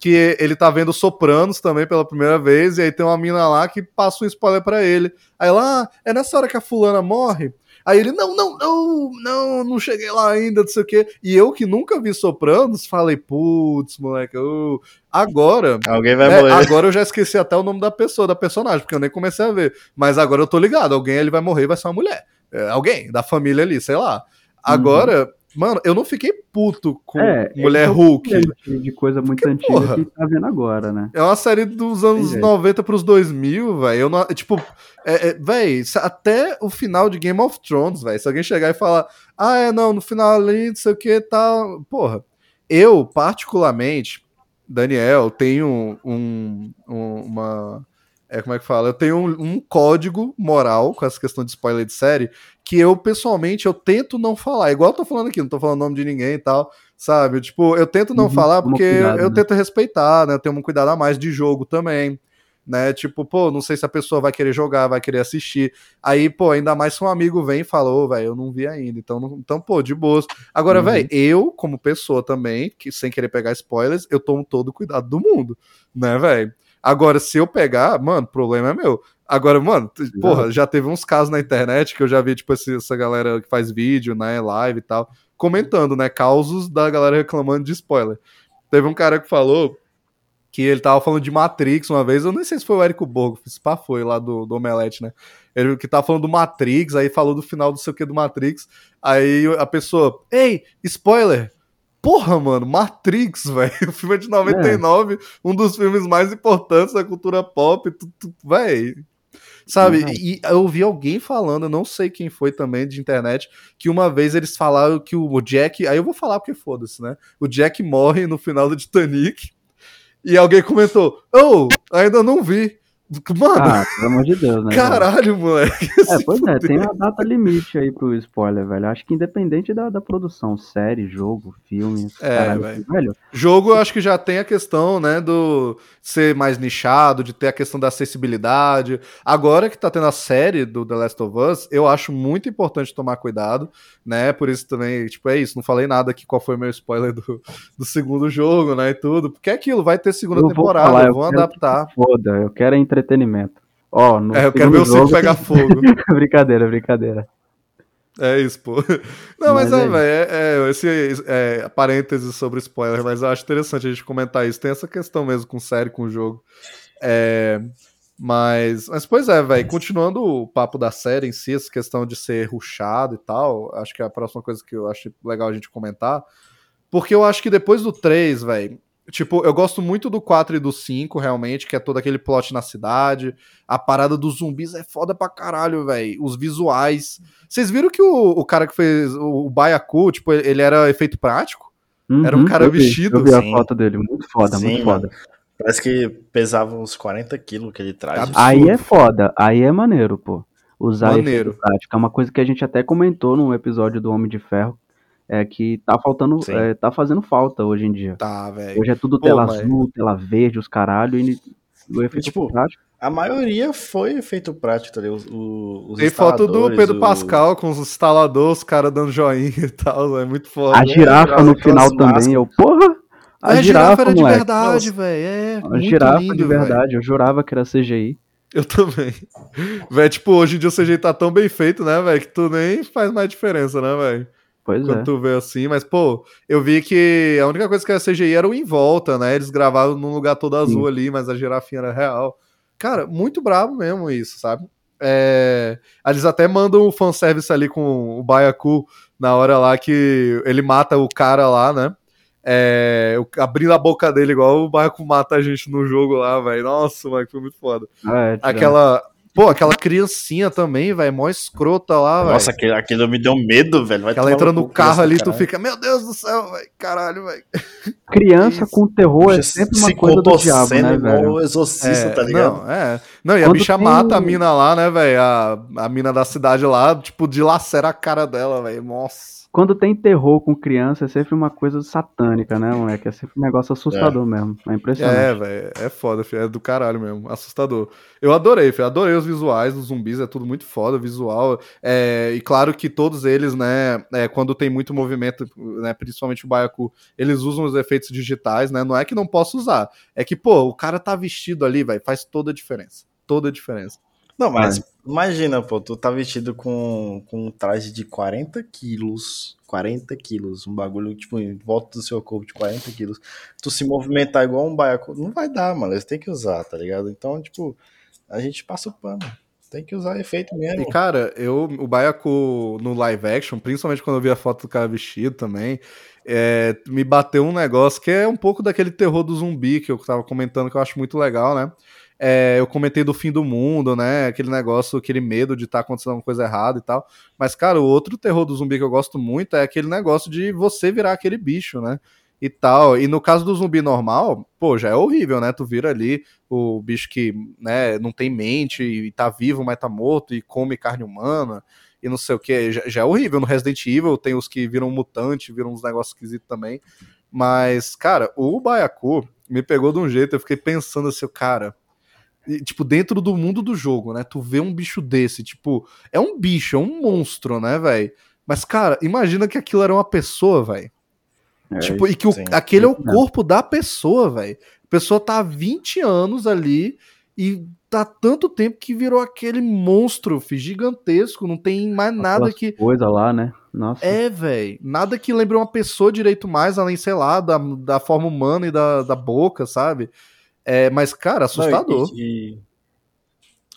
[SPEAKER 4] que ele tá vendo Sopranos também pela primeira vez, e aí tem uma mina lá que passa um spoiler pra ele. Aí lá, ah, é nessa hora que a fulana morre? Aí ele, não, não, não, não, não cheguei lá ainda, não sei o quê. E eu que nunca vi Sopranos, falei, putz, moleque, agora,
[SPEAKER 6] Alguém vai
[SPEAKER 4] é,
[SPEAKER 6] morrer.
[SPEAKER 4] agora eu já esqueci até o nome da pessoa, da personagem, porque eu nem comecei a ver. Mas agora eu tô ligado, alguém ele vai morrer, vai ser uma mulher. É, alguém da família ali, sei lá. Agora, mano, eu não fiquei puto com
[SPEAKER 5] É,
[SPEAKER 4] Mulher
[SPEAKER 5] é
[SPEAKER 4] Hulk.
[SPEAKER 5] de, coisa muito
[SPEAKER 4] Porque,
[SPEAKER 5] antiga
[SPEAKER 4] porra.
[SPEAKER 5] que tá vendo agora, né?
[SPEAKER 4] É uma série dos anos
[SPEAKER 5] jeito.
[SPEAKER 4] 90 pros 2000, velho. Eu não, tipo, é, é, velho, até o final de Game of Thrones, velho. Se alguém chegar e falar, ah, é, não, no final ali, não sei o que, tal. Porra, eu, particularmente, Daniel, tenho um, um- uma. É, como é que fala? Eu tenho um, um código moral com essa questão de spoiler de série que eu, pessoalmente, eu tento não falar. Igual eu tô falando aqui, não tô falando nome de ninguém e tal, sabe? Tipo, eu tento não
[SPEAKER 5] Uhum,
[SPEAKER 4] falar porque
[SPEAKER 5] cuidado,
[SPEAKER 4] eu
[SPEAKER 5] né?
[SPEAKER 4] tento respeitar, né? Eu tenho um cuidado a mais de jogo também. né? Tipo, pô, não sei se a pessoa vai querer jogar, vai querer assistir. Aí, pô, ainda mais se um amigo vem e falou, velho, eu não vi ainda. Então, não, então pô, de boas. Agora, uhum. velho, eu, como pessoa também, que sem querer pegar spoilers, eu tomo todo o cuidado do mundo, né, velho? Agora, se eu pegar, mano, o problema é meu. Agora, mano, porra, já teve uns casos na internet que eu já vi, tipo, essa galera que faz vídeo, né, live e tal, comentando, né, causos da galera reclamando de spoiler. Teve um cara que falou que ele tava falando de Matrix uma vez, eu nem sei se foi o Érico Borgo, se pá foi lá do, do Omelete, né? Ele que tava falando do Matrix, aí falou do final do sei o que do Matrix, aí a pessoa, ei, spoiler! Porra, mano, Matrix, velho. O filme é de 99, é. um dos filmes mais importantes da cultura pop, velho. Sabe? Uhum. E eu ouvi alguém falando, eu não sei quem foi também de internet, que uma vez eles falaram que o Jack. Aí eu vou falar porque foda-se, né? O Jack morre no final do Titanic. E alguém comentou: Oh, ainda não vi. Mano. Ah,
[SPEAKER 5] pelo amor de Deus, né?
[SPEAKER 4] Caralho, moleque.
[SPEAKER 5] É, pois é, tem uma data limite aí pro spoiler, velho. Acho que independente da, da produção, série, jogo, filme.
[SPEAKER 4] É, caralho, velho. velho. Jogo eu acho que já tem a questão, né, do ser mais nichado, de ter a questão da acessibilidade. Agora que tá tendo a série do The Last of Us, eu acho muito importante tomar cuidado, né? Por isso também, tipo, é isso. Não falei nada aqui qual foi meu spoiler do, do segundo jogo, né? E tudo. Porque é aquilo, vai ter segunda eu temporada, vou falar, vão adaptar.
[SPEAKER 5] Foda, eu quero entre entretenimento. Ó,
[SPEAKER 4] no é, eu quero ver o circo pegar fogo.
[SPEAKER 5] brincadeira, brincadeira.
[SPEAKER 4] É isso, pô. Não, mas, mas é, é velho, é, é, esse é, parênteses sobre spoiler, mas eu acho interessante a gente comentar isso. Tem essa questão mesmo com série, com jogo. É, mas, mas, pois é, velho, continuando o papo da série em si, essa questão de ser ruxado e tal, acho que é a próxima coisa que eu acho legal a gente comentar. Porque eu acho que depois do 3, velho, Tipo, eu gosto muito do 4 e do 5, realmente, que é todo aquele plot na cidade. A parada dos zumbis é foda pra caralho, velho. Os visuais. Vocês viram que o, o cara que fez o Baiacu, tipo, ele era efeito prático? Uhum, era um cara
[SPEAKER 5] eu vi,
[SPEAKER 4] vestido.
[SPEAKER 5] Eu vi a foto dele, muito foda, Sim, muito foda.
[SPEAKER 6] Parece que pesava uns 40 quilos que ele traz.
[SPEAKER 5] Absurdo. Aí é foda, aí é maneiro, pô. Usar maneiro. efeito prático. É uma coisa que a gente até comentou no episódio do Homem de Ferro, é que tá faltando, é, tá fazendo falta hoje em dia.
[SPEAKER 4] Tá, velho.
[SPEAKER 5] Hoje é tudo Pô, tela azul, tela verde, os caralho, e o efeito tipo, prático.
[SPEAKER 6] A maioria foi efeito prático, tá ligado? Os,
[SPEAKER 4] Tem foto do Pedro o... Pascal com os instaladores, os caras dando joinha e tal, é muito foda.
[SPEAKER 5] A girafa no final também, eu, porra!
[SPEAKER 4] A, a girafa, era de verdade, velho. É,
[SPEAKER 5] a girafa lindo, de verdade, véio. eu jurava que era CGI.
[SPEAKER 4] Eu também. Velho, tipo, hoje em dia o CGI tá tão bem feito, né, velho, que tu nem faz mais diferença, né, velho?
[SPEAKER 5] Pois
[SPEAKER 4] quando
[SPEAKER 5] é.
[SPEAKER 4] tu vê assim, mas pô, eu vi que a única coisa que era CGI era o em volta, né? Eles gravaram num lugar todo azul Sim. ali, mas a girafinha era real. Cara, muito brabo mesmo isso, sabe? É... Eles até mandam o fanservice ali com o Baiacu na hora lá que ele mata o cara lá, né? É... abrindo a boca dele igual o Baiacu mata a gente no jogo lá, velho. Nossa, mano, foi muito foda.
[SPEAKER 5] Ah, é,
[SPEAKER 4] Aquela, Pô, aquela criancinha também, velho, mó escrota lá, velho.
[SPEAKER 6] Nossa, aquilo, aquilo me deu medo, velho.
[SPEAKER 4] Ela entra no carro ali, tu fica, meu Deus do céu, velho, caralho, velho.
[SPEAKER 5] Criança com terror é sempre uma coisa do diabo, né, velho?
[SPEAKER 6] exorcista, é, tá ligado?
[SPEAKER 4] Não, é. Não, e Quando a bicha tem... mata a mina lá, né, velho, a, a mina da cidade lá, tipo, dilacera a cara dela, velho, nossa.
[SPEAKER 5] Quando tem terror com criança, é sempre uma coisa satânica, né, moleque? É sempre um negócio assustador é. mesmo. É impressionante.
[SPEAKER 4] É, velho. É foda, filho. É do caralho mesmo. Assustador. Eu adorei, filho. Adorei os visuais dos zumbis. É tudo muito foda, visual. É, e claro que todos eles, né, é, quando tem muito movimento, né, principalmente o Baiacu, eles usam os efeitos digitais, né? Não é que não possa usar. É que, pô, o cara tá vestido ali, velho. Faz toda a diferença. Toda a diferença.
[SPEAKER 6] Não, mas é. Imagina, pô, tu tá vestido com, com um traje de 40 quilos. 40 quilos. Um bagulho, tipo, em volta do seu corpo de 40 quilos. Tu se movimentar igual um baiacu. Não vai dar, mano. Você tem que usar, tá ligado? Então, tipo, a gente passa o pano. Tem que usar efeito mesmo.
[SPEAKER 4] E, cara, eu, o Baiacu no live action, principalmente quando eu vi a foto do cara vestido também, é, me bateu um negócio que é um pouco daquele terror do zumbi que eu tava comentando, que eu acho muito legal, né? É, eu comentei do fim do mundo, né? Aquele negócio, aquele medo de estar tá acontecendo alguma coisa errada e tal. Mas, cara, o outro terror do zumbi que eu gosto muito é aquele negócio de você virar aquele bicho, né? E tal. E no caso do zumbi normal, pô, já é horrível, né? Tu vira ali o bicho que, né, não tem mente e tá vivo, mas tá morto e come carne humana e não sei o que. Já, já, é horrível. No Resident Evil tem os que viram mutante, viram uns negócios esquisitos também. Mas, cara, o Baiacu me pegou de um jeito, eu fiquei pensando assim, cara tipo, dentro do mundo do jogo, né? Tu vê um bicho desse, tipo, é um bicho, é um monstro, né, velho? Mas, cara, imagina que aquilo era uma pessoa, velho.
[SPEAKER 5] É,
[SPEAKER 4] tipo, e que o,
[SPEAKER 6] sim.
[SPEAKER 4] aquele é o corpo da pessoa, velho. A pessoa tá há 20 anos ali e tá tanto tempo que virou aquele monstro, fi, gigantesco, não tem mais nada
[SPEAKER 5] aquelas
[SPEAKER 4] que.
[SPEAKER 5] coisa lá, né? Nossa.
[SPEAKER 4] É, velho. Nada que lembre uma pessoa direito mais, além, sei lá, da, da forma humana e da, da boca, sabe? É, mas, cara, assustador.
[SPEAKER 6] Não, e,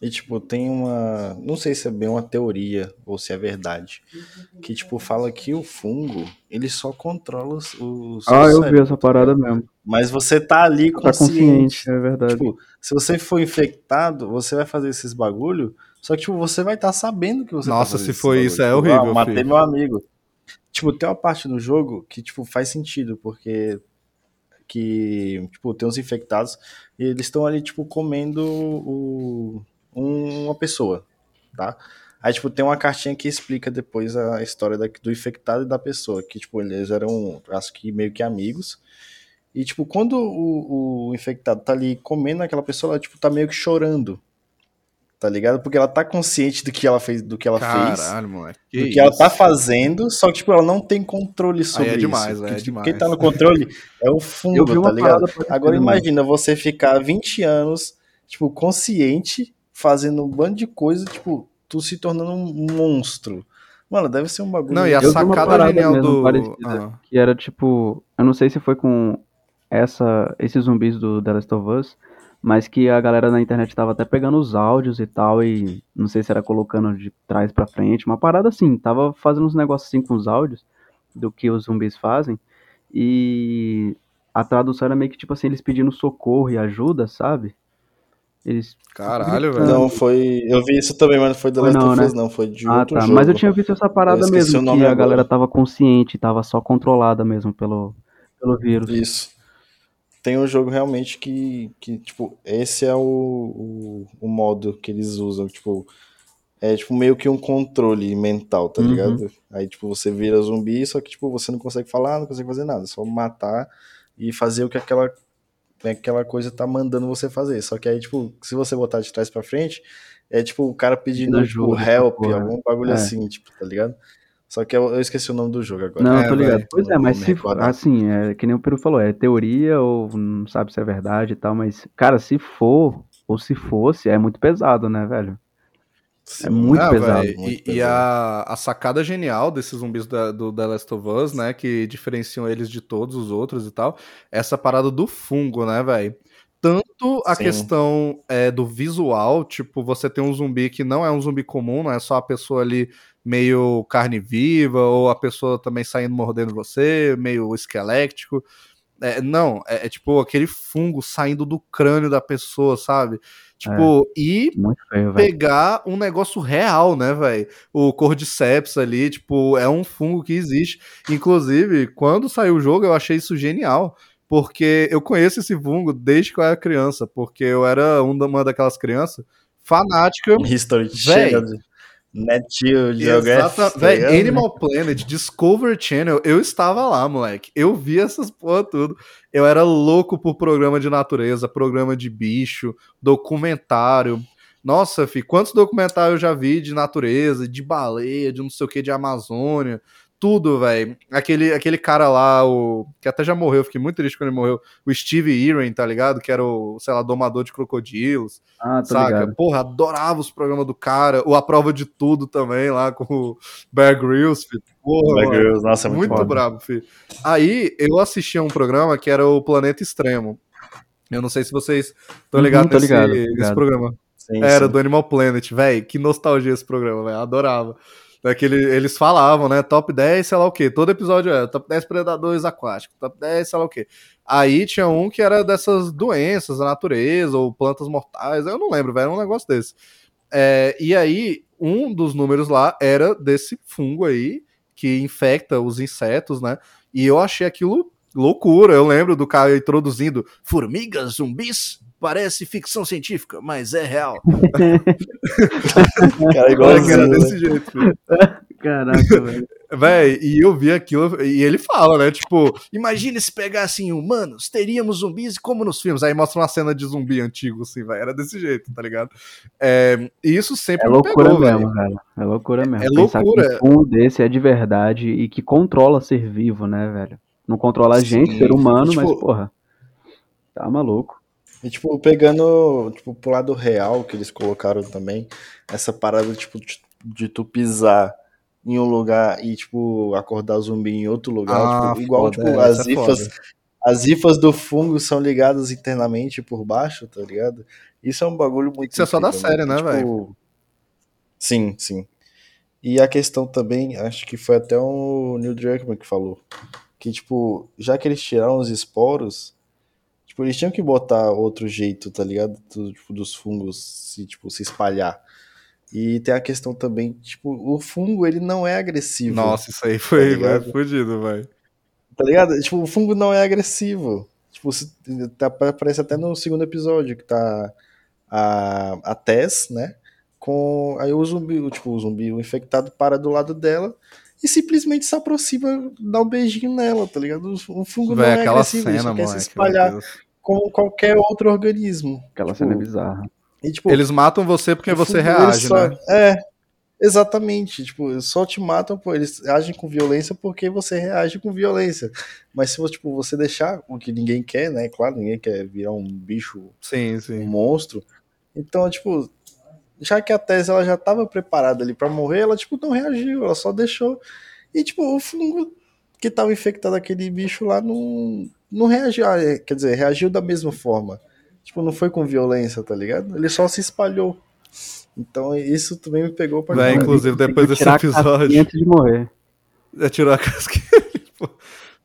[SPEAKER 6] e, e, tipo, tem uma. Não sei se é bem uma teoria ou se é verdade. Que, tipo, fala que o fungo ele só controla os. o seu
[SPEAKER 5] ah, eu
[SPEAKER 6] cérebro,
[SPEAKER 5] vi essa parada mesmo.
[SPEAKER 6] Mas você tá ali
[SPEAKER 5] Tá
[SPEAKER 6] consciente.
[SPEAKER 5] consciente, é verdade.
[SPEAKER 6] Tipo, se você for infectado, você vai fazer esses bagulho, só que tipo, você vai estar sabendo que você tá
[SPEAKER 4] Nossa,
[SPEAKER 6] fazendo
[SPEAKER 4] se for
[SPEAKER 6] bagulho.
[SPEAKER 4] isso, é
[SPEAKER 6] Tipo,
[SPEAKER 4] horrível,
[SPEAKER 6] Ah, matei
[SPEAKER 4] filho.
[SPEAKER 6] meu amigo. Tipo, tem uma parte no jogo que, tipo, faz sentido, porque que, tipo, tem uns infectados e eles estão ali, tipo, comendo o, um- uma pessoa, tá? Aí, tipo, tem uma cartinha que explica depois a história da- do infectado e da pessoa, que, tipo, eles eram, acho que meio que amigos. E, tipo, quando o, o infectado tá ali comendo aquela pessoa, ela, tipo, tá meio que chorando. Tá ligado? Porque ela tá consciente do que ela fez, do que ela fez,
[SPEAKER 4] Caralho, moleque.
[SPEAKER 6] do
[SPEAKER 4] Que
[SPEAKER 6] que ela tá
[SPEAKER 4] isso?
[SPEAKER 6] fazendo, só que, tipo, ela não tem controle sobre
[SPEAKER 4] é demais,
[SPEAKER 6] isso.
[SPEAKER 4] é
[SPEAKER 6] Porque, tipo,
[SPEAKER 4] demais.
[SPEAKER 6] Quem tá no controle é o
[SPEAKER 5] vi
[SPEAKER 6] tá ligado? Agora imagina você ficar 20 anos, tipo, consciente, fazendo um bando de coisa, tipo, tu se tornando um monstro. Mano, deve ser um bagulho.
[SPEAKER 4] Não, e a
[SPEAKER 5] Eu
[SPEAKER 4] sacada genial
[SPEAKER 5] mesmo
[SPEAKER 4] do.
[SPEAKER 5] parecida.
[SPEAKER 4] Ah.
[SPEAKER 5] Que era tipo. Eu não sei se foi com essa, esses zumbis do The Last of Us, mas que a galera na internet tava até pegando os áudios e tal, e não sei se era colocando de trás pra frente, uma parada assim, tava fazendo uns negócios assim com os áudios do que os zumbis fazem, e a tradução era meio que tipo assim, eles pedindo socorro e ajuda, sabe? Eles.
[SPEAKER 4] Caralho, velho.
[SPEAKER 6] Não, foi. Eu vi isso também, mas não foi The
[SPEAKER 5] Foi
[SPEAKER 6] Last
[SPEAKER 5] não,
[SPEAKER 6] of
[SPEAKER 5] né?
[SPEAKER 6] Us, não. Foi de
[SPEAKER 5] Ah,
[SPEAKER 6] outro
[SPEAKER 5] tá.
[SPEAKER 6] jogo.
[SPEAKER 5] Mas eu tinha visto essa parada mesmo, que a
[SPEAKER 6] agora.
[SPEAKER 5] galera tava consciente, tava só controlada mesmo pelo, pelo vírus.
[SPEAKER 6] Isso. Tem um jogo realmente que, que tipo, esse é o, o, o modo que eles usam, tipo, é tipo meio que um controle mental, tá
[SPEAKER 5] Uhum.
[SPEAKER 6] ligado? Aí, tipo, você vira zumbi, só que, tipo, você não consegue falar, não consegue fazer nada, só matar e fazer o que aquela, aquela coisa tá mandando você fazer. Só que aí, tipo, se você botar de trás pra frente, é tipo o cara pedindo,
[SPEAKER 5] Pedindo
[SPEAKER 6] tipo,
[SPEAKER 5] ajuda,
[SPEAKER 6] help,
[SPEAKER 5] porra.
[SPEAKER 6] algum bagulho
[SPEAKER 5] É.
[SPEAKER 6] assim, tipo, tá ligado? Só que eu, eu esqueci o nome do jogo agora.
[SPEAKER 5] Não,
[SPEAKER 4] É,
[SPEAKER 5] tô ligado. Pois é, mas se
[SPEAKER 6] recordar.
[SPEAKER 5] assim, é que nem o Peru falou, é teoria ou não sabe se é verdade e tal, mas, cara, se for, ou se fosse, é muito pesado, né, velho?
[SPEAKER 6] Sim.
[SPEAKER 5] É muito
[SPEAKER 4] Ah,
[SPEAKER 5] pesado.
[SPEAKER 6] muito
[SPEAKER 4] E, e
[SPEAKER 6] pesado.
[SPEAKER 4] a, a sacada genial desses zumbis da- do The Last of Us, né? Que diferenciam eles de todos os outros e tal. é Essa parada do fungo, né, velho? Tanto a
[SPEAKER 6] Sim.
[SPEAKER 4] questão é, do visual, tipo, você tem um zumbi que não é um zumbi comum, não é só a pessoa ali meio carne viva, ou a pessoa também saindo mordendo você, meio esquelético. É, não, é, é tipo aquele fungo saindo do crânio da pessoa, sabe? Tipo, e
[SPEAKER 5] Muito feio,
[SPEAKER 4] pegar um negócio real, né, velho? O Cordyceps ali, tipo, é um fungo que existe. Inclusive, quando saiu o jogo, eu achei isso genial. Porque eu conheço esse fungo desde que eu era criança. Porque eu era uma daquelas crianças fanática.
[SPEAKER 6] History
[SPEAKER 4] Véi.
[SPEAKER 6] Channel, Net Geo, Geographic.
[SPEAKER 4] Exata,
[SPEAKER 6] tá
[SPEAKER 4] véi,
[SPEAKER 6] ligado?
[SPEAKER 4] Animal Planet, Discover Channel, eu estava lá, moleque. Eu vi essas porra tudo. Eu era louco por programa de natureza, programa de bicho, documentário. Nossa, fi, quantos documentários eu já vi de natureza, de baleia, de não sei o que, de Amazônia, tudo, velho. Aquele, aquele cara lá, o que até já morreu, fiquei muito triste quando ele morreu, o Steve Irwin, tá ligado? Que era o, sei lá, domador de crocodilos.
[SPEAKER 5] Ah, tô
[SPEAKER 4] Saca?
[SPEAKER 5] ligado.
[SPEAKER 4] Porra, adorava os programas do cara. O A Prova de Tudo também, lá com o Bear Grylls, filho. Porra,
[SPEAKER 6] Bear Grylls, nossa, é muito,
[SPEAKER 4] muito brabo, filho. Aí, eu assistia um programa que era o Planeta Extremo. Eu não sei se vocês estão
[SPEAKER 5] Uhum,
[SPEAKER 4] ligados
[SPEAKER 5] tô
[SPEAKER 4] nesse,
[SPEAKER 5] ligado, tô
[SPEAKER 4] nesse
[SPEAKER 5] ligado.
[SPEAKER 4] programa.
[SPEAKER 6] Sim,
[SPEAKER 4] Era
[SPEAKER 6] sim.
[SPEAKER 4] do Animal Planet, velho. Que nostalgia esse programa, velho. Adorava. Daquele, eles falavam, né? Top 10, sei lá o quê. Todo episódio era top 10 predadores aquáticos, top 10, sei lá o quê. Aí tinha um que era dessas doenças da natureza ou plantas mortais. Eu não lembro, velho. Um negócio desse. É, e aí, um dos números lá era desse fungo aí que infecta os insetos, né? E eu achei aquilo loucura. Eu lembro do cara introduzindo formigas zumbis. Parece ficção científica, mas é real.
[SPEAKER 6] Cara,
[SPEAKER 4] Olha que era
[SPEAKER 6] igualzinho, né?
[SPEAKER 4] desse jeito, filho.
[SPEAKER 5] Caraca, velho.
[SPEAKER 4] Véi, e eu vi aquilo, e ele fala, né? Tipo, imagine se pegassem humanos, teríamos zumbis como nos filmes. Aí mostra uma cena de zumbi antigo, assim, vai. Era desse jeito, tá ligado? É, e isso sempre
[SPEAKER 5] É
[SPEAKER 4] me
[SPEAKER 5] loucura
[SPEAKER 4] pegou,
[SPEAKER 5] mesmo,
[SPEAKER 4] velho.
[SPEAKER 5] cara. É loucura mesmo.
[SPEAKER 4] é
[SPEAKER 5] Pensar
[SPEAKER 4] loucura.
[SPEAKER 5] Que um desse é de verdade e que controla ser vivo, né, velho? Não controla a gente,
[SPEAKER 6] Sim.
[SPEAKER 5] ser humano,
[SPEAKER 6] Tipo-
[SPEAKER 5] mas, porra. Tá maluco.
[SPEAKER 6] E, tipo, pegando, tipo, pro lado real que eles colocaram também, essa parada, tipo, de, de tu pisar em um lugar e, tipo, acordar zumbi em outro lugar,
[SPEAKER 4] Ah,
[SPEAKER 6] tipo, igual, tipo,
[SPEAKER 4] é,
[SPEAKER 6] as
[SPEAKER 4] é
[SPEAKER 6] ifas,
[SPEAKER 4] foda.
[SPEAKER 6] as ifas do fungo são ligadas internamente por baixo, tá ligado? Isso é um bagulho muito
[SPEAKER 4] Isso é só da série, né,
[SPEAKER 6] Tipo,
[SPEAKER 4] velho?
[SPEAKER 6] Sim, sim. E a questão também, acho que foi até o Neil Druckmann que falou, que, tipo, já que eles tiraram os esporos, tipo, eles tinham que botar outro jeito, tá ligado? Do- tipo, dos fungos se, tipo, se espalhar. E tem a questão também, tipo, o fungo, ele não é agressivo.
[SPEAKER 4] Nossa, isso aí foi,
[SPEAKER 6] Tá
[SPEAKER 4] fudido, velho.
[SPEAKER 6] Tá ligado? Tipo, o fungo não é agressivo. Tipo, se- tá, aparece até no segundo episódio que tá a, a Tess, né? Com. Aí o zumbi, tipo, o zumbi, o infectado para do lado dela e simplesmente se aproxima, dá um beijinho nela, tá ligado? O, fungo não
[SPEAKER 4] Véi,
[SPEAKER 6] é
[SPEAKER 4] aquela
[SPEAKER 6] agressivo, ele
[SPEAKER 4] cena,
[SPEAKER 6] só quer
[SPEAKER 4] moleque.
[SPEAKER 6] se espalhar. Como qualquer outro organismo.
[SPEAKER 5] Aquela
[SPEAKER 6] Tipo,
[SPEAKER 5] cena é bizarra.
[SPEAKER 6] E, tipo,
[SPEAKER 4] Eles matam você porque você reage,
[SPEAKER 6] só-
[SPEAKER 4] né?
[SPEAKER 6] É, exatamente. Tipo, só te matam, pô, eles agem com violência porque você reage com violência. Mas se você, tipo, você deixar o que ninguém quer, né? Claro, ninguém quer virar um bicho,
[SPEAKER 4] Sim,
[SPEAKER 6] um
[SPEAKER 4] sim.
[SPEAKER 6] monstro. Então, tipo, já que a Tess ela já tava preparada ali pra morrer, ela, tipo, não reagiu, ela só deixou. E, tipo, o fungo que tava infectado aquele bicho lá não, não reagiu. Ah, é, Quer dizer, reagiu da mesma forma. Tipo, não foi com violência, tá ligado? Ele só se espalhou. Então isso também me pegou pra caralho.
[SPEAKER 4] inclusive, depois desse
[SPEAKER 5] tirar
[SPEAKER 4] episódio.
[SPEAKER 5] antes de morrer.
[SPEAKER 4] É, tirou a casquinha. tipo,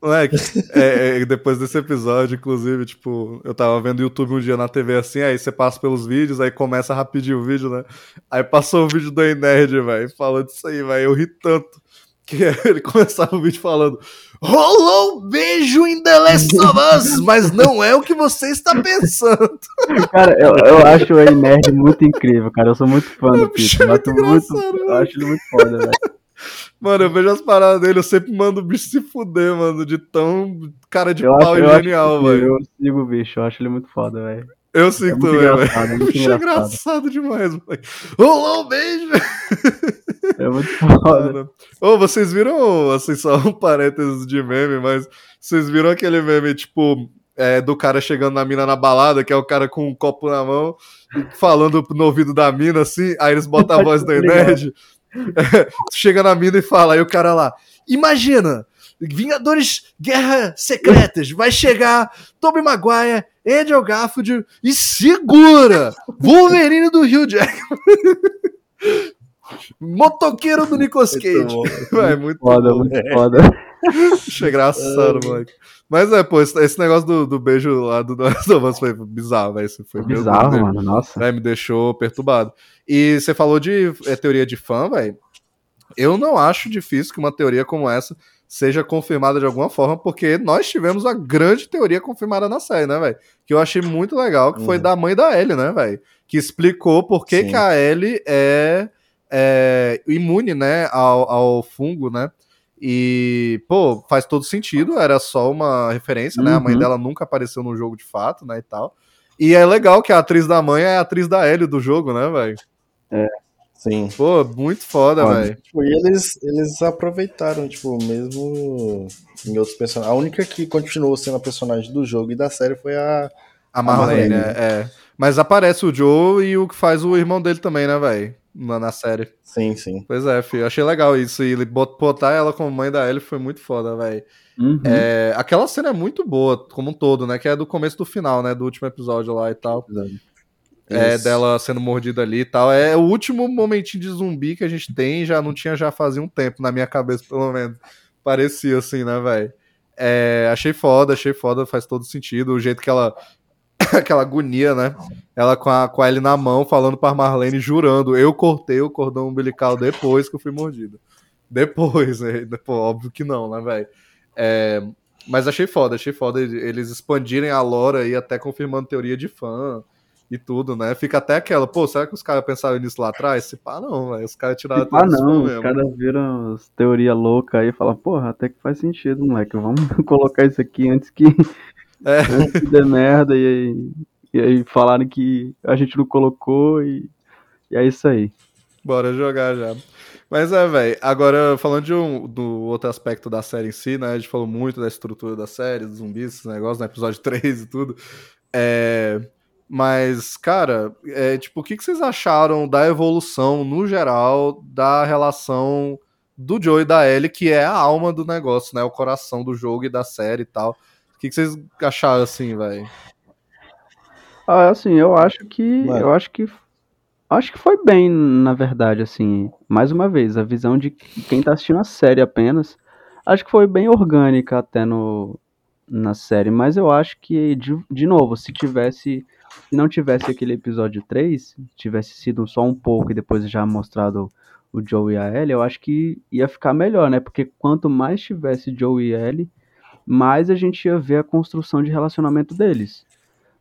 [SPEAKER 4] Moleque, é, é, depois desse episódio, inclusive, tipo, eu tava vendo o YouTube um dia na TV assim, aí você passa pelos vídeos, aí começa rapidinho o vídeo, né? Aí passou o vídeo do Nerd, velho, falando isso aí, velho. Eu ri tanto que ele começava o vídeo falando: Rolou um beijo em The Last of Us, mas não é o que você está pensando.
[SPEAKER 5] Cara, eu, eu acho o Ei Nerd muito incrível, cara. Eu sou muito fã do Peter.
[SPEAKER 4] muito
[SPEAKER 5] muito, eu acho ele muito foda, velho.
[SPEAKER 4] Mano, eu vejo as paradas dele, eu sempre mando o bicho se fuder, mano, de tão cara de
[SPEAKER 5] Eu
[SPEAKER 4] pau
[SPEAKER 5] acho,
[SPEAKER 4] e genial, velho.
[SPEAKER 5] Eu sigo o bicho, eu acho ele muito foda, velho.
[SPEAKER 4] Eu
[SPEAKER 5] É muito
[SPEAKER 4] também, velho.
[SPEAKER 5] engraçado, é muito engraçado.
[SPEAKER 4] engraçado demais, moleque. Rolou um beijo!
[SPEAKER 5] É muito foda.
[SPEAKER 4] Mano. Ô, vocês viram, assim, só um parênteses de meme, mas vocês viram aquele meme, tipo, é, do cara chegando na mina na balada, que é o cara com um copo na mão, falando no ouvido da mina, assim, aí eles botam a voz do nerd, chega na mina e fala, aí o cara lá, imagina, Vingadores Guerra Secretas, vai chegar Tobey Maguire, Andrew Garfield e segura! Wolverine do Rio Jackman. Motoqueiro do Nicolas Cage. Vai, muito
[SPEAKER 5] Foda,
[SPEAKER 4] bom.
[SPEAKER 5] muito foda.
[SPEAKER 4] Achei engraçado, moleque. Mas é, pô, esse, negócio do, do beijo lá do Us foi bizarro, velho. Foi
[SPEAKER 5] Bizarro,
[SPEAKER 4] Deus,
[SPEAKER 5] mano. Nossa.
[SPEAKER 4] É, me deixou perturbado. E você falou de é, teoria de fã, velho. Eu não acho difícil que uma teoria como essa seja confirmada de alguma forma, porque nós tivemos a grande teoria confirmada na série, né, velho? Que eu achei muito legal, que foi
[SPEAKER 6] Uhum.
[SPEAKER 4] da mãe da Ellie, né, velho? Que explicou por que,
[SPEAKER 6] Sim.
[SPEAKER 4] que a Ellie é, é imune, né, ao, ao fungo, né? E, pô, faz todo sentido, era só uma referência, né? A mãe
[SPEAKER 5] Uhum.
[SPEAKER 4] dela nunca apareceu no jogo de fato, né, e tal. E é legal que a atriz da mãe é a atriz da Ellie do jogo, né, velho?
[SPEAKER 6] Sim.
[SPEAKER 4] Pô, muito foda, velho.
[SPEAKER 6] Tipo, e eles, eles aproveitaram, tipo, mesmo em outros personagens. A única que continuou sendo a personagem do jogo e da série foi a.
[SPEAKER 4] A Marlene,
[SPEAKER 6] Marlene,
[SPEAKER 4] é, é. Mas aparece o Joe e o que faz o irmão dele também, né, velho? Na, na série.
[SPEAKER 6] Sim, sim.
[SPEAKER 4] Pois é, filho. Achei legal isso. E botar ela como mãe da Ellie foi muito foda, velho.
[SPEAKER 5] Uhum.
[SPEAKER 4] É, aquela cena é muito boa, como um todo, né? Que é do começo do final, né? Do último episódio lá e tal. É, dela sendo mordida ali e tal. É o último momentinho de zumbi que a gente tem, já não tinha já fazia um tempo, na minha cabeça, pelo menos. Parecia assim, né, velho? É, achei foda, achei foda, faz todo sentido. O jeito que ela. aquela agonia, né? Ela com a, com a Ellie na mão, falando pra Marlene, jurando: eu cortei o cordão umbilical depois que eu fui mordida. Depois, né? Depois, óbvio que não, né, velho? É, mas achei foda, achei foda eles expandirem a lore aí, até confirmando teoria de fã e tudo, né? Fica até aquela, pô, será que os caras pensaram nisso lá atrás? Se pá, não, velho. Os caras tiraram
[SPEAKER 5] Ah, não, os caras viram as teorias loucas aí e falam, porra, até que faz sentido, moleque. Vamos colocar isso aqui antes que,
[SPEAKER 4] É.
[SPEAKER 5] antes que dê merda. E aí, e aí falaram que a gente não colocou e, e é isso aí.
[SPEAKER 4] Bora jogar já. Mas é, velho. Agora, falando de um, do outro aspecto da série em si, né? A gente falou muito da estrutura da série, dos zumbis, esse negócio, no episódio 3 e tudo. É. Mas, cara, é, tipo, o que, que vocês acharam da evolução, no geral, da relação do Joe e da Ellie, que é a alma do negócio, né? O coração do jogo e da série e tal. O que, que vocês acharam, assim, velho?
[SPEAKER 5] Ah, assim, eu acho que. Eu acho que. Acho que foi bem, na verdade, assim. Mais uma vez, a visão de quem tá assistindo a série apenas. Acho que foi bem orgânica até no, na série. Mas eu acho que, de, de novo, se tivesse. Se não tivesse aquele episódio 3, tivesse sido só um pouco e depois já mostrado o Joe e a Ellie, eu acho que ia ficar melhor, né? Porque quanto mais tivesse Joe e Ellie, mais a gente ia ver a construção de relacionamento deles.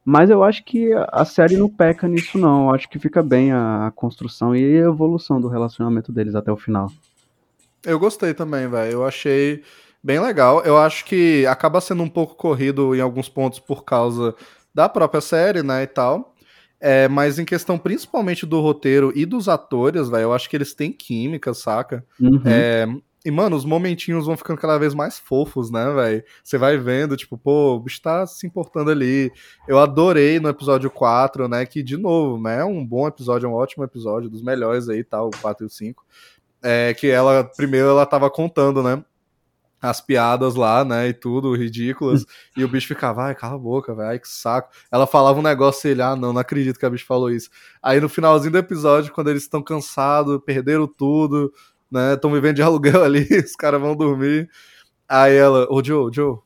[SPEAKER 5] Mas eu acho que a- série não peca nisso, não. Eu acho que fica bem a construção e a evolução do relacionamento deles até o final.
[SPEAKER 4] Eu gostei também, velho. Eu achei bem legal. Eu acho que acaba sendo um pouco corrido em alguns pontos por causa da própria série, né, e tal. É, mas em questão principalmente do roteiro e dos atores, velho, eu acho que eles têm química, saca?
[SPEAKER 5] Uhum.
[SPEAKER 4] É, e, mano, os momentinhos vão ficando cada vez mais fofos, né, velho? Você vai vendo, tipo, pô, o bicho tá se importando ali. Eu adorei no episódio 4, né, que, de novo, né, é um bom episódio, é um ótimo episódio, dos melhores aí, tá, o 4 e o 5. É, que ela, primeiro, ela tava contando, né, as piadas lá, né, e tudo, ridículas, e o bicho ficava, ai, cala a boca, velho, ai, que saco. Ela falava um negócio e ele, ah, não, não acredito que a bicho falou isso. Aí no finalzinho do episódio, quando eles estão cansados, perderam tudo, né, estão vivendo de aluguel ali, os caras vão dormir. Aí ela, ô Joe, Joe,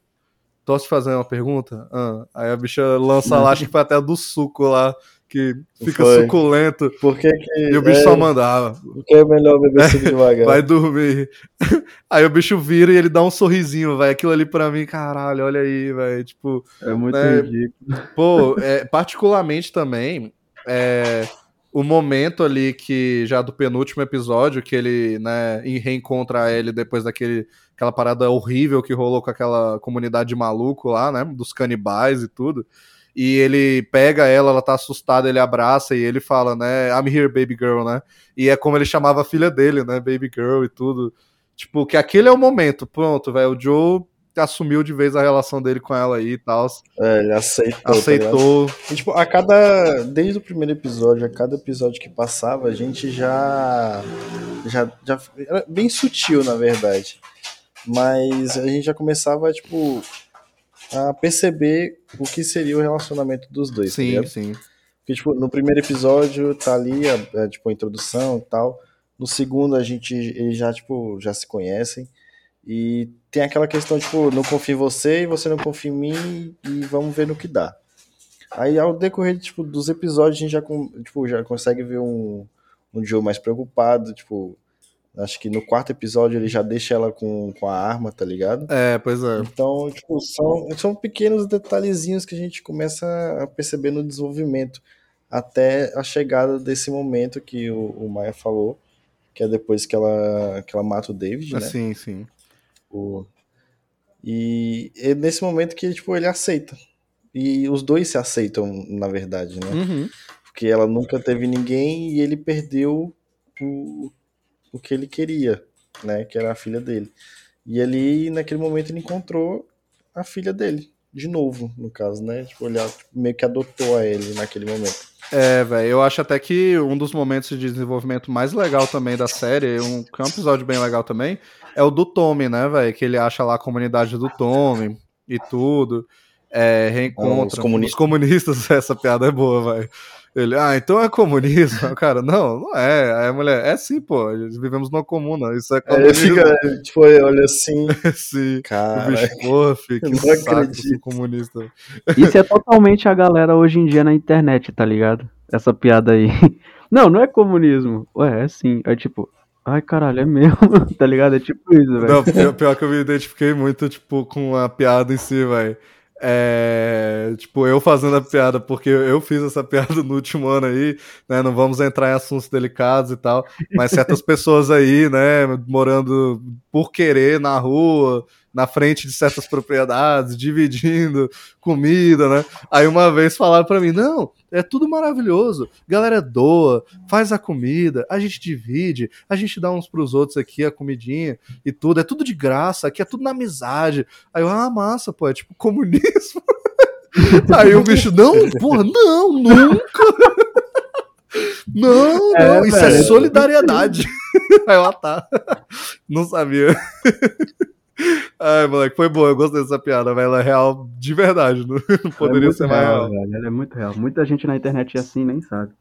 [SPEAKER 4] posso te fazer uma pergunta? Ah. Aí a bicha lança lá, acho que foi até do suco lá, que fica
[SPEAKER 6] Foi.
[SPEAKER 4] suculento,
[SPEAKER 6] Por que que.
[SPEAKER 4] e o bicho
[SPEAKER 6] é,
[SPEAKER 4] só mandava,
[SPEAKER 6] Porque é melhor beber suco devagar.
[SPEAKER 4] vai dormir. Aí o bicho vira e ele dá um sorrisinho, velho. Aquilo ali pra mim, caralho, olha aí, velho. Tipo,
[SPEAKER 5] É muito
[SPEAKER 4] né,
[SPEAKER 5] ridículo.
[SPEAKER 4] pô, é, particularmente também, é, o momento ali que, já do penúltimo episódio, que ele, né, reencontra ele depois daquele, aquela parada horrível que rolou com aquela comunidade de maluco lá, né, dos canibais e tudo. E ele pega ela, ela tá assustada, ele abraça e ele fala, né, I'm here, baby girl, né? E é como ele chamava a filha dele, né, baby girl e tudo. Tipo, que aquele é o momento, pronto, velho. O Joe assumiu de vez a relação dele com ela aí e tal.
[SPEAKER 6] É, ele aceitou. tá?
[SPEAKER 4] Aceitou.
[SPEAKER 6] E, tipo, a cada. Desde o primeiro episódio, a cada episódio que passava, a gente já. Já. já era bem sutil, na verdade. Mas a gente já começava, tipo. A perceber o que seria o relacionamento dos dois. tá
[SPEAKER 4] sim,
[SPEAKER 6] ligado?
[SPEAKER 4] sim.
[SPEAKER 6] Porque, tipo, no primeiro episódio tá ali a, a, tipo, a introdução e tal. No segundo, a gente, eles já, tipo, já se conhecem. E tem aquela questão, tipo, não confio em você e você não confia em mim e vamos ver no que dá. Aí, ao decorrer, tipo, dos episódios, a gente já, tipo, já consegue ver um, um Joe mais preocupado, tipo... Acho que no quarto episódio ele já deixa ela com, com a arma, tá ligado?
[SPEAKER 4] É, pois é.
[SPEAKER 6] Então, tipo, são, são pequenos detalhezinhos que a gente começa a perceber no desenvolvimento até a chegada desse momento que o, o Maia falou, que é depois que ela, que ela mata o David, né?
[SPEAKER 4] Sim, sim.
[SPEAKER 6] O- E é nesse momento que tipo, ele aceita. E os dois se aceitam, na verdade, né?
[SPEAKER 4] Uhum.
[SPEAKER 6] Porque ela nunca teve ninguém e ele perdeu o, o que ele queria, né? Que era a filha dele. E ali, naquele momento, ele encontrou a filha dele, de novo, no caso, né? Tipo, ele tipo, meio que adotou a ele naquele momento.
[SPEAKER 4] É, velho, eu acho até que um dos momentos de desenvolvimento mais legal também da série, um, que é um episódio bem legal também, é o do Tommy, né, velho? Que ele acha lá a comunidade do Tommy e tudo. É, reencontra.
[SPEAKER 6] Os comunistas.
[SPEAKER 4] Os comunistas, essa piada é boa, velho. Ele, ah, então é comunismo. Cara, não, não é. Aí a mulher, é sim, pô, vivemos numa comuna. Isso é
[SPEAKER 6] Aí ele
[SPEAKER 4] comunismo.
[SPEAKER 6] fica, tipo, olha assim,
[SPEAKER 4] sim. O
[SPEAKER 6] cara.
[SPEAKER 4] bicho, porra, filho, que
[SPEAKER 6] eu não
[SPEAKER 4] saco,
[SPEAKER 6] acredito.
[SPEAKER 4] comunista.
[SPEAKER 5] Isso é totalmente a galera hoje em dia na internet, tá ligado? Essa piada aí. Não, não é comunismo. Ué, é sim. É tipo, ai caralho, é mesmo, tá ligado? É tipo isso, velho.
[SPEAKER 4] Não, pior, pior que eu me identifiquei muito, tipo, com a piada em si, velho. É, tipo, eu fazendo a piada, porque eu fiz essa piada no último ano aí, né? Não vamos entrar em assuntos delicados e tal, mas certas pessoas aí, né, morando por querer na rua, na frente de certas propriedades, dividindo comida, né? Aí uma vez falaram para mim: não, é tudo maravilhoso, galera doa, faz a comida, a gente divide, a gente dá uns pros outros aqui a comidinha e tudo, é tudo de graça, aqui é tudo na amizade. Aí eu, ah, massa, pô, é tipo comunismo. Aí o bicho, não, porra, não, nunca. Não, não, é, isso é velho, é solidariedade. Aí eu, ah, tá. Não sabia. Ai, moleque, foi bom, eu gostei dessa piada, velho. Ela é real de verdade, não, não poderia é ser mais real.
[SPEAKER 5] real. Velho. Ela é muito real. Muita gente na internet é assim nem sabe.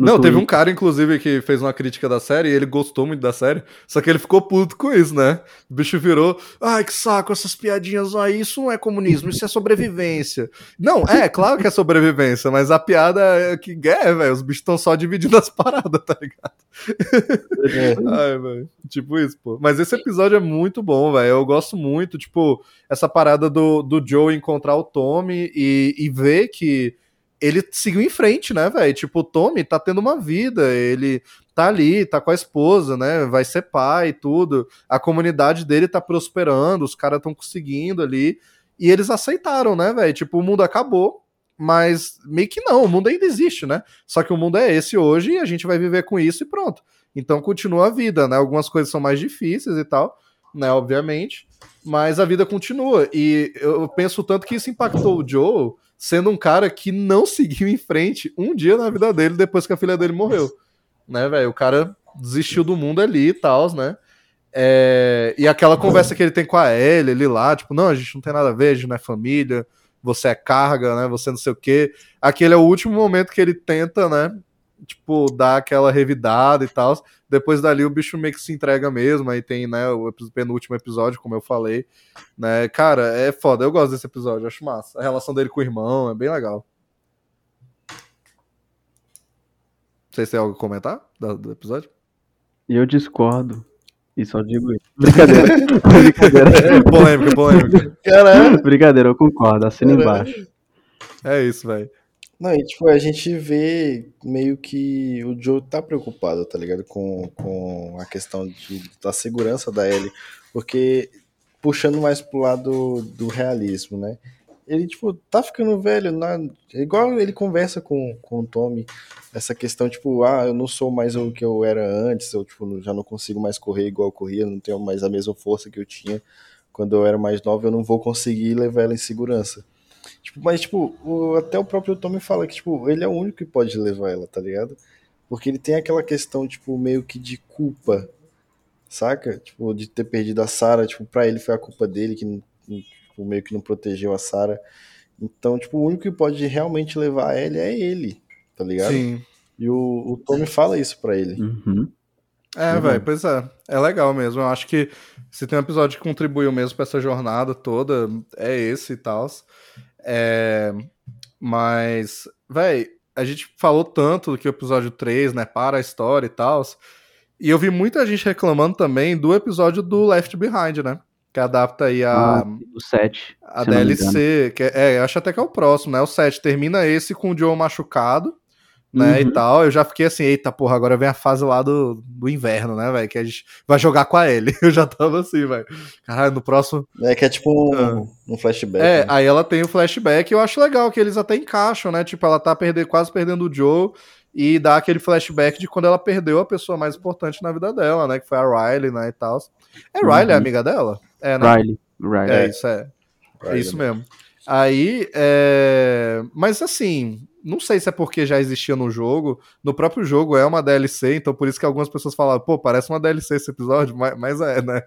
[SPEAKER 4] Não, Twitter. teve um cara, inclusive, que fez uma crítica da série e ele gostou muito da série, só que ele ficou puto com isso, né? O bicho virou, ai, que saco, essas piadinhas aí, isso não é comunismo, isso é sobrevivência. Não, é, claro que é sobrevivência, mas a piada é que é, velho, os bichos estão só dividindo as paradas, tá ligado? É. ai, velho, tipo isso, pô. Mas esse episódio é muito bom, velho, eu gosto muito, tipo, essa parada do, do Joe encontrar o Tommy e, e ver que ele seguiu em frente, né, velho? Tipo, o Tommy tá tendo uma vida, ele tá ali, tá com a esposa, né? Vai ser pai e tudo. A comunidade dele tá prosperando, os caras estão conseguindo ali. E eles aceitaram, né, velho? Tipo, o mundo acabou, mas meio que não, o mundo ainda existe, né? Só que o mundo é esse hoje e a gente vai viver com isso e pronto. Então continua a vida, né? Algumas coisas são mais difíceis e tal, né? Obviamente. Mas a vida continua. E eu penso tanto que isso impactou o Joe sendo um cara que não seguiu em frente um dia na vida dele depois que a filha dele morreu. Né, velho? O cara desistiu do mundo ali e tal, né? É... E aquela conversa que ele tem com a Ellie ali lá, tipo, não, a gente não tem nada a ver, a gente não é família, você é carga, né? Você não sei o quê. Aquele é o último momento que ele tenta, né? Tipo, dá aquela revidada e tal. Depois dali o bicho meio que se entrega mesmo. Aí tem, né, o penúltimo episódio, como eu falei. Né? Cara, é foda. Eu gosto desse episódio, acho massa. A relação dele com o irmão é bem legal. Vocês têm algo a comentar do, do episódio?
[SPEAKER 5] Eu discordo. E só digo isso. Brincadeira.
[SPEAKER 4] Brincadeira. polêmica, polêmica.
[SPEAKER 5] Caralho. Brincadeira, eu concordo. Assina embaixo.
[SPEAKER 4] É isso, velho.
[SPEAKER 6] Não, e tipo, a gente vê meio que o Joe tá preocupado, tá ligado? Com, com a questão de, da segurança da Ellie. Porque, puxando mais pro lado do realismo, né? Ele, tipo, tá ficando velho. Na... Igual ele conversa com, com o Tommy. Essa questão, tipo, ah, eu não sou mais o que eu era antes. Eu, tipo, já não consigo mais correr igual eu corria. Não tenho mais a mesma força que eu tinha quando eu era mais nova. Eu não vou conseguir levar ela em segurança. Tipo, mas, tipo, o, até o próprio Tommy fala que, tipo, ele é o único que pode levar ela, tá ligado? Porque ele tem aquela questão, tipo, meio que de culpa, saca? Tipo, de ter perdido a Sarah, tipo, pra ele foi a culpa dele, que tipo, meio que não protegeu a Sarah. Então, tipo, o único que pode realmente levar ela é ele, tá ligado? Sim. E o, o Tommy fala isso pra ele.
[SPEAKER 5] Uhum.
[SPEAKER 4] É, uhum. velho, pois é. É legal mesmo. Eu acho que se tem um episódio que contribuiu mesmo pra essa jornada toda, é esse e tal. É, mas, velho, a gente falou tanto do que o episódio 3, né, para a história e tal. E eu vi muita gente reclamando também do episódio do Left Behind, né? Que adapta aí a. Ah,
[SPEAKER 5] o 7.
[SPEAKER 4] A DLC. Que é, é, acho até que é o próximo, né? O 7 termina esse com o Joe machucado né, uhum. e tal, eu já fiquei assim, eita porra, agora vem a fase lá do, do inverno, né, velho, que a gente vai jogar com a Ellie. Eu já tava assim, velho. Caralho, no próximo...
[SPEAKER 6] É que é tipo um, ah. um flashback.
[SPEAKER 4] É, né? aí ela tem o flashback e eu acho legal que eles até encaixam, né, tipo, ela tá perdendo, quase perdendo o Joe e dá aquele flashback de quando ela perdeu a pessoa mais importante na vida dela, né, que foi a Riley, né, e tal. É Riley uhum. a amiga dela? É,
[SPEAKER 5] né? Riley. Riley.
[SPEAKER 4] É, isso é. Riley. É isso mesmo. Aí, é... Mas assim, não sei se é porque já existia no jogo. No próprio jogo é uma DLC, então por isso que algumas pessoas falaram, pô, parece uma DLC esse episódio, mas, mas é, né?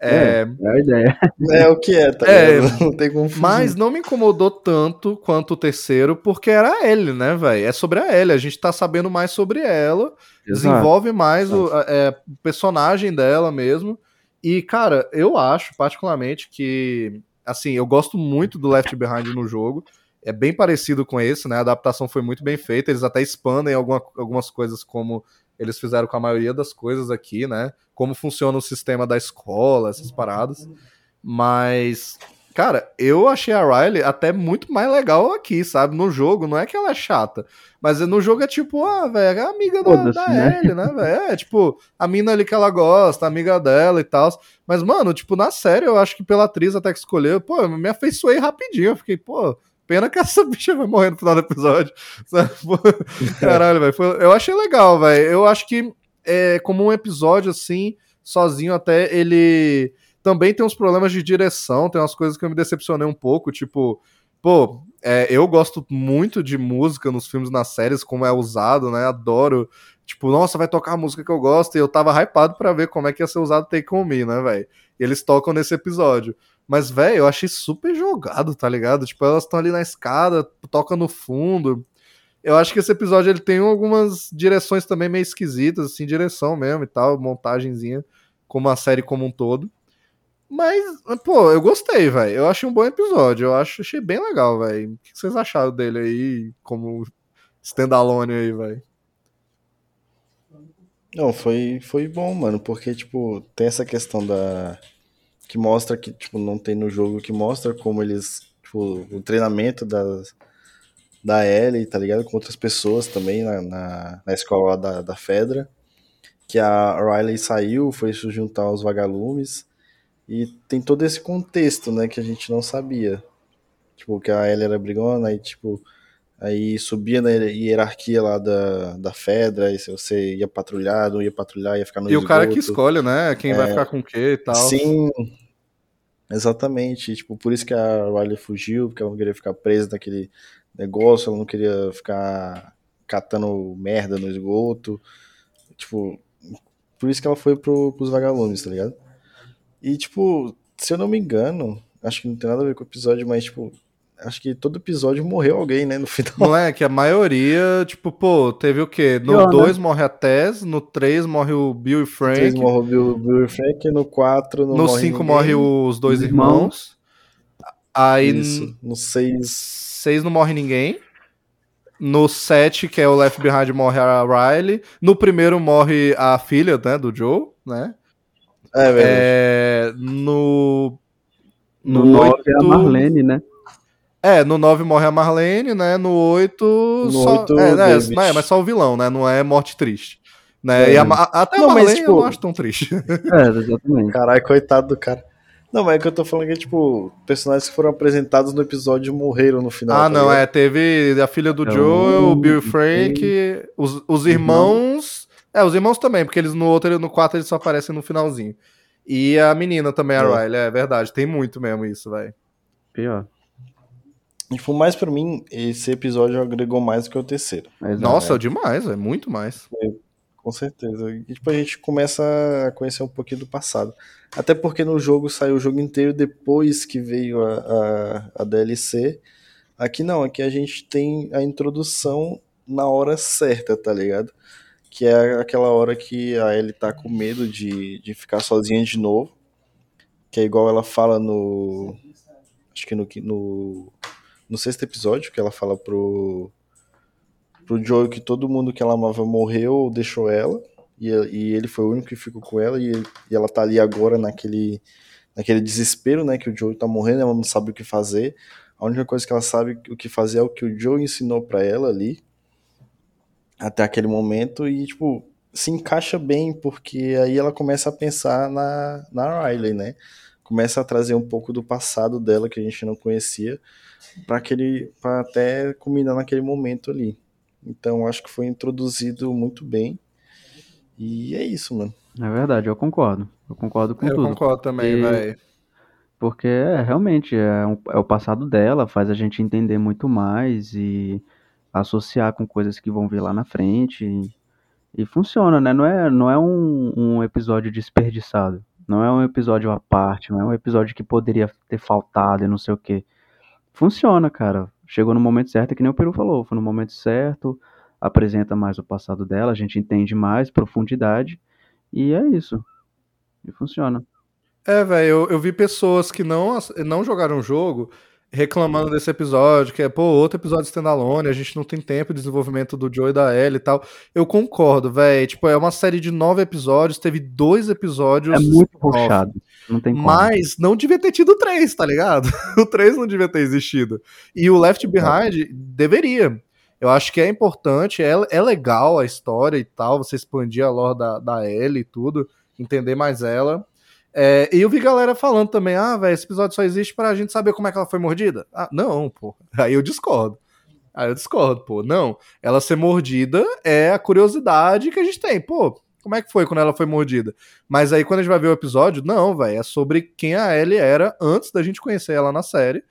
[SPEAKER 5] É, é, é a ideia.
[SPEAKER 6] É o que é, tá
[SPEAKER 4] é, Não tem como fugir. Mas não me incomodou tanto quanto o terceiro, porque era a Ellie, né, velho? É sobre a Ellie, a gente tá sabendo mais sobre ela, Exato. desenvolve mais o é, personagem dela mesmo. E, cara, eu acho particularmente que, assim, eu gosto muito do Left Behind no jogo é bem parecido com esse, né? A adaptação foi muito bem feita, eles até expandem alguma, algumas coisas como eles fizeram com a maioria das coisas aqui, né? Como funciona o sistema da escola, essas paradas. Mas, Cara, eu achei a Riley até muito mais legal aqui, sabe? No jogo, não é que ela é chata. Mas no jogo é tipo, ah, velho, é amiga da, da né? Ellie, né, velho? É, tipo, a mina ali que ela gosta, amiga dela e tal. Mas, mano, tipo, na série, eu acho que pela atriz até que escolheu, pô, eu me afeiçoei rapidinho. Eu fiquei, pô, pena que essa bicha vai morrer no final do episódio. Caralho, velho. Eu achei legal, velho. Eu acho que é como um episódio assim, sozinho até ele também tem uns problemas de direção, tem umas coisas que eu me decepcionei um pouco, tipo, pô, é, eu gosto muito de música nos filmes, nas séries, como é usado, né? Adoro. Tipo, nossa, vai tocar a música que eu gosto, e eu tava hypado para ver como é que ia ser usado Take On Me, né, velho? E eles tocam nesse episódio. Mas, velho, eu achei super jogado, tá ligado? Tipo, elas estão ali na escada, toca no fundo. Eu acho que esse episódio ele tem algumas direções também meio esquisitas, assim, direção mesmo e tal, montagenzinha, como a série como um todo. Mas, pô, eu gostei, velho. Eu achei um bom episódio. Eu acho, achei bem legal, velho. O que vocês acharam dele aí, como standalone aí, velho?
[SPEAKER 6] Não, foi, foi bom, mano, porque, tipo, tem essa questão da. Que mostra que, tipo, não tem no jogo, que mostra como eles. Tipo, o treinamento das, da Ellie, tá ligado? Com outras pessoas também na, na, na escola da, da Fedra. Que a Riley saiu, foi se juntar aos vagalumes. E tem todo esse contexto, né, que a gente não sabia. Tipo, que a Ellie era brigona e, tipo, aí subia na hierarquia lá da, da Fedra, e se você ia patrulhar, não ia patrulhar, ia ficar no
[SPEAKER 4] E esgoto. o cara que escolhe, né, quem é, vai ficar com o quê e tal.
[SPEAKER 6] Sim, exatamente. E, tipo, por isso que a Riley fugiu, porque ela não queria ficar presa naquele negócio, ela não queria ficar catando merda no esgoto. Tipo, por isso que ela foi pro, pros vagalumes, tá ligado? E, tipo, se eu não me engano, acho que não tem nada a ver com o episódio, mas, tipo, acho que todo episódio morreu alguém, né, no final.
[SPEAKER 4] Não é, que a maioria, tipo, pô, teve o quê? No 2 né? morre a Tess, no 3 morre o Bill e Frank. No 3
[SPEAKER 6] morre o Bill, Bill, e Frank, no 4
[SPEAKER 4] não no morre No 5 morre os dois irmãos. irmãos. Aí
[SPEAKER 6] Isso. no 6
[SPEAKER 4] 6 não morre ninguém. No 7, que é o Left Behind, morre a Riley. No primeiro morre a filha, né, do Joe, né?
[SPEAKER 6] É verdade.
[SPEAKER 4] É, no.
[SPEAKER 5] No, no 9 8... é a Marlene, né?
[SPEAKER 4] É, no 9 morre a Marlene, né? No 8. No só... 8 é, né, é, mas só o vilão, né? Não é morte triste. Né? É. E a, até não, a Marlene mas, tipo... eu não acho tão triste.
[SPEAKER 5] É, exatamente.
[SPEAKER 6] Caralho, coitado do cara. Não, mas é que eu tô falando que, tipo, personagens que foram apresentados no episódio morreram no final.
[SPEAKER 4] Ah, tá não, é. Teve a filha do então, Joe, o Bill Frank, os, os irmãos. É, os irmãos também, porque eles no outro, no 4 eles só aparecem no finalzinho. E a menina também, a é. Riley, é verdade. Tem muito mesmo isso, velho.
[SPEAKER 5] Pior.
[SPEAKER 6] Tipo, mais pra mim, esse episódio agregou mais do que o terceiro.
[SPEAKER 4] Mas, Nossa, é. demais, é muito mais.
[SPEAKER 6] É, com certeza. E tipo, a gente começa a conhecer um pouquinho do passado. Até porque no jogo saiu o jogo inteiro depois que veio a, a, a DLC. Aqui não, aqui a gente tem a introdução na hora certa, tá ligado? que é aquela hora que a Ellie tá com medo de, de ficar sozinha de novo, que é igual ela fala no acho que no, no, no sexto episódio, que ela fala pro pro Joel que todo mundo que ela amava morreu ou deixou ela, e, e ele foi o único que ficou com ela, e, e ela tá ali agora naquele, naquele desespero, né, que o Joel tá morrendo, ela não sabe o que fazer, a única coisa que ela sabe o que fazer é o que o Joe ensinou para ela ali, até aquele momento e, tipo, se encaixa bem, porque aí ela começa a pensar na, na Riley, né? Começa a trazer um pouco do passado dela que a gente não conhecia para aquele para até culminar naquele momento ali. Então acho que foi introduzido muito bem. E é isso, mano.
[SPEAKER 5] É verdade, eu concordo. Eu concordo com
[SPEAKER 4] eu
[SPEAKER 5] tudo.
[SPEAKER 4] Eu concordo também, velho.
[SPEAKER 5] Porque é, realmente é, um, é o passado dela, faz a gente entender muito mais e associar com coisas que vão vir lá na frente. E, e funciona, né? Não é, não é um, um episódio desperdiçado. Não é um episódio à parte, não é um episódio que poderia ter faltado e não sei o que. Funciona, cara. Chegou no momento certo, é que nem o Peru falou. Foi no momento certo, apresenta mais o passado dela, a gente entende mais, profundidade. E é isso. E funciona.
[SPEAKER 4] É, velho, eu, eu vi pessoas que não, não jogaram o jogo reclamando desse episódio, que é, pô, outro episódio standalone, a gente não tem tempo de desenvolvimento do Joe e da Ellie e tal. Eu concordo, velho. Tipo, é uma série de nove episódios, teve dois episódios.
[SPEAKER 5] É muito puxado. Não tem como.
[SPEAKER 4] Mas não devia ter tido três, tá ligado? o três não devia ter existido. E o Left Behind é. deveria. Eu acho que é importante, é, é legal a história e tal, você expandir a lore da, da Ellie e tudo, entender mais ela. É, e eu vi galera falando também, ah, velho, esse episódio só existe pra gente saber como é que ela foi mordida. Ah, não, pô. Aí eu discordo. Aí eu discordo, pô. Não, ela ser mordida é a curiosidade que a gente tem. Pô, como é que foi quando ela foi mordida? Mas aí quando a gente vai ver o episódio, não, velho, é sobre quem a Ellie era antes da gente conhecer ela na série,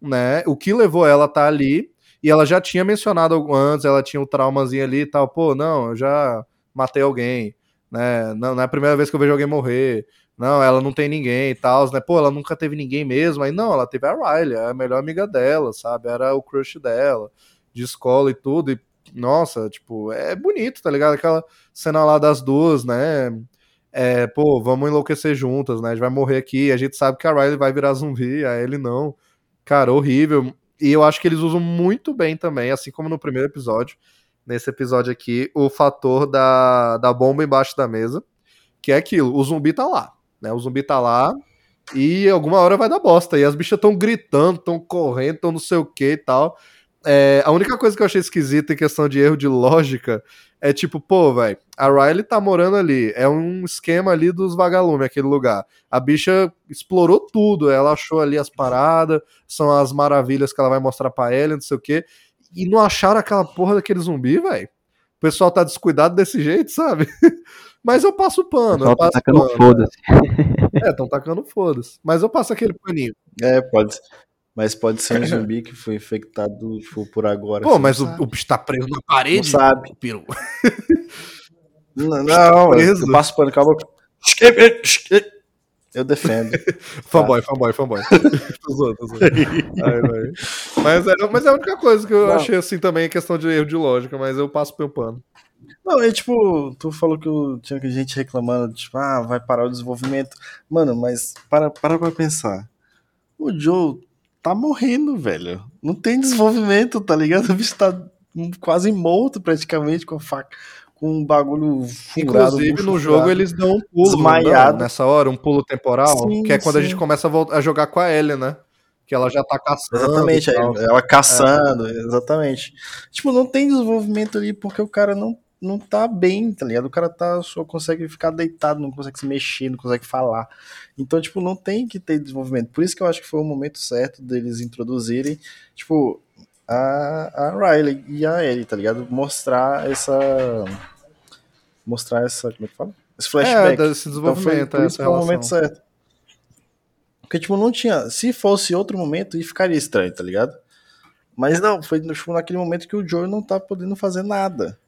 [SPEAKER 4] né? O que levou ela a estar tá ali. E ela já tinha mencionado antes, ela tinha um traumazinho ali e tal. Pô, não, eu já matei alguém, né? Não, não é a primeira vez que eu vejo alguém morrer não, ela não tem ninguém e tal, né? Pô, ela nunca teve ninguém mesmo. Aí não, ela teve a Riley, a melhor amiga dela, sabe? Era o crush dela, de escola e tudo. E, nossa, tipo, é bonito, tá ligado? Aquela cena lá das duas, né? É, pô, vamos enlouquecer juntas, né? A gente vai morrer aqui. A gente sabe que a Riley vai virar zumbi, a ele não. Cara, horrível. E eu acho que eles usam muito bem também, assim como no primeiro episódio, nesse episódio aqui, o fator da, da bomba embaixo da mesa, que é aquilo, o zumbi tá lá. Né? O zumbi tá lá e alguma hora vai dar bosta. E as bichas estão gritando, estão correndo, estão não sei o que e tal. É, a única coisa que eu achei esquisita em questão de erro de lógica é tipo, pô, velho, a Riley tá morando ali, é um esquema ali dos vagalumes, aquele lugar. A bicha explorou tudo, ela achou ali as paradas, são as maravilhas que ela vai mostrar pra ela, não sei o que, e não acharam aquela porra daquele zumbi, velho. O pessoal tá descuidado desse jeito, sabe? Mas eu passo pano. Eu
[SPEAKER 5] tá tacando foda-se.
[SPEAKER 4] É, estão tacando foda-se. Mas eu passo aquele paninho.
[SPEAKER 6] É, pode. Mas pode ser um zumbi que foi infectado tipo, por agora.
[SPEAKER 4] Pô, mas o, o, bicho tá preso na parede. Não
[SPEAKER 6] sabe.
[SPEAKER 4] Peru.
[SPEAKER 6] Não, não tá eu passo pano, calma. Eu defendo.
[SPEAKER 4] fanboy, fanboy, fanboy. tô zoando, tô zoando. Mas, é, mas é a única coisa que eu não. achei assim também, questão de erro de lógica, mas eu passo pelo pano.
[SPEAKER 6] Não, é tipo, tu falou que eu, tinha gente reclamando, tipo, ah, vai parar o desenvolvimento. Mano, mas para, para pra pensar. O Joe tá morrendo, velho. Não tem desenvolvimento, tá ligado? O bicho tá quase morto praticamente com a faca. Com um bagulho
[SPEAKER 4] furado. Inclusive, no jogo eles dão um pulo. Desmaiado. Não, nessa hora, um pulo temporal. Sim, que é quando sim. a gente começa a, voltar, a jogar com a Ellie, né? que ela já tá caçando.
[SPEAKER 6] Exatamente, ela caçando, é. exatamente. Tipo, não tem desenvolvimento ali porque o cara não não tá bem, tá ligado? O cara tá, só consegue ficar deitado, não consegue se mexer, não consegue falar. Então, tipo, não tem que ter desenvolvimento. Por isso que eu acho que foi o momento certo deles introduzirem, tipo, a, a Riley e a Ellie, tá ligado? Mostrar essa. Mostrar essa. Como é que fala? Esse flashback.
[SPEAKER 4] É, esse desenvolvimento, então foi, essa foi o momento certo.
[SPEAKER 6] Porque, tipo, não tinha. Se fosse outro momento, ia ficaria estranho, tá ligado? Mas não, foi tipo, naquele momento que o Joe não tá podendo fazer nada.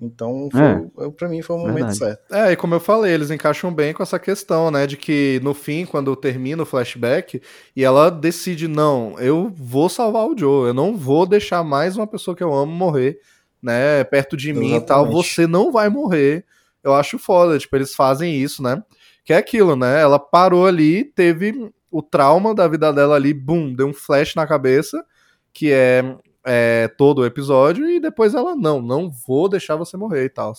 [SPEAKER 6] Então, foi, é. para mim foi o momento Verdade. certo.
[SPEAKER 4] É, e como eu falei, eles encaixam bem com essa questão, né, de que no fim, quando termina o flashback, e ela decide, não, eu vou salvar o Joe, eu não vou deixar mais uma pessoa que eu amo morrer, né, perto de Exatamente. mim e tal, você não vai morrer. Eu acho foda, tipo, eles fazem isso, né? Que é aquilo, né? Ela parou ali, teve o trauma da vida dela ali, bum, deu um flash na cabeça, que é é, todo o episódio e depois ela, não, não vou deixar você morrer e tal.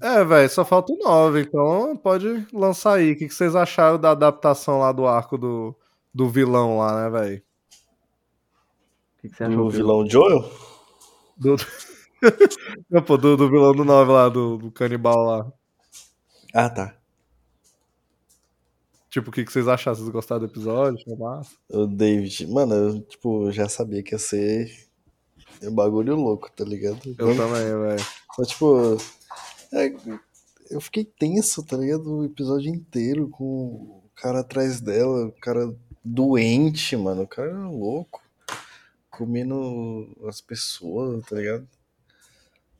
[SPEAKER 4] É, velho, só falta o 9, então pode lançar aí. O que, que vocês acharam da adaptação lá do arco do, do vilão lá, né, velho?
[SPEAKER 6] O que, que, você achou? Do vilão Joel?
[SPEAKER 4] Do... Não, pô, do, do, vilão do 9 lá, do, do canibal lá.
[SPEAKER 6] Ah, tá.
[SPEAKER 4] Tipo, o que, que vocês acharam? Vocês gostaram do episódio? Foi massa?
[SPEAKER 6] O David, mano, eu, tipo, já sabia que ia ser é um bagulho louco, tá ligado?
[SPEAKER 4] Eu também, velho.
[SPEAKER 6] Só, tipo. É, eu fiquei tenso, tá ligado? O episódio inteiro com o cara atrás dela, o cara doente, mano. O cara era louco. Comendo as pessoas, tá ligado?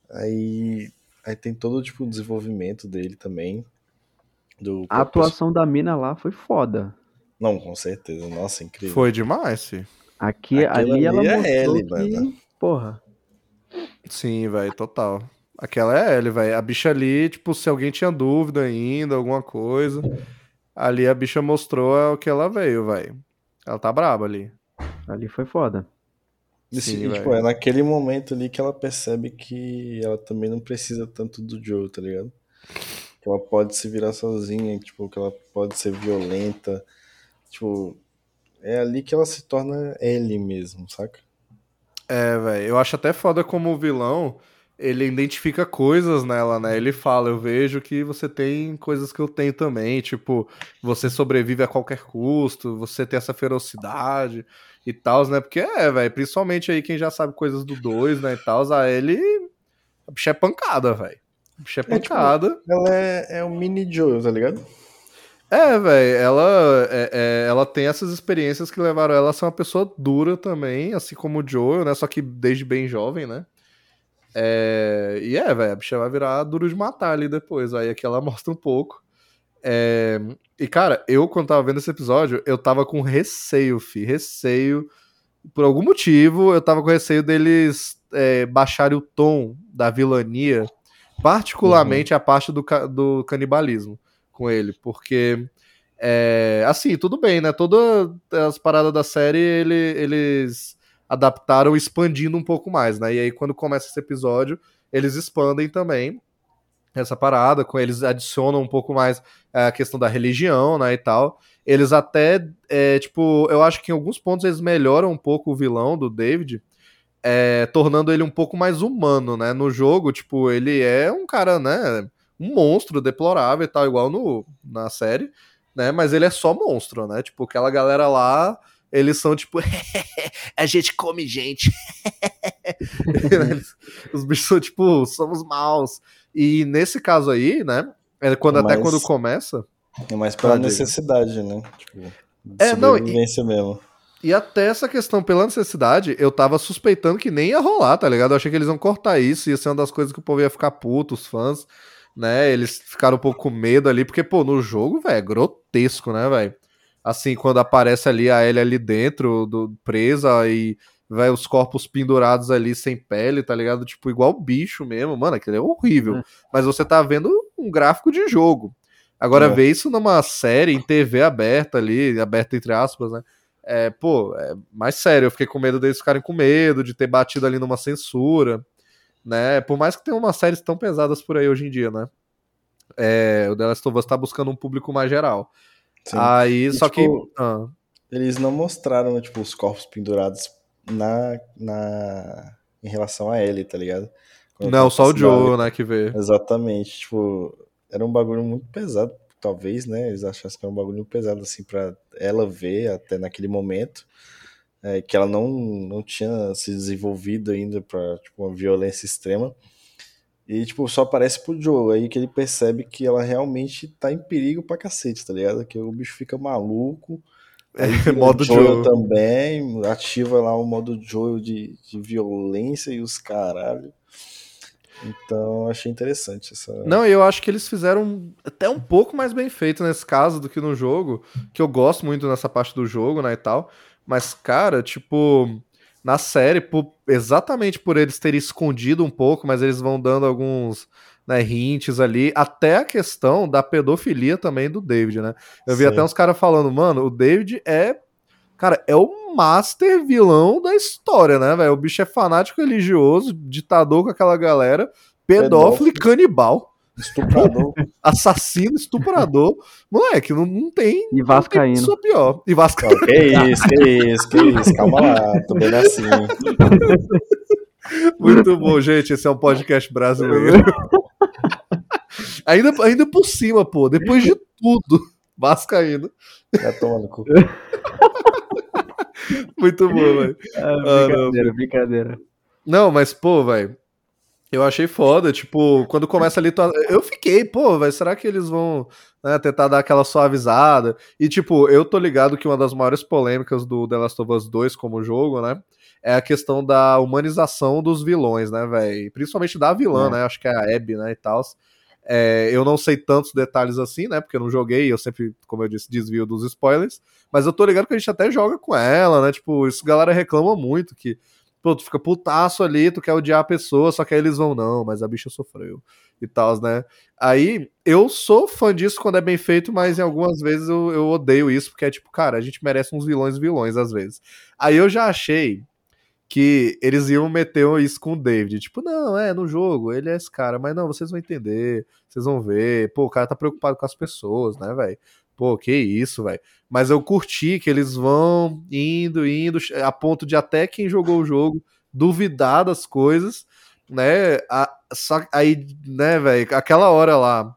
[SPEAKER 6] Aí. Aí tem todo tipo, o desenvolvimento dele também.
[SPEAKER 5] Do a atuação da mina lá foi foda.
[SPEAKER 6] Não, com certeza. Nossa, incrível.
[SPEAKER 4] Foi demais, sim.
[SPEAKER 5] Aqui, ali ela é mostrou Ellie, que... Mano. Porra.
[SPEAKER 4] Sim, velho, total. Aquela é ele, velho. A bicha ali, tipo, se alguém tinha dúvida ainda, alguma coisa, ali a bicha mostrou o que ela veio, velho. Ela tá braba ali.
[SPEAKER 5] Ali foi foda.
[SPEAKER 4] Sim,
[SPEAKER 6] e, tipo, é naquele momento ali que ela percebe que ela também não precisa tanto do Joe, tá ligado? Que ela pode se virar sozinha, tipo, que ela pode ser violenta. Tipo, é ali que ela se torna ele mesmo, saca?
[SPEAKER 4] É, velho. Eu acho até foda como o vilão, ele identifica coisas nela, né? Ele fala, eu vejo que você tem coisas que eu tenho também, tipo, você sobrevive a qualquer custo, você tem essa ferocidade e tal, né? Porque é, velho, principalmente aí quem já sabe coisas do 2, né, e tal, a ele a bicha é pancada, velho. Bicha é
[SPEAKER 6] É, tipo,
[SPEAKER 4] pancada.
[SPEAKER 6] Ela é, é o mini Joe, tá ligado?
[SPEAKER 4] É, velho, ela, é- é, ela tem essas experiências que levaram ela a ser uma pessoa dura também, assim como o Joel, né? Só que desde bem jovem, né? É, e é, velho, a bicha vai virar duro de matar ali depois. Aí aqui ela mostra um pouco. É, e, cara, eu, quando tava vendo esse episódio, eu tava com receio, fi. Receio. Por algum motivo, eu tava com receio deles é, baixarem o tom da vilania, particularmente a parte do, do canibalismo com ele, porque. É, assim, tudo bem, né? Todas as paradas da série ele- eles adaptaram expandindo um pouco mais, né? E aí, quando começa esse episódio, eles expandem também essa parada, com eles adicionam um pouco mais é, a questão da religião, né, e tal. Eles até, é, tipo, eu acho que em alguns pontos eles melhoram um pouco o vilão do David, é, tornando ele um pouco mais humano, né? No jogo, tipo, ele é um cara, né, um monstro deplorável e tal, igual no, na série, né? Mas ele é só monstro, né? Tipo, aquela galera lá, eles são tipo, a gente come gente. Eles- Os bichos são tipo, somos maus. E nesse caso aí, né? É quando, Até
[SPEAKER 6] Mas-
[SPEAKER 4] quando começa.
[SPEAKER 6] É mais pela
[SPEAKER 4] diga.
[SPEAKER 6] necessidade, né? Tipo,
[SPEAKER 4] É, não, e-
[SPEAKER 6] mesmo.
[SPEAKER 4] E até essa questão pela necessidade, eu tava suspeitando que nem ia rolar, tá ligado? Eu achei que eles iam cortar isso, ia ser uma das coisas que o povo ia ficar puto, os fãs, né? Eles ficaram um pouco com medo ali, porque, pô, no jogo, velho, é grotesco, né, velho? Assim, quando aparece ali a Ellie ali dentro, do, presa, e, vai os corpos pendurados ali sem pele, tá ligado? Tipo, igual bicho mesmo, mano, aquilo é horrível.
[SPEAKER 5] É.
[SPEAKER 4] Mas você tá vendo um gráfico de jogo. Agora,
[SPEAKER 6] É.
[SPEAKER 4] ver isso numa série, em TV aberta ali, aberta entre aspas, né? É, pô, é mais sério, eu fiquei com medo deles ficarem com medo, de ter batido ali numa censura, né? Por mais que tenha umas séries tão pesadas por aí hoje em dia, né? É, o The Last of Us tá buscando um público mais geral.
[SPEAKER 6] Sim.
[SPEAKER 4] Aí,
[SPEAKER 6] E,
[SPEAKER 4] só
[SPEAKER 6] tipo,
[SPEAKER 4] que. ah,
[SPEAKER 6] Eles não mostraram, tipo, os corpos pendurados na, na... em relação a ele, tá ligado? Quando
[SPEAKER 4] não, só o. Joe, né, que vê.
[SPEAKER 6] Exatamente, tipo, era um bagulho muito pesado, talvez, né? Eles achassem que era um bagulho pesado, assim, pra ela ver até naquele momento, é, que ela não, não tinha se desenvolvido ainda pra, tipo, uma violência extrema. E, tipo, só aparece pro Joe, aí que ele percebe que ela realmente tá em perigo pra cacete, tá ligado? Que o bicho fica maluco. Aí vira
[SPEAKER 4] modo
[SPEAKER 6] o Joel
[SPEAKER 4] Joe.
[SPEAKER 6] também, ativa lá o modo Joel de, de violência e os caralho. Então, achei interessante essa.
[SPEAKER 4] Não, eu acho que eles fizeram até um pouco mais bem feito nesse caso do que no jogo, que eu gosto muito nessa parte do jogo, né, e tal. Mas, cara, tipo, na série, por- exatamente por eles terem escondido um pouco, mas eles vão dando alguns né, hints ali, até a questão da pedofilia também do David, né? Eu vi
[SPEAKER 6] Sim.
[SPEAKER 4] até uns caras falando, mano, o David é. Cara, é o master vilão da história, né, velho? O bicho é fanático religioso, ditador com aquela galera, pedófilo e
[SPEAKER 6] Pedófilo.
[SPEAKER 4] canibal,
[SPEAKER 6] Estuprador.
[SPEAKER 4] assassino, estuprador. Moleque, não, não tem.
[SPEAKER 5] E vascaíno.
[SPEAKER 4] Sou pior. E Vasca...
[SPEAKER 6] Não, que isso, que isso, que isso. Calma lá, tô bem assim.
[SPEAKER 4] Muito bom, gente. Esse é um podcast brasileiro. ainda, ainda por cima, pô. Depois de tudo, Vascaíno.
[SPEAKER 6] Cu.
[SPEAKER 4] Muito bom, velho.
[SPEAKER 5] Ah,
[SPEAKER 4] não.
[SPEAKER 5] brincadeira, brincadeira.
[SPEAKER 4] Não, mas, pô, velho. Eu achei foda, tipo, quando começa ali, eu fiquei, pô, vai, será que eles vão né, tentar dar aquela suavizada? E, tipo, eu tô ligado que uma das maiores polêmicas do The Last of Us 2 como jogo, né, é a questão da humanização dos vilões, né, velho? Principalmente da vilã,
[SPEAKER 5] É.
[SPEAKER 4] né, acho que é a Abby, né, e tal. É, eu não sei tantos detalhes assim, né, porque eu não joguei, eu sempre, como eu disse, desvio dos spoilers, mas eu tô ligado que a gente até joga com ela, né, tipo, isso a galera reclama muito, que pô, tu fica putaço ali, tu quer odiar a pessoa, só que aí eles vão, não, mas a bicha sofreu e tal, né? Aí eu sou fã disso quando é bem feito, mas em algumas vezes eu, eu odeio isso, porque é tipo, cara, a gente merece uns vilões vilões às vezes. Aí eu já achei que eles iam meter isso com o David. Tipo, não, é, no jogo, ele é esse cara, mas não, vocês vão entender, vocês vão ver. Pô, o cara tá preocupado com as pessoas, né, velho? Pô, que isso, velho. Mas eu curti que eles vão indo, indo, a ponto de até quem jogou o jogo duvidar das coisas, né? A, só, aí, né, velho, aquela hora lá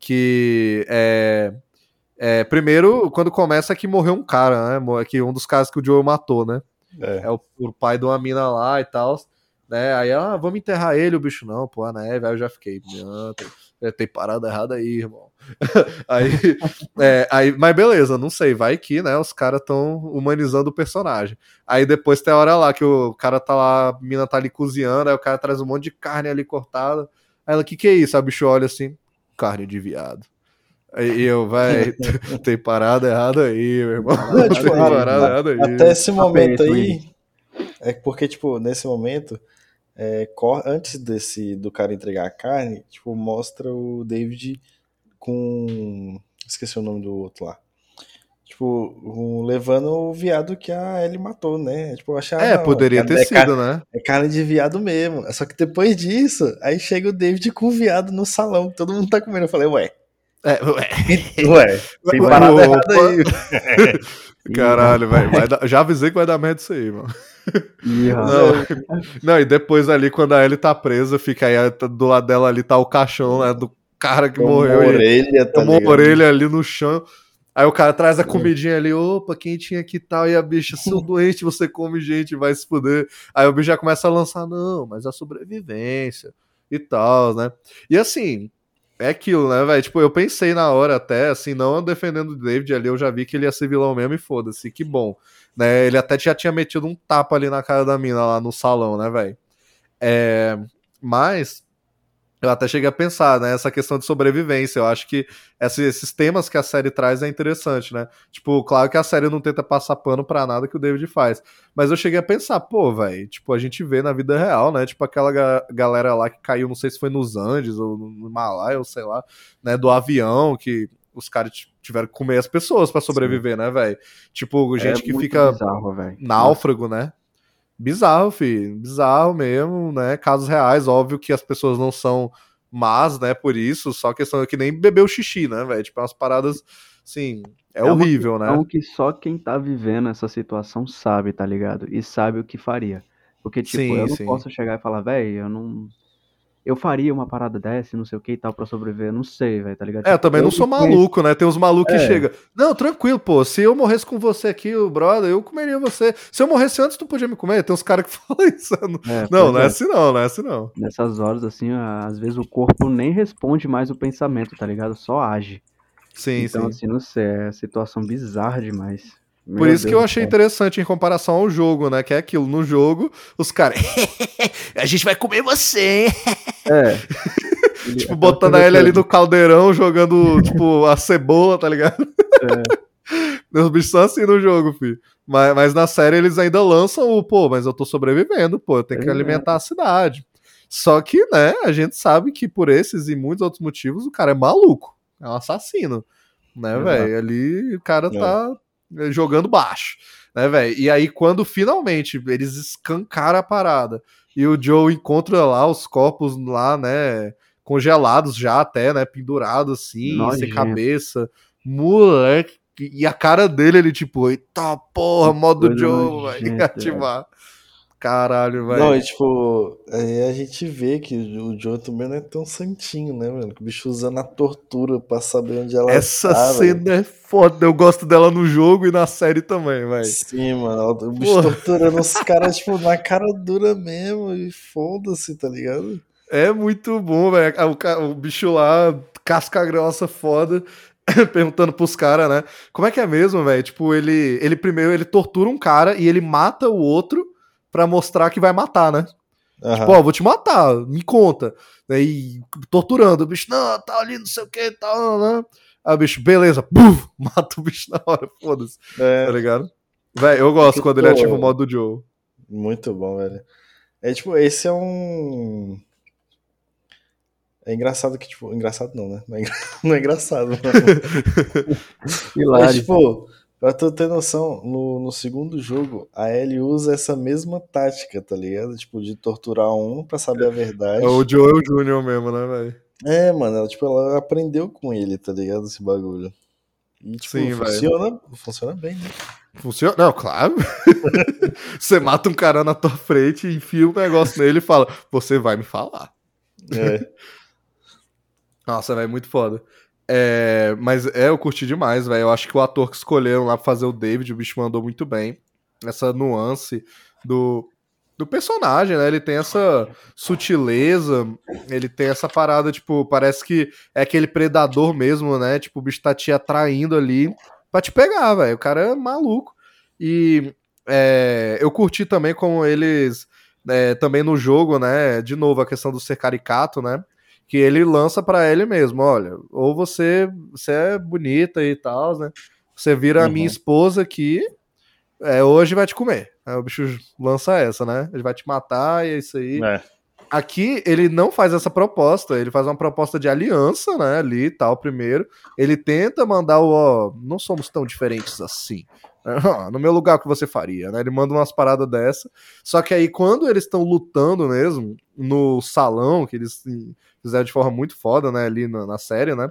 [SPEAKER 4] que é, é, primeiro, quando começa que morreu um cara, né? Que um dos caras que o Joe matou, né? É, é o, o, pai de uma mina lá e tal. Né? Aí, ah, vamos enterrar ele, o bicho não, pô, a neve. Aí eu já fiquei, tem, tem parada errada aí, irmão. aí, é, aí, mas beleza, não sei, vai que, né? Os caras estão humanizando o personagem. Aí depois tem a hora lá que o cara tá lá, a mina tá ali cozinhando, aí o cara traz um monte de carne ali cortada. Aí ela, que que é isso? A bicho olha assim, carne de viado. E eu, vai, tem parada errada aí, meu irmão. Não, tipo, tem
[SPEAKER 6] parada errada aí. Até esse momento aí. É porque, tipo, nesse momento, é, antes desse do cara entregar a carne, tipo, mostra o David com. Esqueci o nome do outro lá. Tipo, um, levando o viado que a Ellie matou, né? Tipo, achava,
[SPEAKER 4] é, poderia é ter é sido, carne, né?
[SPEAKER 6] É carne de viado mesmo. Só que depois disso, aí chega o David com o viado no salão, todo mundo tá comendo. Eu falei, ué, é, ué. Ué, tem parada
[SPEAKER 4] Opa. aí. Caralho, velho. Já avisei que vai dar merda isso aí, mano. Não, não, e depois ali, quando a Ellie tá presa, fica aí do lado dela ali, tá o caixão, né? Do cara que morreu.
[SPEAKER 6] Orelha, tá
[SPEAKER 4] tomou orelha ali no chão. Aí o cara traz a comidinha ali, opa, quem tinha aqui tal, e a bicha, seu doente, você come gente, vai se fuder. Aí o bicho já começa a lançar, não, mas a sobrevivência e tal, né? E assim, é aquilo, né, velho? Tipo, eu pensei na hora até, assim, não defendendo o David ali, eu já vi que ele ia ser vilão mesmo e foda-se, que bom. Né? Ele até já tinha metido um tapa ali na cara da mina lá no salão, né, velho? É... Mas eu até cheguei a pensar, né? Essa questão de sobrevivência. Eu acho que esses temas que a série traz é interessante, né? Tipo, claro que a série não tenta passar pano pra nada que o David faz. Mas eu cheguei a pensar, pô, velho, tipo, a gente vê na vida real, né? Tipo, aquela ga galera lá que caiu, não sei se foi nos Andes ou no Himalaia, ou sei lá, né? Do avião, que os caras tiveram que comer as pessoas para sobreviver, Sim. né, velho? Tipo, gente é que fica bizarro, náufrago, né? Bizarro, filho. Bizarro mesmo, né? Casos reais, óbvio que as pessoas não são más, né? Por isso, só questão é que nem beber o xixi, né, velho? Tipo, umas paradas, assim, é, é horrível, né?
[SPEAKER 5] É que só quem tá vivendo essa situação sabe, tá ligado? E sabe o que faria. Porque, tipo, sim, eu não sim. posso chegar e falar, velho, eu não eu faria uma parada dessa, não sei o que e tal, pra sobreviver. Não sei, velho, tá ligado?
[SPEAKER 4] É, eu também eu não sou maluco, né? Tem uns malucos é. que chegam. Não, tranquilo, pô. Se eu morresse com você aqui, o brother, eu comeria você. Se eu morresse antes, tu podia me comer. Tem uns caras que falam isso. É, não, não é, é assim não, não é assim não.
[SPEAKER 5] Nessas horas, assim, às vezes o corpo nem responde mais o pensamento, tá ligado? Só age.
[SPEAKER 4] Sim,
[SPEAKER 5] então,
[SPEAKER 4] sim.
[SPEAKER 5] assim, não sei, é situação bizarra demais.
[SPEAKER 4] Por isso Deus que eu achei interessante em comparação ao jogo, né? Que é aquilo, no jogo, os caras. a gente vai comer você, É. tipo, botando a ele ali no caldeirão, jogando, tipo, a cebola, tá ligado? É. Os bichos são assim no jogo, filho. Mas, mas na série eles ainda lançam o, pô, mas eu tô sobrevivendo, pô, eu tenho que é. alimentar a cidade. Só que, né, a gente sabe que por esses e muitos outros motivos o cara é maluco. É um assassino. Né, velho? Ali o cara é. tá jogando baixo, né, velho? E aí, quando finalmente eles escancaram a parada e o Joe encontra lá os corpos lá, né, congelados já até, né, pendurados assim, Nojento. sem cabeça, moleque, e a cara dele, ele tipo, eita porra, modo Joe, vai ativar. Caralho, velho.
[SPEAKER 6] Não, e tipo, aí a gente vê que o Joe também não é tão santinho, né, mano? Que o bicho usando a tortura pra saber onde ela
[SPEAKER 4] Essa tá, cena véio. é foda. Eu gosto dela no jogo e na série também, velho.
[SPEAKER 6] Sim, mano. O bicho Porra. torturando os caras, tipo, na cara dura mesmo. E foda-se, tá ligado?
[SPEAKER 4] É muito bom, velho. O, o bicho lá, casca grossa foda. perguntando pros caras, né? Como é que é mesmo, velho? Tipo, ele, ele primeiro ele tortura um cara e ele mata o outro para mostrar que vai matar, né? Uhum. Tipo, ó, vou te matar, me conta. E torturando, o bicho, não, tá ali, não sei o que, tal, né? Aí o bicho, beleza, buf, mata o bicho na hora, foda-se. É. Tá ligado? Véi, eu gosto quando ele ativa o modo do Joe.
[SPEAKER 6] Muito bom, velho. É tipo, esse é um. É engraçado que, tipo, engraçado não, né? Não é, engra... não é engraçado, mano. Mas, tipo, pra tu ter noção, no, no segundo jogo, a Ellie usa essa mesma tática, tá ligado? Tipo, de torturar um pra saber a verdade.
[SPEAKER 4] É o Joel Jr. mesmo, né, velho?
[SPEAKER 6] É, mano, ela, tipo, ela aprendeu com ele, tá ligado? Esse bagulho. E, tipo,
[SPEAKER 4] Sim,
[SPEAKER 6] funciona, funciona bem, né?
[SPEAKER 4] Funciona? Não, claro. você mata um cara na tua frente, enfia um negócio nele e fala: Você vai me falar.
[SPEAKER 6] É.
[SPEAKER 4] Nossa, velho, muito foda. É, mas é, eu curti demais, velho. Eu acho que o ator que escolheram lá pra fazer o David, o bicho mandou muito bem. Essa nuance do, do personagem, né? Ele tem essa sutileza, ele tem essa parada, tipo, parece que é aquele predador mesmo, né? Tipo, o bicho tá te atraindo ali pra te pegar, velho. O cara é maluco. E é, eu curti também como eles, é, também no jogo, né? De novo, a questão do ser caricato, né? Que ele lança para ele mesmo, olha, ou você, você é bonita e tal, né? Você vira a minha
[SPEAKER 6] Uhum.
[SPEAKER 4] esposa aqui, é, hoje vai te comer. Aí o bicho lança essa, né? Ele vai te matar e é isso aí.
[SPEAKER 6] É.
[SPEAKER 4] Aqui ele não faz essa proposta, ele faz uma proposta de aliança, né? Ali e tal, primeiro. Ele tenta mandar o, ó, não somos tão diferentes assim. No meu lugar, o que você faria, né? Ele manda umas paradas dessa. Só que aí, quando eles estão lutando mesmo, no salão, que eles fizeram de forma muito foda, né? Ali na, na série, né?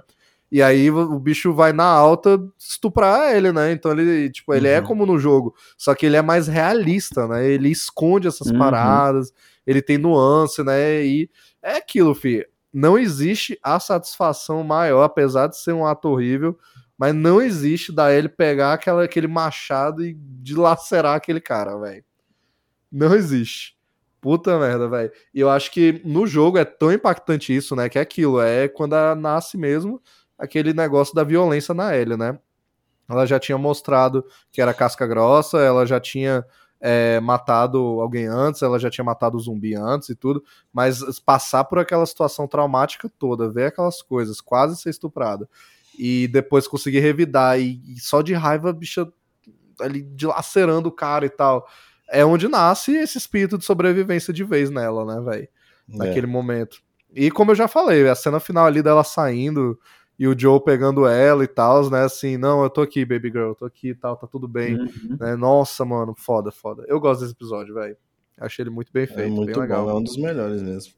[SPEAKER 4] E aí o bicho vai na alta estuprar ele, né? Então ele, tipo, ele é
[SPEAKER 6] Uhum.
[SPEAKER 4] como no jogo, só que ele é mais realista, né? Ele esconde essas
[SPEAKER 5] Uhum.
[SPEAKER 4] paradas, ele tem nuance, né? E é aquilo, fi. Não existe a satisfação maior, apesar de ser um ato horrível, mas não existe da ele pegar aquela, aquele machado e dilacerar aquele cara, velho. Não existe. Puta merda, velho. E eu acho que no jogo é tão impactante isso, né? Que é aquilo, é quando nasce mesmo aquele negócio da violência na Ellie, né? Ela já tinha mostrado que era casca grossa, ela já tinha é, matado alguém antes, ela já tinha matado o zumbi antes e tudo, mas passar por aquela situação traumática toda, ver aquelas coisas, quase ser estuprada, e depois conseguir revidar, e, e só de raiva a bicha ali dilacerando o cara e tal, é onde nasce esse espírito de sobrevivência de vez nela, né, velho? Naquele momento. E como eu já falei, a cena final ali dela saindo e o Joe pegando ela e tal, né? Assim, não, eu tô aqui, baby girl, eu tô aqui e tal, tá tudo bem.
[SPEAKER 5] Uhum.
[SPEAKER 4] Né? Nossa, mano, foda, foda. Eu gosto desse episódio, velho. Achei ele muito bem
[SPEAKER 6] É
[SPEAKER 4] feito,
[SPEAKER 6] muito
[SPEAKER 4] bem legal.
[SPEAKER 6] bom, é um dos melhores mesmo.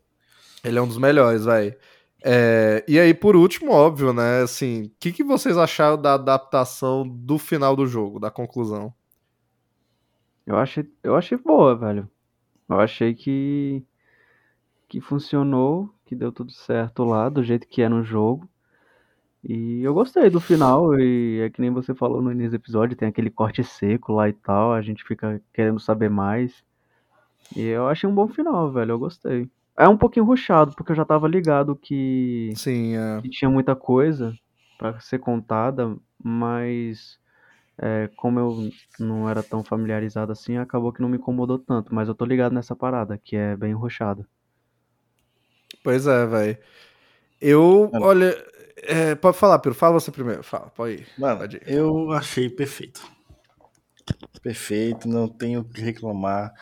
[SPEAKER 4] Ele é um dos melhores, velho. É, e aí, por último, óbvio, né? Assim, o que, que vocês acharam da adaptação do final do jogo, da conclusão?
[SPEAKER 5] Eu achei, eu achei boa, velho. Eu achei que que funcionou, que deu tudo certo lá, do jeito que é no jogo. E eu gostei do final, e é que nem você falou no início do episódio, tem aquele corte seco lá e tal, a gente fica querendo saber mais. E eu achei um bom final, velho, eu gostei. É um pouquinho rushado, porque eu já tava ligado que,
[SPEAKER 4] Sim, é.
[SPEAKER 5] que tinha muita coisa pra ser contada, mas é, como eu não era tão familiarizado assim, acabou que não me incomodou tanto. Mas eu tô ligado nessa parada, que é bem rushado.
[SPEAKER 4] Pois é, velho. Eu,
[SPEAKER 6] Mano.
[SPEAKER 4] olha. é, pode falar, Pedro. Fala você primeiro. Fala, pode ir.
[SPEAKER 6] Mano,
[SPEAKER 4] Pode ir.
[SPEAKER 6] eu achei perfeito. Perfeito, não tenho o que reclamar.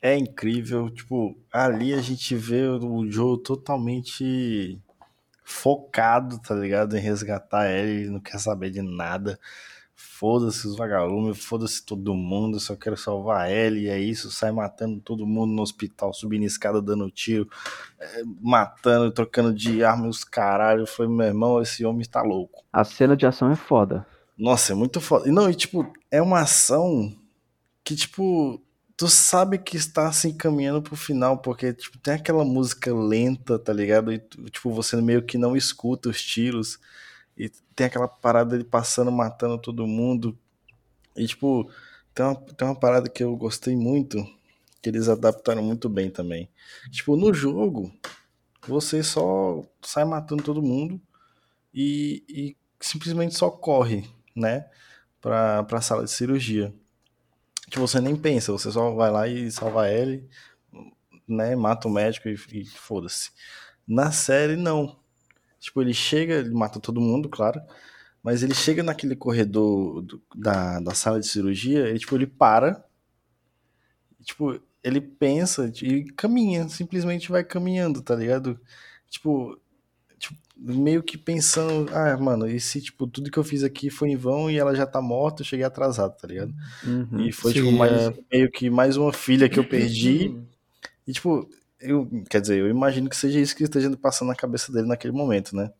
[SPEAKER 6] É incrível, tipo, ali a gente vê o Joe totalmente focado, tá ligado? Em resgatar ele, ele não quer saber de nada. Foda-se os vagalumes, foda-se todo mundo, só quero salvar ele, e é isso, sai matando todo mundo no hospital, subindo escada, dando tiro, é, matando, trocando de arma e os caralho. Eu falei, meu irmão, esse homem tá louco.
[SPEAKER 5] A cena de ação é foda.
[SPEAKER 6] Nossa, é muito foda. E não, e tipo, é uma ação que, tipo, tu sabe que está se encaminhando pro final, porque, tipo, tem aquela música lenta, tá ligado? E, tipo, você meio que não escuta os tiros. E tem aquela parada dele passando, matando todo mundo. E, tipo, tem uma, tem uma parada que eu gostei muito, que eles adaptaram muito bem também. Tipo, no jogo, você só sai matando todo mundo e, e simplesmente só corre, né? Pra, pra sala de cirurgia. Que você nem pensa, você só vai lá e salva ele, né? Mata o médico e, e foda-se. Na série, não. Tipo, ele chega, ele mata todo mundo, claro. Mas ele chega naquele corredor do- da, da sala de cirurgia, e tipo, ele para. tipo, ele pensa e caminha, simplesmente vai caminhando, tá ligado? Tipo, meio que pensando, ah, mano, e se, tipo, tudo que eu fiz aqui foi em vão e ela já tá morta, eu cheguei atrasado, tá ligado?
[SPEAKER 5] Uhum.
[SPEAKER 6] E foi,
[SPEAKER 4] Sim,
[SPEAKER 6] tipo, mais,
[SPEAKER 4] é.
[SPEAKER 6] meio que mais uma filha que eu perdi. e, tipo, eu, quer dizer, eu imagino que seja isso que esteja passando na cabeça dele naquele momento, né?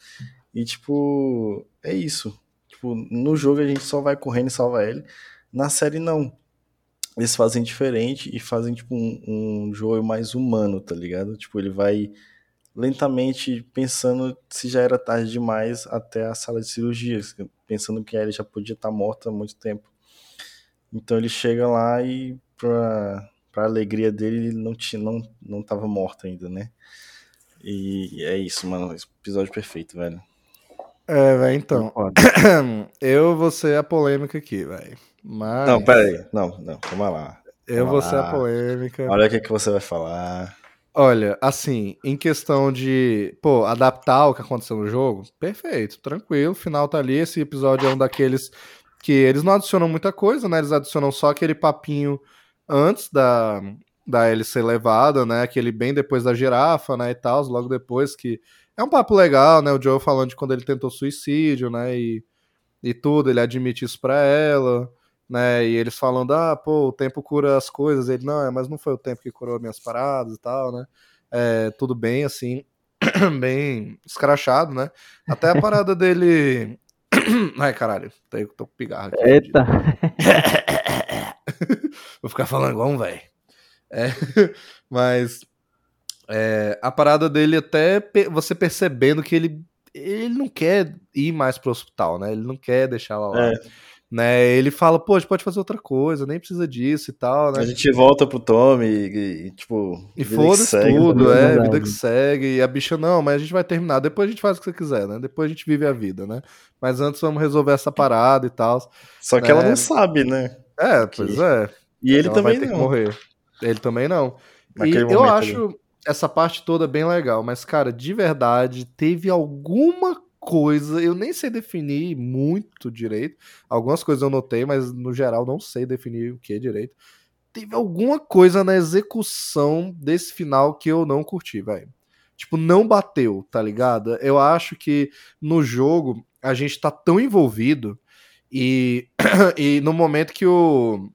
[SPEAKER 6] E, tipo, é isso. Tipo, no jogo a gente só vai correndo e salva ele. Na série, não. Eles fazem diferente e fazem, tipo, um, um jogo mais humano, tá ligado? Tipo, ele vai lentamente pensando se já era tarde demais até a sala de cirurgias, pensando que a Ellie já podia estar morta há muito tempo. Então ele chega lá e, pra, pra alegria dele, ele não, tinha, não, não tava morto ainda, né? E é isso, mano. Episódio perfeito, velho.
[SPEAKER 4] É, velho, então. Eu vou ser a polêmica aqui, velho. Mas.
[SPEAKER 6] Não, pera aí. Não, não, calma lá.
[SPEAKER 4] Eu
[SPEAKER 6] Vamos
[SPEAKER 4] vou ser
[SPEAKER 6] lá.
[SPEAKER 4] a polêmica.
[SPEAKER 6] Olha o que, que você vai falar.
[SPEAKER 4] Olha, assim, em questão de, pô, adaptar o que aconteceu no jogo, perfeito, tranquilo, o final tá ali, esse episódio é um daqueles que eles não adicionam muita coisa, né? Eles adicionam só aquele papinho antes da, da Ellie ser levada, né? Aquele bem depois da girafa, né, e tal, logo depois que é um papo legal, né? O Joe falando de quando ele tentou suicídio, né, e, e tudo, ele admite isso pra ela, né? E eles falando, ah, pô, o tempo cura as coisas. Ele, não, é, mas não foi o tempo que curou minhas paradas e tal, né? É, tudo bem, assim, bem escrachado, né? Até a parada dele. Ai, caralho, tô, tô com pigarro aqui.
[SPEAKER 5] Eita!
[SPEAKER 4] Vou ficar falando igual um velho. É, mas é, a parada dele até você percebendo que ele, ele não quer ir mais pro hospital, né? Ele não quer deixar ela lá.
[SPEAKER 6] É.
[SPEAKER 4] Né? Ele fala, pô, a gente pode fazer outra coisa, nem precisa disso e tal, né?
[SPEAKER 6] A gente volta pro Tommy e, e, tipo.
[SPEAKER 4] E
[SPEAKER 6] que
[SPEAKER 4] foda-se tudo, é,
[SPEAKER 5] Verdade.
[SPEAKER 4] vida que segue. E a bicha, não, mas a gente vai terminar. Depois a gente faz o que você quiser, né? Depois a gente vive a vida, né? Mas antes vamos resolver essa parada e tal.
[SPEAKER 6] Só que ela
[SPEAKER 4] É.
[SPEAKER 6] não sabe, né?
[SPEAKER 4] É, pois é.
[SPEAKER 6] E ele
[SPEAKER 4] Ela
[SPEAKER 6] também
[SPEAKER 4] vai ter que
[SPEAKER 6] não.
[SPEAKER 4] morrer. Ele também não. E
[SPEAKER 6] Naquele
[SPEAKER 4] eu
[SPEAKER 6] momento
[SPEAKER 4] acho essa parte toda bem legal, mas, cara, de verdade, teve alguma coisa, eu nem sei definir muito direito. Algumas coisas eu notei, mas no geral não sei definir o que direito. Teve alguma coisa na execução desse final que eu não curti, velho. Tipo, não bateu, tá ligado? Eu acho que no jogo a gente tá tão envolvido e, e no momento que o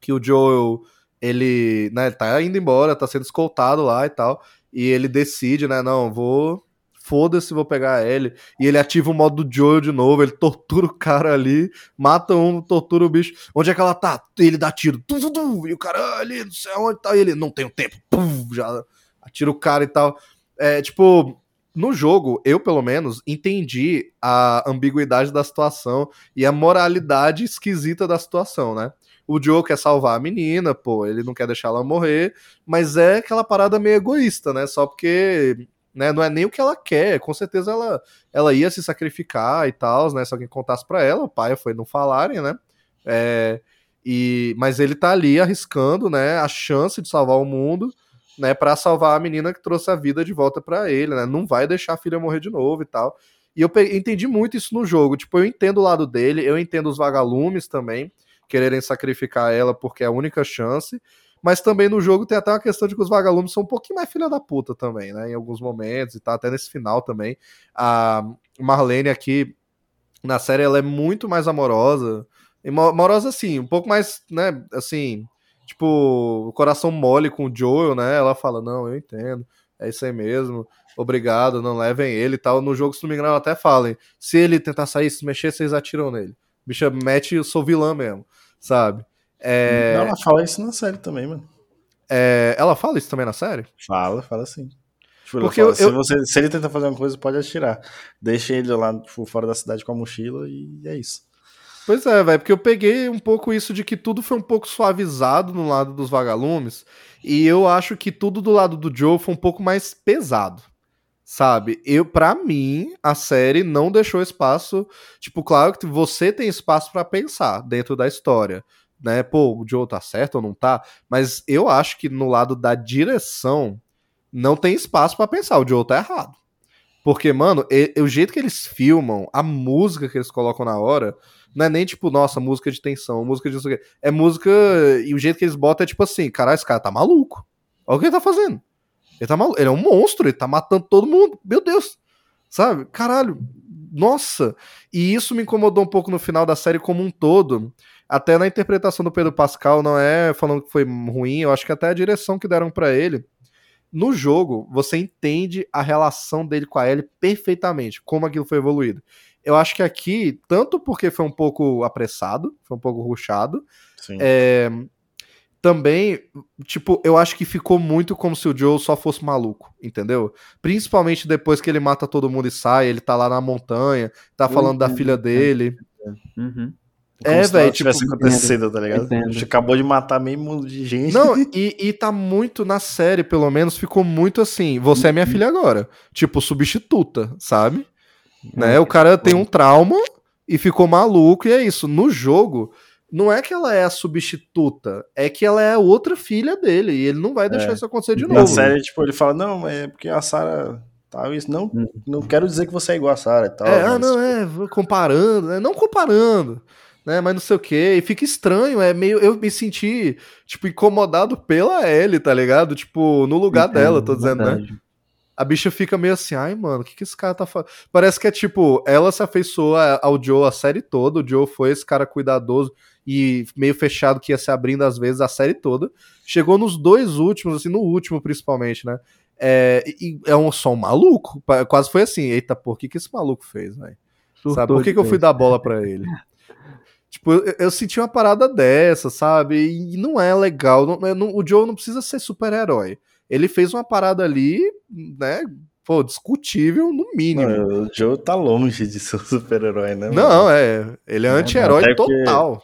[SPEAKER 4] que o Joel ele, né, tá indo embora, tá sendo escoltado lá e tal, e ele decide, né, não, vou foda-se, vou pegar ele, e ele ativa o modo do Joel de novo, ele tortura o cara ali, mata um, tortura o bicho, onde é que ela tá? Ele dá tiro, tum, tum, tum, e o cara, ah, ali, não sei onde tá, e ele, não tenho tempo, pum, já atira o cara e tal, é, tipo, no jogo, eu pelo menos entendi a ambiguidade da situação e a moralidade esquisita da situação, né? O Joe quer salvar a menina, pô, ele não quer deixar ela morrer, mas é aquela parada meio egoísta, né? Só porque né, não é nem o que ela quer, com certeza ela, ela ia se sacrificar e tal, né? Se alguém contasse pra ela, o pai foi não falarem, né? É, e, mas ele tá ali arriscando, né, a chance de salvar o mundo, né, para salvar a menina que trouxe a vida de volta pra ele, né? Não vai deixar a filha morrer de novo e tal. E eu entendi muito isso no jogo. Tipo, eu entendo o lado dele, eu entendo os vagalumes também, quererem sacrificar ela porque é a única chance. Mas também no jogo tem até uma questão de que os vagalumes são um pouquinho mais filha da puta também, né? Em alguns momentos e tá até nesse final também. A Marlene aqui na série ela é muito mais amorosa. Mo- amorosa assim, um pouco mais, né, assim, tipo, o coração mole com o Joel, né? Ela fala: "Não, eu entendo. É isso aí mesmo. Obrigado, não levem ele e tal". No jogo, se não me engano, ela até fala: "Se ele tentar sair, se mexer, vocês atiram nele". Bicha mete, eu sou vilã mesmo, sabe? É,
[SPEAKER 6] ela fala isso na série também, mano.
[SPEAKER 4] é, ela fala isso também na série?
[SPEAKER 6] Fala, fala sim. Tipo,
[SPEAKER 4] Porque
[SPEAKER 6] fala,
[SPEAKER 4] eu-
[SPEAKER 6] se, você, se ele tentar fazer uma coisa, pode atirar. Deixa ele lá tipo, fora da cidade com a mochila e é isso.
[SPEAKER 4] Pois é, velho, porque eu peguei um pouco isso de que tudo foi um pouco suavizado no lado dos vagalumes, e eu acho que tudo do lado do Joe foi um pouco mais pesado. Sabe? Eu, para mim, a série não deixou espaço, tipo, claro que você tem espaço pra pensar dentro da história, né? Pô, o Joe tá certo ou não tá? Mas eu acho que no lado da direção não tem espaço pra pensar, o Joe tá errado. Porque, mano, o jeito que eles filmam, a música que eles colocam na hora, não é nem tipo, nossa, música de tensão, música de não sei o quê. É música. E o jeito que eles botam é tipo assim, caralho, esse cara tá maluco. Olha o que ele tá fazendo. Ele tá maluco. Ele é um monstro, ele tá matando todo mundo. Meu Deus. Sabe? Caralho. Nossa. E isso me incomodou um pouco no final da série como um todo. Até na interpretação do Pedro Pascal, não é falando que foi ruim, eu acho que até a direção que deram pra ele. No jogo, você entende a relação dele com a Ellie perfeitamente, como aquilo foi evoluído. Eu acho que aqui, tanto porque foi um pouco apressado, foi um pouco ruchado, é, também, tipo, eu acho que ficou muito como se o Joe só fosse maluco, entendeu? Principalmente depois que ele mata todo mundo e sai, ele tá lá na montanha, tá falando da
[SPEAKER 5] entendo,
[SPEAKER 4] filha dele.
[SPEAKER 5] Uhum.
[SPEAKER 6] Como
[SPEAKER 4] é,
[SPEAKER 6] se nada
[SPEAKER 4] velho,
[SPEAKER 6] tivesse
[SPEAKER 4] tipo,
[SPEAKER 6] acontecido, tá ligado?
[SPEAKER 5] entendo.
[SPEAKER 6] A gente acabou de matar meio mundo de gente.
[SPEAKER 4] Não, e, e tá muito na série, pelo menos, ficou muito assim. Você é minha filha agora. Tipo, substituta, sabe? Né? O cara tem um trauma e ficou maluco, e é isso. No jogo, não é que ela é a substituta, é que ela é a outra filha dele. E ele não vai deixar
[SPEAKER 6] É.
[SPEAKER 4] isso acontecer de
[SPEAKER 6] Na
[SPEAKER 4] novo.
[SPEAKER 6] série, tipo, ele fala, não, é porque a Sarah tal, isso. Não,
[SPEAKER 5] Hum.
[SPEAKER 6] não quero dizer que você é igual a Sarah e tal.
[SPEAKER 4] É, ah,
[SPEAKER 6] mas,
[SPEAKER 4] não, é, vou comparando, né? Não comparando, né? Mas não sei o quê. E fica estranho, é meio. Eu me senti, tipo, incomodado pela Ellie, tá ligado? Tipo, no lugar
[SPEAKER 5] Entendo,
[SPEAKER 4] dela, tô dizendo, né?
[SPEAKER 5] verdade.
[SPEAKER 4] A bicha fica meio assim, ai, mano, o que, que esse cara tá fazendo? Parece que é tipo, ela se afeiçoou ao Joe a série toda. O Joe foi esse cara cuidadoso e meio fechado que ia se abrindo às vezes a série toda. Chegou nos dois últimos, assim, no último principalmente, né? É, e é um som maluco. Quase foi assim, eita, por que, que esse maluco fez, velho? Sabe? Por que, que eu fui dar bola pra ele? tipo, eu, eu senti uma parada dessa, sabe? E não é legal. não- é- não- o Joe não precisa ser super-herói. Ele fez uma parada ali, né? Pô, discutível no mínimo.
[SPEAKER 6] Não, o Joe tá longe de ser um super-herói, né? mano?
[SPEAKER 4] Não, é. Ele é anti-herói total.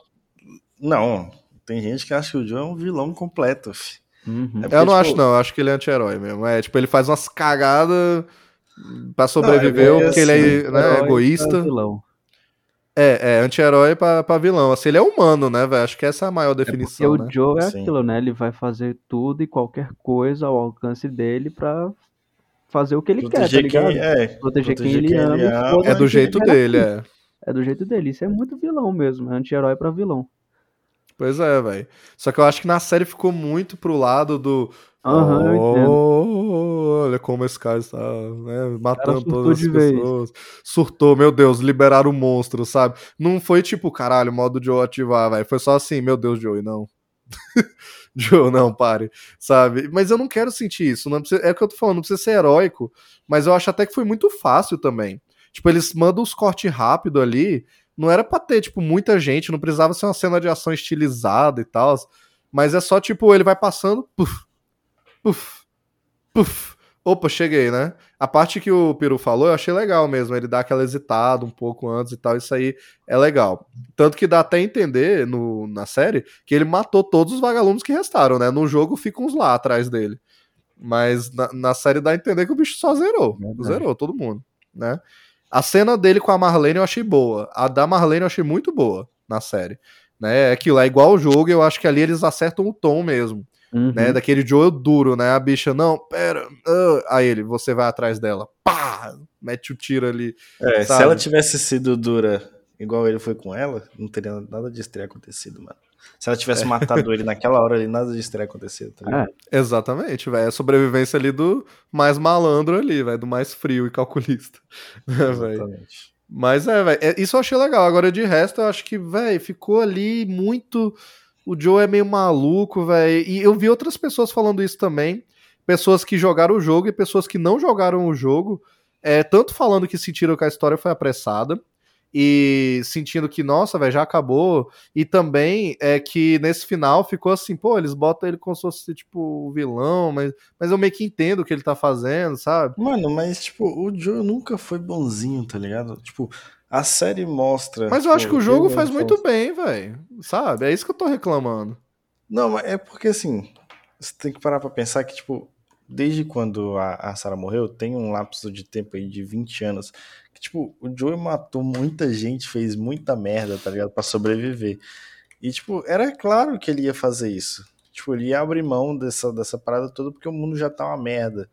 [SPEAKER 6] Não, tem gente que acha que o Joe é um vilão completo.
[SPEAKER 5] Uhum.
[SPEAKER 6] É
[SPEAKER 4] Eu
[SPEAKER 6] porque,
[SPEAKER 4] não
[SPEAKER 6] tipo,
[SPEAKER 4] acho, não. Eu acho que ele é anti-herói mesmo. É, tipo, ele faz umas cagadas pra sobreviver,
[SPEAKER 6] é
[SPEAKER 4] ou porque ele é
[SPEAKER 6] assim,
[SPEAKER 4] né,
[SPEAKER 5] Herói
[SPEAKER 4] egoísta.
[SPEAKER 5] pra vilão.
[SPEAKER 4] É, é anti-herói pra, pra vilão. Assim, ele é humano, né, velho? Acho que essa é a maior
[SPEAKER 5] Porque
[SPEAKER 4] definição,
[SPEAKER 5] o
[SPEAKER 4] né?
[SPEAKER 5] Joe é
[SPEAKER 6] Sim.
[SPEAKER 5] aquilo, né? Ele vai fazer tudo e qualquer coisa ao alcance dele pra fazer o que ele quer, tá
[SPEAKER 6] Proteger
[SPEAKER 5] ligado?
[SPEAKER 6] quem, é,
[SPEAKER 5] Proteger quem
[SPEAKER 6] proteger
[SPEAKER 5] ele
[SPEAKER 6] quem
[SPEAKER 5] ama.
[SPEAKER 6] ele ama.
[SPEAKER 4] É do
[SPEAKER 5] quem
[SPEAKER 4] jeito
[SPEAKER 5] ele
[SPEAKER 4] dele, é.
[SPEAKER 5] É do jeito dele. Isso é muito vilão mesmo. É anti-herói pra vilão.
[SPEAKER 4] Pois é, velho. Só que eu acho que na série ficou muito pro lado do.
[SPEAKER 5] Aham.
[SPEAKER 4] "Oh, olha como esse cara está, né, matando todas as
[SPEAKER 5] de vez.
[SPEAKER 4] pessoas. Surtou, meu Deus, liberaram o monstro, sabe? Não foi tipo, caralho, modo Joe ativar, velho. Foi só assim, meu Deus, Joey, não. Joe, não, pare, sabe? Mas eu não quero sentir isso. Não precisa- é o que eu tô falando, não precisa ser heróico, mas eu acho até que foi muito fácil também. Tipo, eles mandam os cortes rápido ali. Não era pra ter, tipo, muita gente, não precisava ser uma cena de ação estilizada e tal. Mas é só, tipo, ele vai passando, puf, puf, puf. Opa, cheguei, né? A parte que o Peru falou, eu achei legal mesmo. Ele dá aquela hesitada um pouco antes e tal. Isso aí é legal. Tanto que dá até a entender no, na série que ele matou todos os vagalumes que restaram, né? No jogo ficam uns lá atrás dele. Mas na, na série dá a entender que o bicho só zerou.
[SPEAKER 5] Verdade.
[SPEAKER 4] Zerou todo mundo, né? A cena dele com a Marlene eu achei boa. A da Marlene eu achei muito boa na série. Né? É aquilo, é igual o jogo, eu acho que ali eles acertam o tom mesmo
[SPEAKER 5] Uhum.
[SPEAKER 4] né? Daquele Joel duro, né? A bicha, não, pera. ah", aí ele, você vai atrás dela. Pá! Mete o tiro ali.
[SPEAKER 6] É, se ela tivesse sido dura igual ele foi com ela, não teria nada de estranho acontecido, mano. Se ela
[SPEAKER 4] É.
[SPEAKER 6] tivesse matado ele naquela hora ali, nada de estranho acontecido, tá?
[SPEAKER 5] É,
[SPEAKER 4] Exatamente, velho. É a sobrevivência ali do mais malandro ali, velho. Do mais frio e calculista. né?
[SPEAKER 6] Exatamente.
[SPEAKER 4] Mas é, velho. é, isso eu achei legal. Agora, de resto, eu acho que, velho, ficou ali muito. O Joe é meio maluco, velho. E eu vi outras pessoas falando isso também. Pessoas que jogaram o jogo e pessoas que não jogaram o jogo. É, tanto falando que sentiram que a história foi apressada. E sentindo que, nossa, velho, já acabou. E também é que nesse final ficou assim, pô, eles botam ele como se fosse, tipo, vilão, mas, mas eu meio que entendo o que ele tá fazendo, sabe?
[SPEAKER 6] Mano, mas, tipo, o Joe nunca foi bonzinho, tá ligado? Tipo, a série mostra.
[SPEAKER 4] Mas eu acho que o jogo faz muito bem, velho. Sabe? É isso que eu tô reclamando.
[SPEAKER 6] Não, mas é porque assim, você tem que parar pra pensar que, tipo, desde quando a, a Sarah morreu, tem um lapso de tempo aí de 20 anos. Que, tipo, o Joey matou muita gente, fez muita merda, tá ligado? Pra sobreviver. E, tipo, era claro que ele ia fazer isso. Tipo, ele ia abrir mão dessa, dessa parada toda porque o mundo já tá uma merda.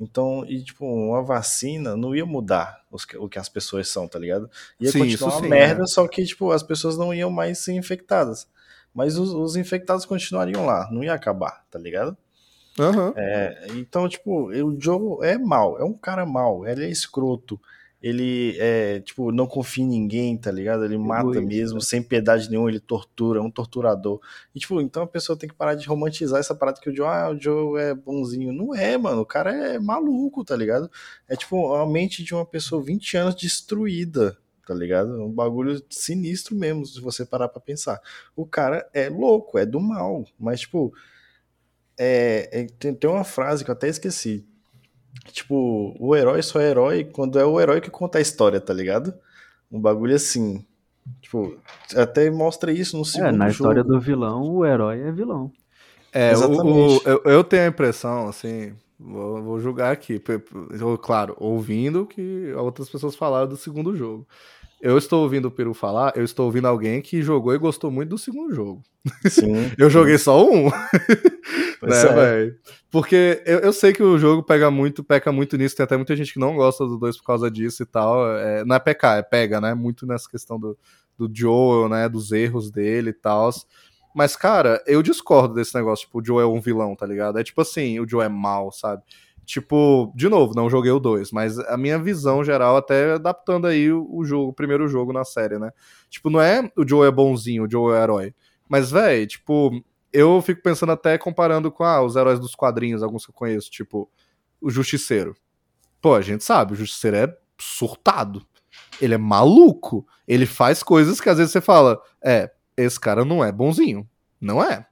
[SPEAKER 6] Então, e tipo, uma vacina não ia mudar que- o que as pessoas são, tá ligado? Ia
[SPEAKER 4] Sim,
[SPEAKER 6] continuar uma
[SPEAKER 4] sim,
[SPEAKER 6] merda,
[SPEAKER 4] é.
[SPEAKER 6] só que tipo, as pessoas não iam mais ser infectadas. Mas os, os infectados continuariam lá, não ia acabar, tá ligado?
[SPEAKER 4] Aham.
[SPEAKER 6] É, então, tipo, o Joe é mal, é um cara mal, ele é escroto, ele é, tipo, não confia em ninguém, tá ligado? Ele mata
[SPEAKER 5] Egoísta.
[SPEAKER 6] mesmo, sem piedade nenhuma, ele tortura, é um torturador. E, tipo, então a pessoa tem que parar de romantizar essa parada que o Joe, ah, o Joe é bonzinho. Não é, mano, o cara é maluco, tá ligado? É, tipo, a mente de uma pessoa 20 anos destruída, tá ligado? É um bagulho sinistro mesmo, se você parar pra pensar. O cara é louco, é do mal, mas, tipo, é, é- tem, tem uma frase que eu até esqueci. Tipo, o herói só é herói quando é o herói que conta a história, tá ligado? Um bagulho assim. Tipo, até mostra isso no segundo
[SPEAKER 5] É, na
[SPEAKER 6] jogo.
[SPEAKER 5] história do vilão, o herói é vilão.
[SPEAKER 4] É, o- o,
[SPEAKER 6] Exatamente.
[SPEAKER 4] eu, eu tenho a impressão, assim, vou, vou julgar aqui, eu, claro, ouvindo o que outras pessoas falaram do segundo jogo. Eu estou ouvindo o Peru falar, eu estou ouvindo alguém que jogou e gostou muito do segundo jogo.
[SPEAKER 6] Sim.
[SPEAKER 4] Eu joguei só um, né,
[SPEAKER 6] é.
[SPEAKER 4] velho? Porque eu, eu sei que o jogo pega muito, peca muito nisso, tem até muita gente que não gosta do 2 por causa disso e tal. É, não é pecar, é pega, né? Muito nessa questão do, do Joel, né? Dos erros dele e tal. Mas, cara, eu discordo desse negócio, tipo, o Joe é um vilão, tá ligado? É tipo assim, o Joe é mal, sabe? Tipo, de novo, não joguei o 2, mas a minha visão geral, até adaptando aí o, jogo, o primeiro jogo na série, né? Tipo, não é o Joe é bonzinho, o Joe é herói. Mas, velho, tipo, eu fico pensando até comparando com ah, os heróis dos quadrinhos, alguns que eu conheço, tipo, o Justiceiro. Pô, a gente sabe, o Justiceiro é surtado. Ele é maluco. Ele faz coisas que às vezes você fala, é, esse cara não é bonzinho. Não é.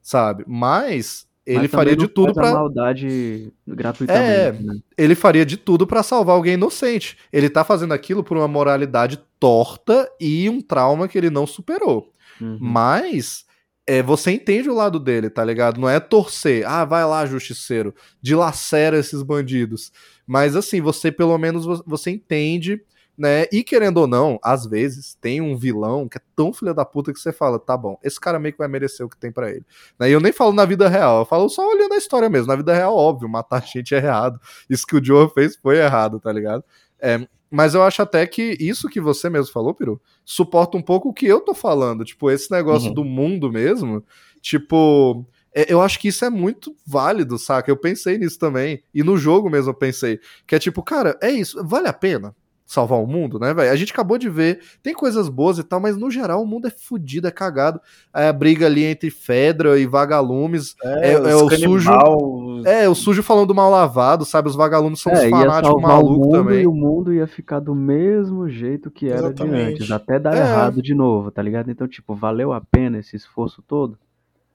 [SPEAKER 4] Sabe? Mas ele faria de tudo
[SPEAKER 5] faz a
[SPEAKER 4] pra
[SPEAKER 5] maldade gratuitamente, né?
[SPEAKER 4] ele faria de tudo pra salvar alguém inocente. Ele tá fazendo aquilo por uma moralidade torta e um trauma que ele não superou.
[SPEAKER 5] Uhum.
[SPEAKER 4] Mas é, você entende o lado dele, tá ligado? Não é torcer, ah, vai lá, justiceiro, dilacera esses bandidos. Mas assim, você pelo menos vo- você entende, né? E querendo ou não, às vezes tem um vilão que é tão filha da puta que você fala, tá bom, esse cara meio que vai merecer o que tem pra ele. Né? E eu nem falo na vida real, eu falo só olhando a história mesmo. Na vida real, óbvio, matar gente é errado. Isso que o Joe fez foi errado, tá ligado? É, mas eu acho até que isso que você mesmo falou, Peru, suporta um pouco o que eu tô falando. Tipo, esse negócio
[SPEAKER 6] Uhum.
[SPEAKER 4] do mundo mesmo, tipo. é, Eu acho que isso é muito válido, saca? Eu pensei nisso também. E no jogo mesmo eu pensei. Que é tipo, cara, é isso, vale a pena salvar o mundo, né, velho? A gente acabou de ver, tem coisas boas e tal, mas no geral o mundo é fudido, é cagado. É a briga ali entre Fedra e vagalumes. É- é
[SPEAKER 6] os
[SPEAKER 4] o
[SPEAKER 6] canibal,
[SPEAKER 4] É, o sujo falando do mal lavado, sabe? Os vagalumes são uns
[SPEAKER 5] É, ia
[SPEAKER 4] fanáticos malucos
[SPEAKER 5] mundo
[SPEAKER 4] também.
[SPEAKER 5] e o mundo ia ficar do mesmo jeito que era
[SPEAKER 6] Exatamente.
[SPEAKER 5] de antes, até dar
[SPEAKER 4] É.
[SPEAKER 5] errado de novo, tá ligado? Então, tipo, valeu a pena esse esforço todo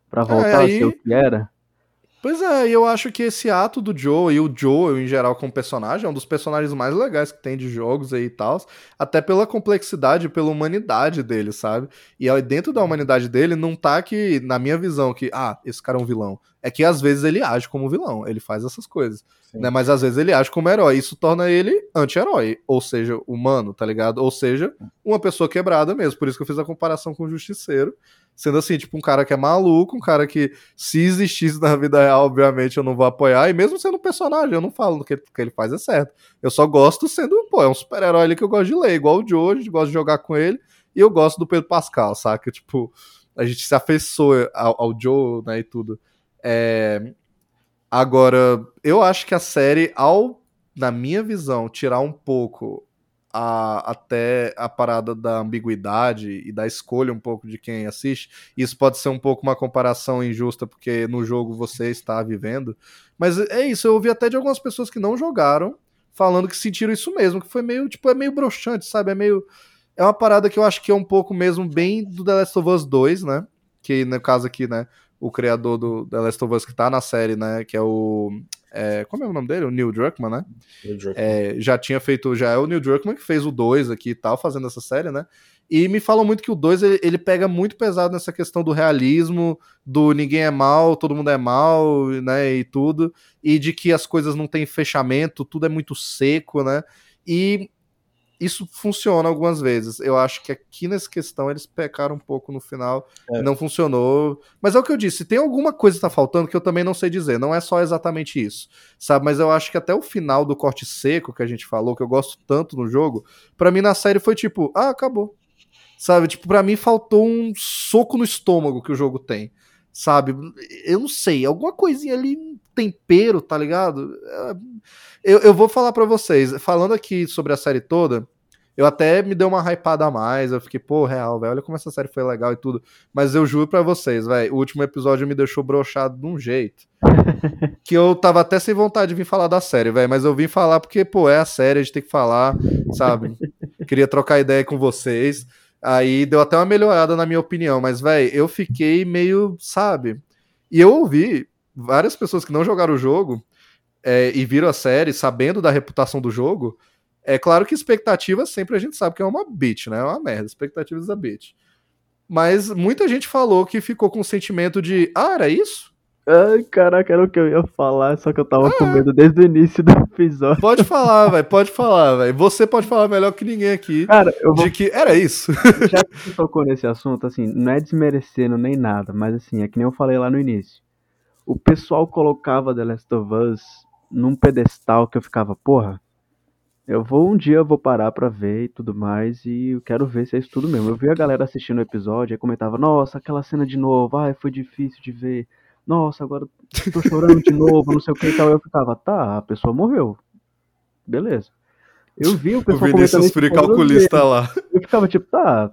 [SPEAKER 5] pra voltar
[SPEAKER 4] aí-
[SPEAKER 5] a ser o que era?
[SPEAKER 4] Pois é, eu acho que esse ato do Joe e o Joe em geral como personagem é um dos personagens mais legais que tem de jogos aí e tal, até pela complexidade, pela humanidade dele, sabe? E dentro da humanidade dele não tá que, na minha visão, que, ah, esse cara é um vilão. É que às vezes ele age como vilão, ele faz essas coisas.
[SPEAKER 6] Sim.
[SPEAKER 4] Né? Mas às vezes ele age como herói. Isso torna ele anti-herói, ou seja, humano, tá ligado? Ou seja, uma pessoa quebrada mesmo. Por isso que eu fiz a comparação com o Justiceiro. Sendo assim, tipo, um cara que é maluco, um cara que, se existisse na vida real, obviamente eu não vou apoiar. E mesmo sendo um personagem, eu não falo que, que ele faz é certo. Eu só gosto sendo, pô, é um super-herói ali que eu gosto de ler, igual o Joe, a gente gosta de jogar com ele. E eu gosto do Pedro Pascal, saca? Tipo, a gente se afeiçoa ao, ao Joe, né, e tudo. É... Agora, eu acho que a série, ao, na minha visão, tirar um pouco a, até a parada da ambiguidade e da escolha um pouco de quem assiste, isso pode ser um pouco uma comparação injusta, porque no jogo você está vivendo. Mas é isso, eu ouvi até de algumas pessoas que não jogaram, falando que sentiram isso mesmo, que foi meio, tipo, é meio broxante, sabe? É meio. É uma parada que eu acho que é um pouco mesmo bem do The Last of Us 2, né? Que no caso aqui, né? O criador do The Last of Us que tá na série, né? Que é o. É, como é o nome dele? O Neil Druckmann, né?
[SPEAKER 6] o Joe-
[SPEAKER 4] É, já tinha feito, já é o Neil Druckmann que fez o 2 aqui e tal, fazendo essa série, né? E me falam muito que o 2 ele, ele pega muito pesado nessa questão do realismo, do ninguém é mal, todo mundo é mal, né? E tudo, e de que as coisas não têm fechamento, tudo é muito seco, né? E isso funciona algumas vezes. Eu acho que aqui nessa questão eles pecaram um pouco no final,
[SPEAKER 6] É.
[SPEAKER 4] não funcionou. Mas é o que eu disse, tem alguma coisa que tá faltando que eu também não sei dizer, não é só exatamente isso, sabe? Mas eu acho que até o final do corte seco que a gente falou, que eu gosto tanto no jogo, pra mim na série foi tipo, ah, acabou. Sabe? Tipo, pra mim faltou um soco no estômago que o jogo tem. Sabe? Eu não sei, alguma coisinha ali, tempero, tá ligado? É, Eu, eu vou falar pra vocês, falando aqui sobre a série toda, eu até me deu uma hypada a mais, eu fiquei, pô, real, velho, olha como essa série foi legal e tudo. Mas eu juro pra vocês, velho, o último episódio me deixou broxado de um jeito. que eu tava até sem vontade de vir falar da série, velho, mas eu vim falar porque, pô, é a série, a gente tem que falar, sabe? Queria trocar ideia com vocês. Aí deu até uma melhorada na minha opinião, mas, velho, eu fiquei meio, sabe? E eu ouvi várias pessoas que não jogaram o jogo é, e viram a série sabendo da reputação do jogo. É claro que expectativas sempre a gente sabe que é uma bitch, né? É uma merda. Expectativas da bitch. Mas muita gente falou que ficou com o sentimento de, ah, era isso?
[SPEAKER 5] Ai, caraca, era o que eu ia falar, só que eu tava
[SPEAKER 4] Ah.
[SPEAKER 5] com medo desde o início do episódio.
[SPEAKER 4] Pode falar, velho, pode falar, velho. Você pode falar melhor que ninguém aqui
[SPEAKER 5] Cara, eu vou
[SPEAKER 4] de que era isso.
[SPEAKER 5] já que você tocou nesse assunto, assim, não é desmerecendo nem nada, mas assim, é que nem eu falei lá no início. O pessoal colocava The Last of Us num pedestal que eu ficava, porra, eu vou um dia eu vou parar pra ver e tudo mais, e eu quero ver se é isso tudo mesmo. Eu vi a galera assistindo o episódio e comentava, nossa, aquela cena de novo, ai, foi difícil de ver. Nossa, agora tô chorando de novo, não sei o que e tal. Eu ficava, tá, a pessoa morreu. Beleza. Eu vi o
[SPEAKER 4] O
[SPEAKER 5] pessoal
[SPEAKER 4] Vinícius
[SPEAKER 5] comentando isso
[SPEAKER 4] calculista lá.
[SPEAKER 5] eu ficava tipo, tá.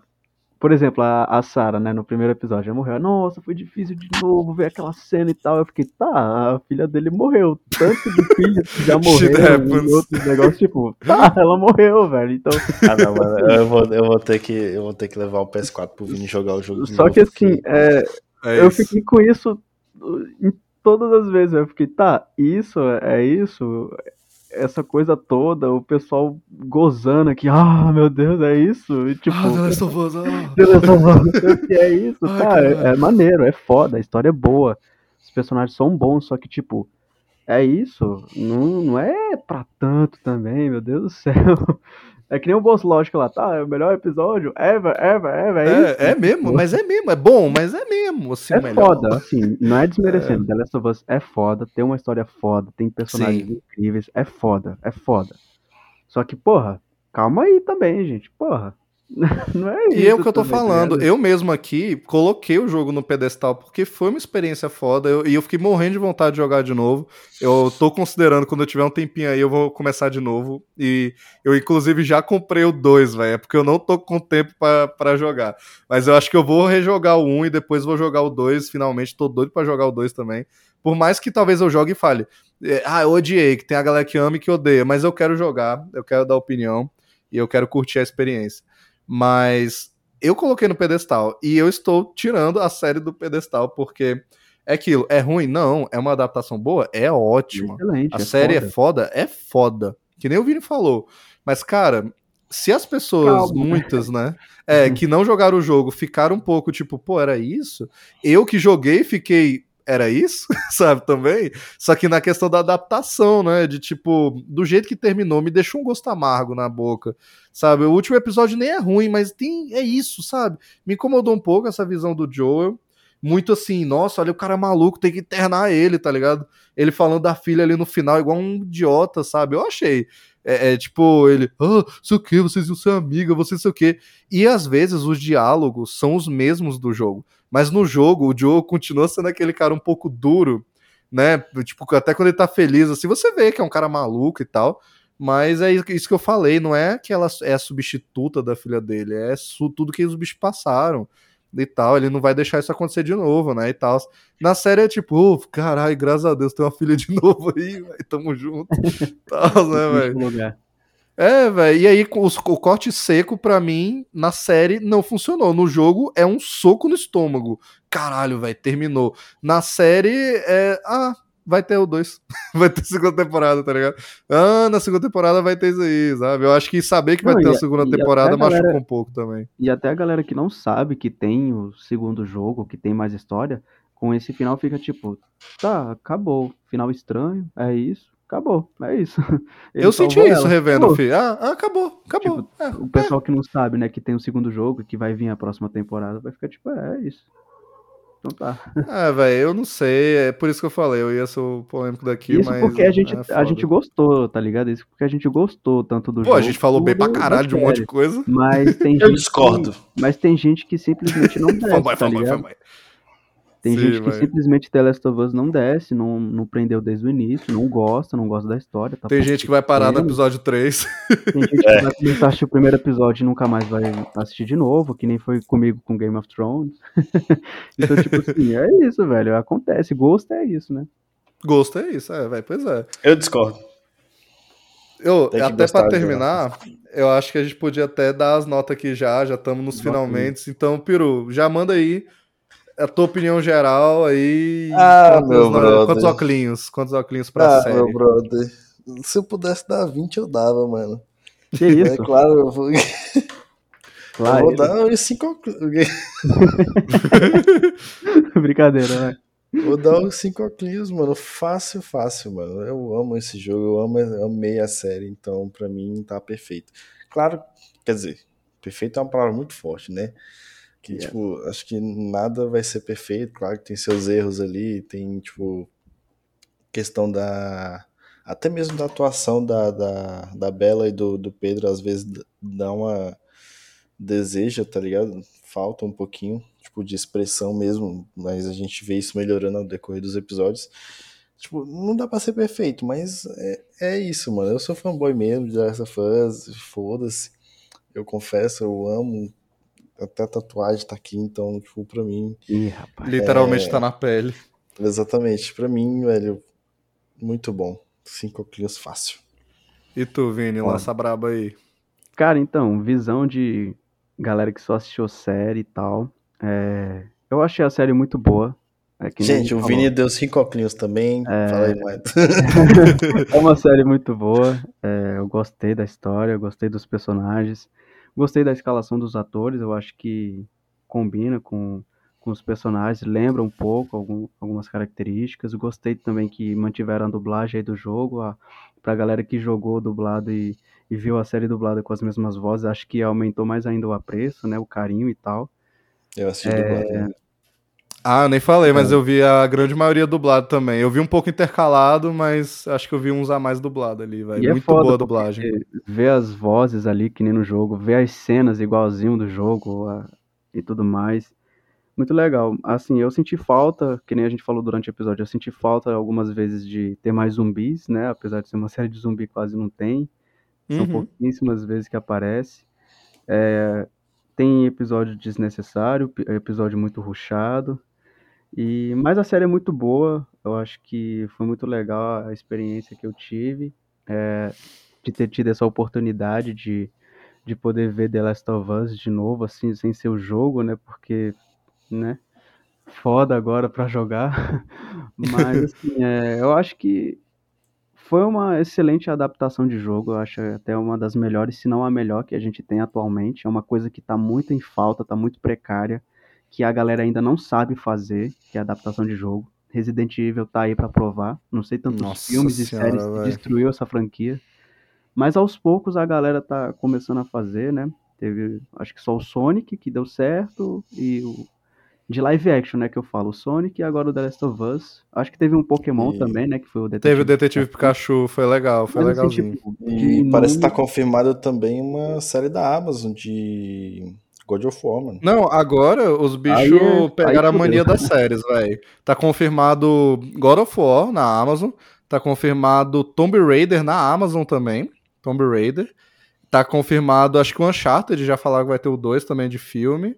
[SPEAKER 5] Por exemplo, a, a Sarah, né, no primeiro episódio, ela morreu. Nossa, foi difícil de novo ver aquela cena e tal. Eu fiquei, tá, a filha dele morreu. Tanto de filhos que já
[SPEAKER 4] happens.
[SPEAKER 5] e outros negócios, tipo, tá, ela morreu, velho. Então,
[SPEAKER 6] Ah, não, mano. Eu vou, eu, vou ter que, eu vou ter que levar o PS4 pro Vini jogar o jogo. de
[SPEAKER 5] só
[SPEAKER 6] novo,
[SPEAKER 5] que assim,
[SPEAKER 6] porque-
[SPEAKER 5] é,
[SPEAKER 4] É
[SPEAKER 5] eu fiquei com isso em todas as vezes. Eu fiquei, tá, isso é isso, essa coisa toda, o pessoal gozando aqui, ah, meu Deus, é isso. E, tipo,
[SPEAKER 4] Ah, The Last of Us, ah.
[SPEAKER 5] é isso,
[SPEAKER 4] Ai?
[SPEAKER 5] É,
[SPEAKER 4] caralho.
[SPEAKER 5] é maneiro, é foda, a história é boa, os personagens são bons, só que, tipo, é isso, não, não é pra tanto também, meu Deus do céu. É que nem o Boss Lógico lá, tá? É o melhor episódio ever, ever, ever, é, isso.
[SPEAKER 4] É, é mesmo, mas é mesmo, é bom, mas é mesmo, assim,
[SPEAKER 5] É
[SPEAKER 4] melhor.
[SPEAKER 5] foda, assim, não é desmerecendo. The Last of Us é foda, tem uma história foda, tem personagens
[SPEAKER 4] Sim.
[SPEAKER 5] incríveis, é foda, é foda. Só que, porra, calma aí também, gente, porra. Não é isso.
[SPEAKER 4] E é o que eu tô
[SPEAKER 5] também, tá
[SPEAKER 4] falando. eu mesmo aqui coloquei o jogo no pedestal porque foi uma experiência foda eu- e eu fiquei morrendo de vontade de jogar de novo. Eu tô considerando quando eu tiver um tempinho aí eu vou começar de novo. E eu, inclusive, já comprei o 2, velho. É porque eu não tô com tempo pra- pra jogar. Mas eu acho que eu vou rejogar o 1 e depois vou jogar o 2. Finalmente, tô doido pra jogar o 2 também. Por mais que talvez eu jogue e fale. é, Ah, eu odiei, que tem a galera que ama e que odeia. Mas eu quero jogar, eu quero dar opinião e eu quero curtir a experiência. Mas eu coloquei no pedestal e eu estou tirando a série do pedestal porque é aquilo, é ruim? Não, é uma adaptação boa? É ótima.
[SPEAKER 5] Excelente,
[SPEAKER 4] A
[SPEAKER 5] é
[SPEAKER 4] série
[SPEAKER 5] foda.
[SPEAKER 4] é foda? É foda. Que nem o Vini falou. Mas, cara, se as pessoas,
[SPEAKER 5] Calma.
[SPEAKER 4] muitas, né, é, que não jogaram o jogo, ficaram um pouco tipo, pô, era isso? Eu que joguei, fiquei. Era isso? Sabe, também? Só que na questão da adaptação, né? De tipo, do jeito que terminou, me deixou um gosto amargo na boca. Sabe? O último episódio nem é ruim, mas tem. É isso, sabe? Me incomodou um pouco essa visão do Joel. Muito assim, nossa, olha o cara maluco, tem que internar ele, tá ligado? Ele falando da filha ali no final, igual um idiota, sabe? Eu achei. É, é, tipo, ele, ah, sei o que, vocês iam ser amiga, vocês sei o que. E às vezes os diálogos são os mesmos do jogo. Mas no jogo, o Joe continua sendo aquele cara um pouco duro, né? Tipo, até quando ele tá feliz, assim, você vê que é um cara maluco e tal. Mas é isso que eu falei, não é que ela é substituta da filha dele, é tudo que os bichos passaram e tal. Ele não vai deixar isso acontecer de novo, né? E tal. Na série é tipo, "Ô, caralho, graças a Deus, tem uma filha de novo aí, véio, tamo junto. tal, né, velho? É, velho. E aí, os- o corte seco, pra mim, na série, não funcionou. No jogo, é um soco no estômago. Caralho, velho, terminou. Na série, é. Ah, vai ter o 2. vai ter segunda temporada, tá ligado? Ah, na segunda temporada vai ter isso aí, sabe? Eu acho que saber que vai
[SPEAKER 5] Não,
[SPEAKER 4] ter
[SPEAKER 5] e
[SPEAKER 4] a
[SPEAKER 5] a-
[SPEAKER 4] segunda temporada
[SPEAKER 5] a galera-
[SPEAKER 4] machucou um pouco também.
[SPEAKER 5] E até a galera que não sabe que tem o segundo jogo, que tem mais história, com esse final fica tipo, tá, acabou. Final estranho, é isso. acabou. É isso. Ele
[SPEAKER 4] eu senti isso
[SPEAKER 5] ela.
[SPEAKER 4] revendo,
[SPEAKER 5] Acabou.
[SPEAKER 4] filho. Ah, ah, acabou, acabou.
[SPEAKER 5] Tipo,
[SPEAKER 4] É,
[SPEAKER 5] O pessoal que não sabe, né, que tem o segundo jogo, que vai vir a próxima temporada, vai ficar tipo, é, é isso. Então tá.
[SPEAKER 4] É, velho, eu não sei. É por isso que eu falei. Eu ia ser o polêmico daqui,
[SPEAKER 5] Isso
[SPEAKER 4] mas.
[SPEAKER 5] porque a gente,
[SPEAKER 4] é
[SPEAKER 5] a gente gostou, tá ligado? Isso porque a gente gostou tanto do
[SPEAKER 4] Pô,
[SPEAKER 5] jogo.
[SPEAKER 4] a gente falou bem pra caralho de um monte de coisa.
[SPEAKER 5] Mas tem
[SPEAKER 7] Eu
[SPEAKER 5] gente
[SPEAKER 7] discordo.
[SPEAKER 5] Que, mas tem gente que simplesmente não desce, tá
[SPEAKER 4] fanboy,
[SPEAKER 5] ligado?
[SPEAKER 4] fanboy.
[SPEAKER 5] Tem
[SPEAKER 4] Sim,
[SPEAKER 5] gente que
[SPEAKER 4] vai.
[SPEAKER 5] simplesmente The Last of Us não desce, não, não prendeu desde o início, não gosta, não gosta da história. Tá
[SPEAKER 4] Tem gente que vai parar no episódio 3.
[SPEAKER 5] Tem gente que vai começar a assistir o primeiro episódio e nunca mais vai assistir de novo, que nem foi comigo com Game of Thrones. então, tipo assim, é isso, velho. Acontece. Gosto é isso, né?
[SPEAKER 4] Gosto é isso, é, velho. Pois é.
[SPEAKER 7] Eu discordo.
[SPEAKER 4] Eu, até
[SPEAKER 7] de
[SPEAKER 4] terminar, eu acho que a gente podia até dar as notas aqui já, já estamos nos finalmente. Então, Peru, já manda aí a tua opinião geral aí.
[SPEAKER 6] Ah,
[SPEAKER 4] quantos,
[SPEAKER 6] meu brother.
[SPEAKER 4] Quantos óculos? Quantos óculos pra
[SPEAKER 6] Ah,
[SPEAKER 4] série?
[SPEAKER 6] meu brother. Se eu pudesse dar 20, eu dava, mano.
[SPEAKER 5] Que
[SPEAKER 6] É
[SPEAKER 5] isso?
[SPEAKER 6] claro, eu vou, eu
[SPEAKER 5] Claro,
[SPEAKER 6] vou dar uns 5
[SPEAKER 5] Brincadeira, né?
[SPEAKER 6] Vou dar uns 5 óculos, mano. Fácil, fácil, mano. Eu amo esse jogo, eu amo, eu amei a série, então pra mim tá perfeito. Claro, quer dizer, perfeito é uma palavra muito forte, né? Que,
[SPEAKER 5] Yes.
[SPEAKER 6] tipo, acho que nada vai ser perfeito. Claro que tem seus erros ali, tem, tipo, questão da. Até mesmo da atuação da, da, da Bela e do, do Pedro, às vezes dá uma. Deseja, tá ligado? Falta um pouquinho, tipo, de expressão mesmo, mas a gente vê isso melhorando ao decorrer dos episódios. Tipo, não dá pra ser perfeito, mas é, é isso, mano. Eu sou fanboy mesmo de Last of Us, foda-se. Eu confesso, eu amo. Até a tatuagem tá aqui, então, tipo, pra mim,
[SPEAKER 5] Ih, rapaz.
[SPEAKER 4] Literalmente tá na pele.
[SPEAKER 6] exatamente, pra mim, velho, muito bom. Cinco óculos fácil.
[SPEAKER 4] E tu, Vini,
[SPEAKER 5] Foda.
[SPEAKER 4] lança braba aí.
[SPEAKER 5] Cara, então, visão de galera que só assistiu série e tal. É, Eu achei a série muito boa. É
[SPEAKER 6] Gente, o
[SPEAKER 5] falou.
[SPEAKER 6] Vini deu cinco óculos também. Fala aí, mais.
[SPEAKER 5] É uma série muito boa. é, eu gostei da história, eu gostei dos personagens, gostei da escalação dos atores. Eu acho que combina com, com os personagens, lembra um pouco algum- algumas características. Gostei também que mantiveram a dublagem aí do jogo. A, pra galera que jogou dublado e, e viu a série dublada com as mesmas vozes, acho que aumentou mais ainda o apreço, né? O carinho e tal.
[SPEAKER 6] Eu assisti
[SPEAKER 5] É.
[SPEAKER 6] dublado.
[SPEAKER 4] Ah, eu nem falei, mas eu vi a grande maioria dublado também. Eu vi um pouco intercalado, mas acho que eu vi uns a mais dublado ali, velho.
[SPEAKER 5] é
[SPEAKER 4] Muito
[SPEAKER 5] foda
[SPEAKER 4] boa a dublagem.
[SPEAKER 5] Ver as vozes ali, que nem no jogo, ver as cenas igualzinho do jogo a- e tudo mais. Muito legal. Assim, eu senti falta, que nem a gente falou durante o episódio, eu senti falta algumas vezes de ter mais zumbis, né? Apesar de ser uma série de zumbi, quase não tem. São
[SPEAKER 4] Uhum.
[SPEAKER 5] pouquíssimas vezes que aparece. É, tem episódio desnecessário, pi- episódio muito rushado. E, mas a série é muito boa. Eu acho que foi muito legal a experiência que eu tive é, de ter tido essa oportunidade de, de poder ver The Last of Us de novo, assim, sem ser o jogo, né? Porque, né? Foda agora pra jogar. Mas, assim, é, eu acho que foi uma excelente adaptação de jogo. Eu acho até uma das melhores, se não a melhor que a gente tem atualmente. É uma coisa que tá muito em falta, tá muito precária, que a galera ainda não sabe fazer, que é a adaptação de jogo. Resident Evil tá aí pra provar. Não sei tantos
[SPEAKER 4] Nossa
[SPEAKER 5] filmes e
[SPEAKER 4] senhora,
[SPEAKER 5] séries que
[SPEAKER 4] velho.
[SPEAKER 5] destruiu essa franquia. Mas aos poucos a galera tá começando a fazer, né? Teve, acho que só o Sonic que deu certo e o de live action, né, que eu falo, o Sonic e agora o The Last of Us. Acho que teve um Pokémon
[SPEAKER 6] E-
[SPEAKER 5] também, né, que foi o Detetive.
[SPEAKER 4] Teve o Detetive Pikachu, foi legal, foi
[SPEAKER 5] Mas, assim,
[SPEAKER 4] legalzinho.
[SPEAKER 5] tipo,
[SPEAKER 6] E
[SPEAKER 5] de
[SPEAKER 6] parece que tá
[SPEAKER 5] nome-
[SPEAKER 6] confirmado também uma série da Amazon de God of War, mano.
[SPEAKER 4] Não, agora os bichos
[SPEAKER 5] Aí é-
[SPEAKER 4] pegaram
[SPEAKER 5] aí
[SPEAKER 4] a mania das séries, velho. Tá confirmado God of War na Amazon, tá confirmado Tomb Raider na Amazon também, Tomb Raider. Tá confirmado, acho que o Uncharted já falaram que vai ter o 2 também de filme.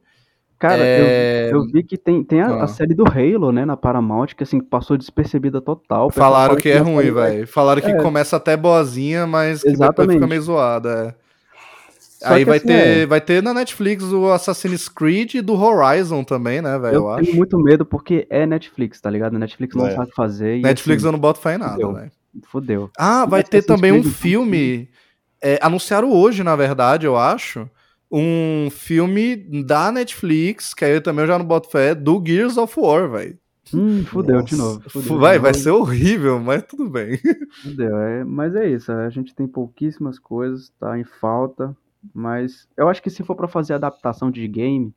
[SPEAKER 5] Cara,
[SPEAKER 4] É,
[SPEAKER 5] eu, eu vi que tem, tem a, a
[SPEAKER 4] Ah.
[SPEAKER 5] série do Halo, né, na Paramount, que assim, passou despercebida total. O pessoal
[SPEAKER 4] Falaram
[SPEAKER 5] fala
[SPEAKER 4] que é
[SPEAKER 5] a
[SPEAKER 4] ruim, velho. Falaram que
[SPEAKER 5] É.
[SPEAKER 4] começa até boazinha, mas que depois
[SPEAKER 5] Exatamente.
[SPEAKER 4] fica meio zoada. é.
[SPEAKER 5] Só
[SPEAKER 4] Aí vai
[SPEAKER 5] assim,
[SPEAKER 4] ter,
[SPEAKER 5] é,
[SPEAKER 4] vai ter na Netflix o Assassin's Creed e do Horizon também, né, velho?
[SPEAKER 5] eu,
[SPEAKER 4] Eu,
[SPEAKER 5] tenho
[SPEAKER 4] acho.
[SPEAKER 5] muito medo porque é Netflix, tá ligado? A Netflix não
[SPEAKER 6] É.
[SPEAKER 5] sabe fazer e
[SPEAKER 4] Netflix
[SPEAKER 5] assim,
[SPEAKER 4] eu não boto fé em nada, velho.
[SPEAKER 5] fudeu.
[SPEAKER 4] Ah, vai
[SPEAKER 5] Assassin's
[SPEAKER 4] ter também um
[SPEAKER 5] Creed,
[SPEAKER 4] filme. é, anunciaram hoje, na verdade, eu acho. Um filme da Netflix, que aí eu também já não boto fé, do Gears of War, velho.
[SPEAKER 5] Hum, fudeu Nossa. de novo. Fudeu,
[SPEAKER 4] vai, vai ser horrível, mas tudo bem.
[SPEAKER 5] Fudeu, é, mas é isso. A gente tem pouquíssimas coisas, tá em falta. Mas eu acho que se for para fazer adaptação de game,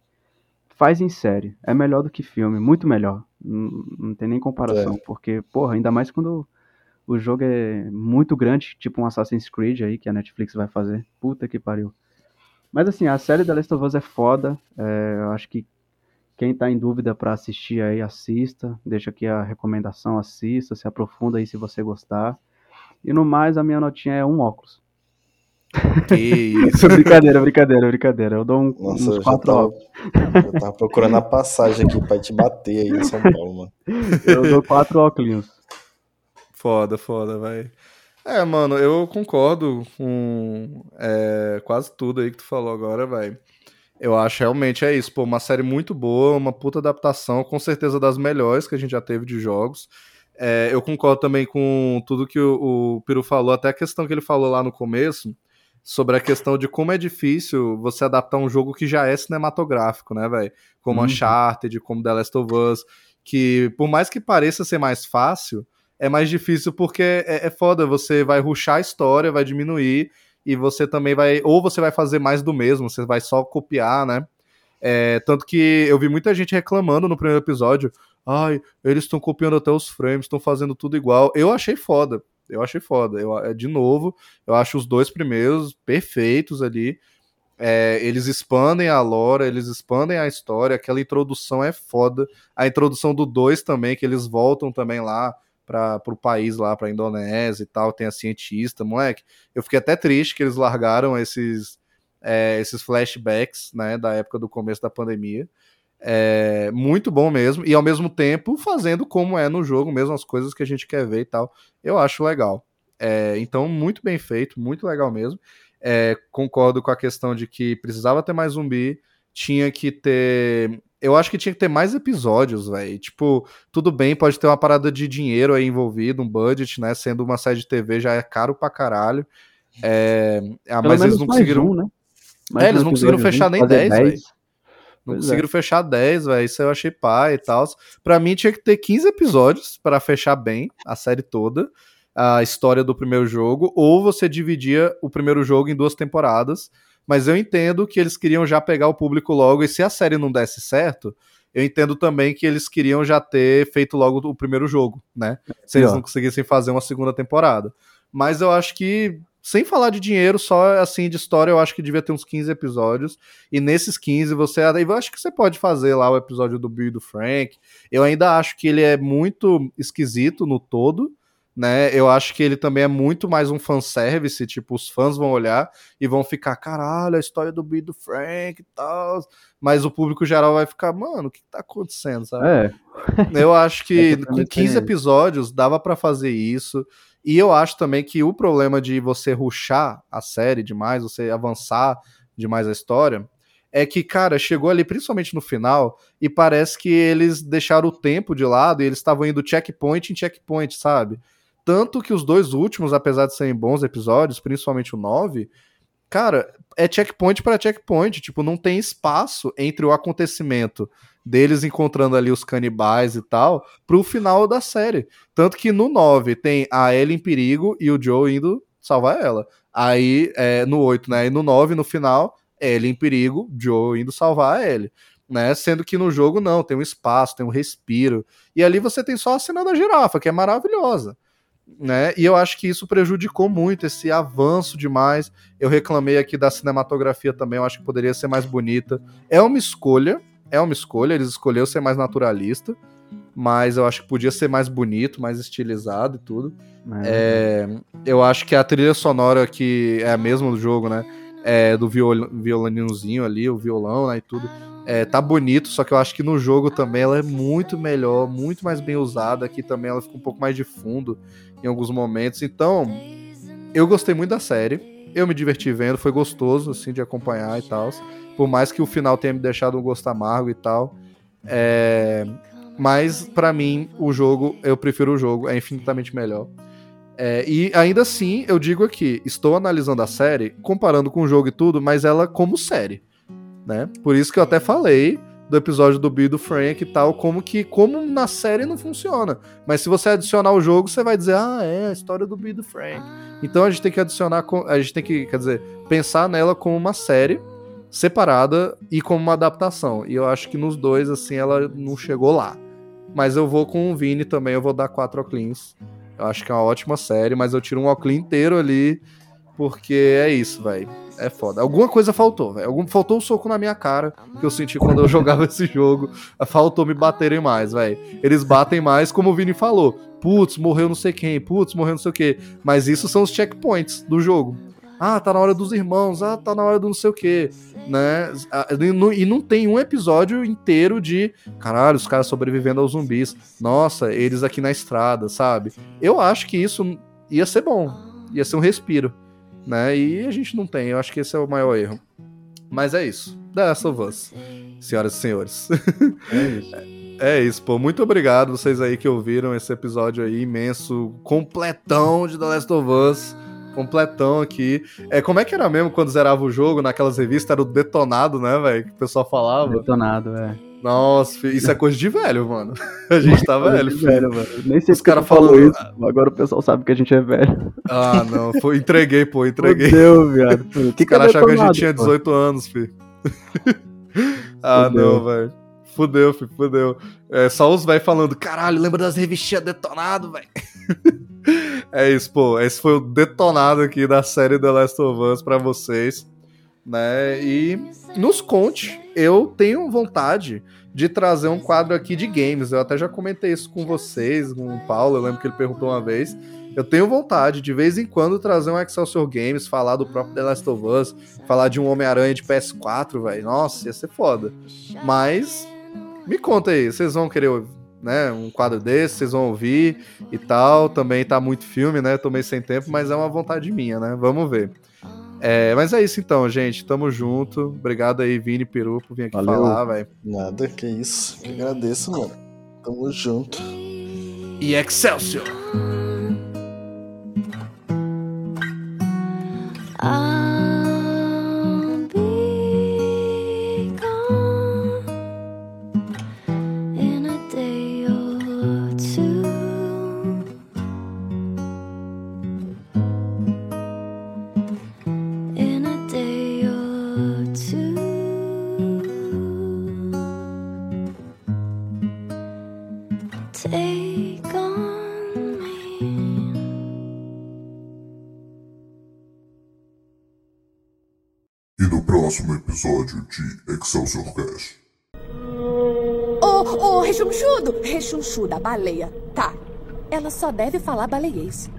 [SPEAKER 5] faz em série. É melhor do que filme, muito melhor. Não, não tem nem comparação, é. porque, porra, ainda mais quando o jogo é muito grande, tipo um Assassin's Creed aí que a Netflix vai fazer. Puta que pariu. Mas assim, a série da Last of Us é foda. É, eu acho que quem tá em dúvida para assistir aí, assista. Deixa aqui a recomendação, assista, se aprofunda aí se você gostar. E no mais, a minha notinha é um óculos.
[SPEAKER 4] Que isso.
[SPEAKER 5] brincadeira, brincadeira, brincadeira. Eu dou um,
[SPEAKER 8] Nossa, uns quatro tava, Eu tava procurando a passagem aqui pra te bater aí em São Paulo, mano.
[SPEAKER 5] Eu dou quatro óculos.
[SPEAKER 4] Foda, foda, vai. É, mano, eu concordo com é, quase tudo aí que tu falou agora, vai. Eu acho realmente é isso, pô, uma série muito boa, uma puta adaptação, com certeza das melhores que a gente já teve de jogos. É, eu concordo também com tudo que o, o Peru falou, até a questão que ele falou lá no começo, sobre a questão de como é difícil você adaptar um jogo que já é cinematográfico, né, velho? Como uhum. Uncharted, como The Last of Us, que por mais que pareça ser mais fácil, é mais difícil porque é, é foda, você vai ruxar a história, vai diminuir, e você também vai, ou você vai fazer mais do mesmo, você vai só copiar, né? É, tanto que eu vi muita gente reclamando no primeiro episódio, ai, eles estão copiando até os frames, estão fazendo tudo igual. Eu achei foda, eu achei foda. Eu, é, de novo, eu acho os dois primeiros perfeitos ali. É, eles expandem a lore, eles expandem a história, aquela introdução é foda. A introdução do 2 também, que eles voltam também lá para o país lá, para Indonésia e tal, tem a cientista, moleque. Eu fiquei até triste que eles largaram esses é, esses flashbacks, né, da época do começo da pandemia. É muito bom mesmo, e ao mesmo tempo fazendo como é no jogo, mesmo as coisas que a gente quer ver e tal. Eu acho legal. É, então, muito bem feito, muito legal mesmo. É, concordo com a questão de que precisava ter mais zumbi, tinha que ter. Eu acho que tinha que ter mais episódios, velho. Tipo, tudo bem, pode ter uma parada de dinheiro aí envolvido, um budget, né? Sendo uma série de TV já é caro pra caralho. É, ah, mas eles não conseguiram. Um, né? é, eles não conseguiram fechar nem 10, velho. Não pois conseguiram é. fechar 10, velho. Isso eu achei pai e tal. Pra mim tinha que ter 15 episódios para fechar bem a série toda, a história do primeiro jogo, ou você dividia o primeiro jogo em duas temporadas. Mas eu entendo que eles queriam já pegar o público logo, e se a série não desse certo, eu entendo também que eles queriam já ter feito logo o primeiro jogo, né? Se eles não conseguissem fazer uma segunda temporada. Mas eu acho que sem falar de dinheiro, só assim de história, eu acho que devia ter uns 15 episódios. E nesses 15 você. Eu acho que você pode fazer lá o episódio do Bill e do Frank. Eu ainda acho que ele é muito esquisito no todo. Né? Eu acho que ele também é muito mais um fanservice, tipo, os fãs vão olhar e vão ficar, caralho, a história do Bill e do Frank e tal. Mas o público geral vai ficar, mano, o que tá acontecendo, sabe? É. Eu acho que com 15 episódios dava para fazer isso. E eu acho também que o problema de você ruxar a série demais, você avançar demais a história, é que, cara, chegou ali, principalmente no final, e parece que eles deixaram o tempo de lado e eles estavam indo checkpoint em checkpoint, sabe? Tanto que os dois últimos, apesar de serem bons episódios, principalmente o 9, cara, é checkpoint para checkpoint, tipo, não tem espaço entre o acontecimento deles encontrando ali os canibais e tal, pro final da série. Tanto que no 9 tem a Ellie em perigo e o Joe indo salvar ela. Aí, é, no 8, né? E no 9, no final, Ellie em perigo, Joe indo salvar a Ellie. Né? Sendo que no jogo não, tem um espaço, tem um respiro. E ali você tem só a cena da girafa, que é maravilhosa. Né? E eu acho que isso prejudicou muito esse avanço demais. Eu reclamei aqui da cinematografia também, eu acho que poderia ser mais bonita. É uma escolha, é uma escolha, eles escolheram ser mais naturalista, mas eu acho que podia ser mais bonito, mais estilizado e tudo. É, eu acho que a trilha sonora que é a mesma do jogo, né? É do viol, violinozinho ali, o violão né, e tudo. É, tá bonito, só que eu acho que no jogo também ela é muito melhor, muito mais bem usada. Aqui também ela fica um pouco mais de fundo em alguns momentos. Então, eu gostei muito da série. Eu me diverti vendo, foi gostoso, assim, de acompanhar e tal. Por mais que o final tenha me deixado um gosto amargo e tal. É... Mas, para mim, o jogo, eu prefiro o jogo, é infinitamente melhor. É, e ainda assim, eu digo aqui, estou analisando a série, comparando com o jogo e tudo, mas ela como série. Né? Por isso que eu até falei do episódio do Bill e do Frank e tal, como que como na série não funciona. Mas se você adicionar o jogo, você vai dizer, ah, é a história do Bill e do Frank. Então a gente tem que adicionar, a gente tem que, quer dizer, pensar nela como uma série separada e como uma adaptação. E eu acho que nos dois, assim, ela não chegou lá. Mas eu vou com o Vini também, eu vou dar quatro Oclins. Eu acho que é uma ótima série, mas eu tiro um Oclin inteiro ali, porque é isso, velho é foda. Alguma coisa faltou, velho. Algum faltou um soco na minha cara que eu senti quando eu jogava esse jogo. Faltou me baterem mais, velho. Eles batem mais, como o Vini falou. Putz, morreu não sei quem, putz, morreu não sei o quê. Mas isso são os checkpoints do jogo. Ah, tá na hora dos irmãos, ah, tá na hora do não sei o quê, né? E não tem um episódio inteiro de, caralho, os caras sobrevivendo aos zumbis. Nossa, eles aqui na estrada, sabe? Eu acho que isso ia ser bom, ia ser um respiro né? E a gente não tem. Eu acho que esse é o maior erro. Mas é isso. The Last of Us, senhoras e senhores. É isso. É isso, pô. Muito obrigado vocês aí que ouviram esse episódio aí imenso, completão de The Last of Us. Completão aqui. É, como é que era mesmo quando zerava o jogo naquelas revistas? Era o detonado, né, velho? Que o pessoal falava.
[SPEAKER 5] Detonado, é.
[SPEAKER 4] Nossa, isso é coisa de velho, mano. A gente tá velho.
[SPEAKER 5] velho, mano. Nem sei Os caras falando isso. Agora o pessoal sabe que a gente é velho.
[SPEAKER 4] Ah, não. Foi, entreguei, pô, entreguei.
[SPEAKER 5] Fudeu, viado. O
[SPEAKER 4] que Os caras achavam que a gente tinha 18 pô? anos, fi. ah, fudeu. não, velho. Fudeu, fi, fudeu. É só os velhos falando, caralho, lembra das revistinhas detonado, velho. é isso, pô. Esse foi o detonado aqui da série The Last of Us pra vocês né? E nos conte. Eu tenho vontade de trazer um quadro aqui de games. Eu até já comentei isso com vocês, com o Paulo. Eu lembro que ele perguntou uma vez. Eu tenho vontade de vez em quando trazer um Excelsior Games, falar do próprio The Last of Us, falar de um Homem-Aranha de PS4, velho. Nossa, ia ser foda. Mas me conta aí, vocês vão querer né, um quadro desse, vocês vão ouvir e tal. Também tá muito filme, né? Tô meio sem tempo, mas é uma vontade minha, né? Vamos ver. É, mas é isso então, gente. Tamo junto. Obrigado aí, Vini Peru, por vir aqui Valeu. falar, velho.
[SPEAKER 8] Nada, que isso. Que agradeço, mano. Tamo junto.
[SPEAKER 4] E Excelsior! Ah.
[SPEAKER 1] De Excelsior Cash.
[SPEAKER 9] Ô, oh, oh, rechonchudo! Rechonchudo, da baleia. Tá, ela só deve falar baleiês.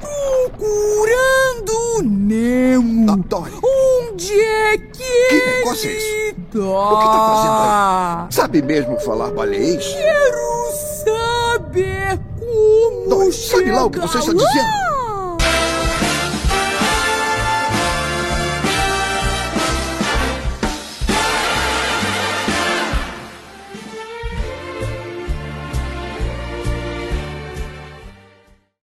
[SPEAKER 9] Procurando Nemo.
[SPEAKER 10] Ah, Dory.
[SPEAKER 9] Onde é que
[SPEAKER 10] Que negócio é isso? Tá? O que tá fazendo aí? Sabe mesmo falar baleiês?
[SPEAKER 9] Quero saber como
[SPEAKER 10] Dory, sabe lá o que você está dizendo?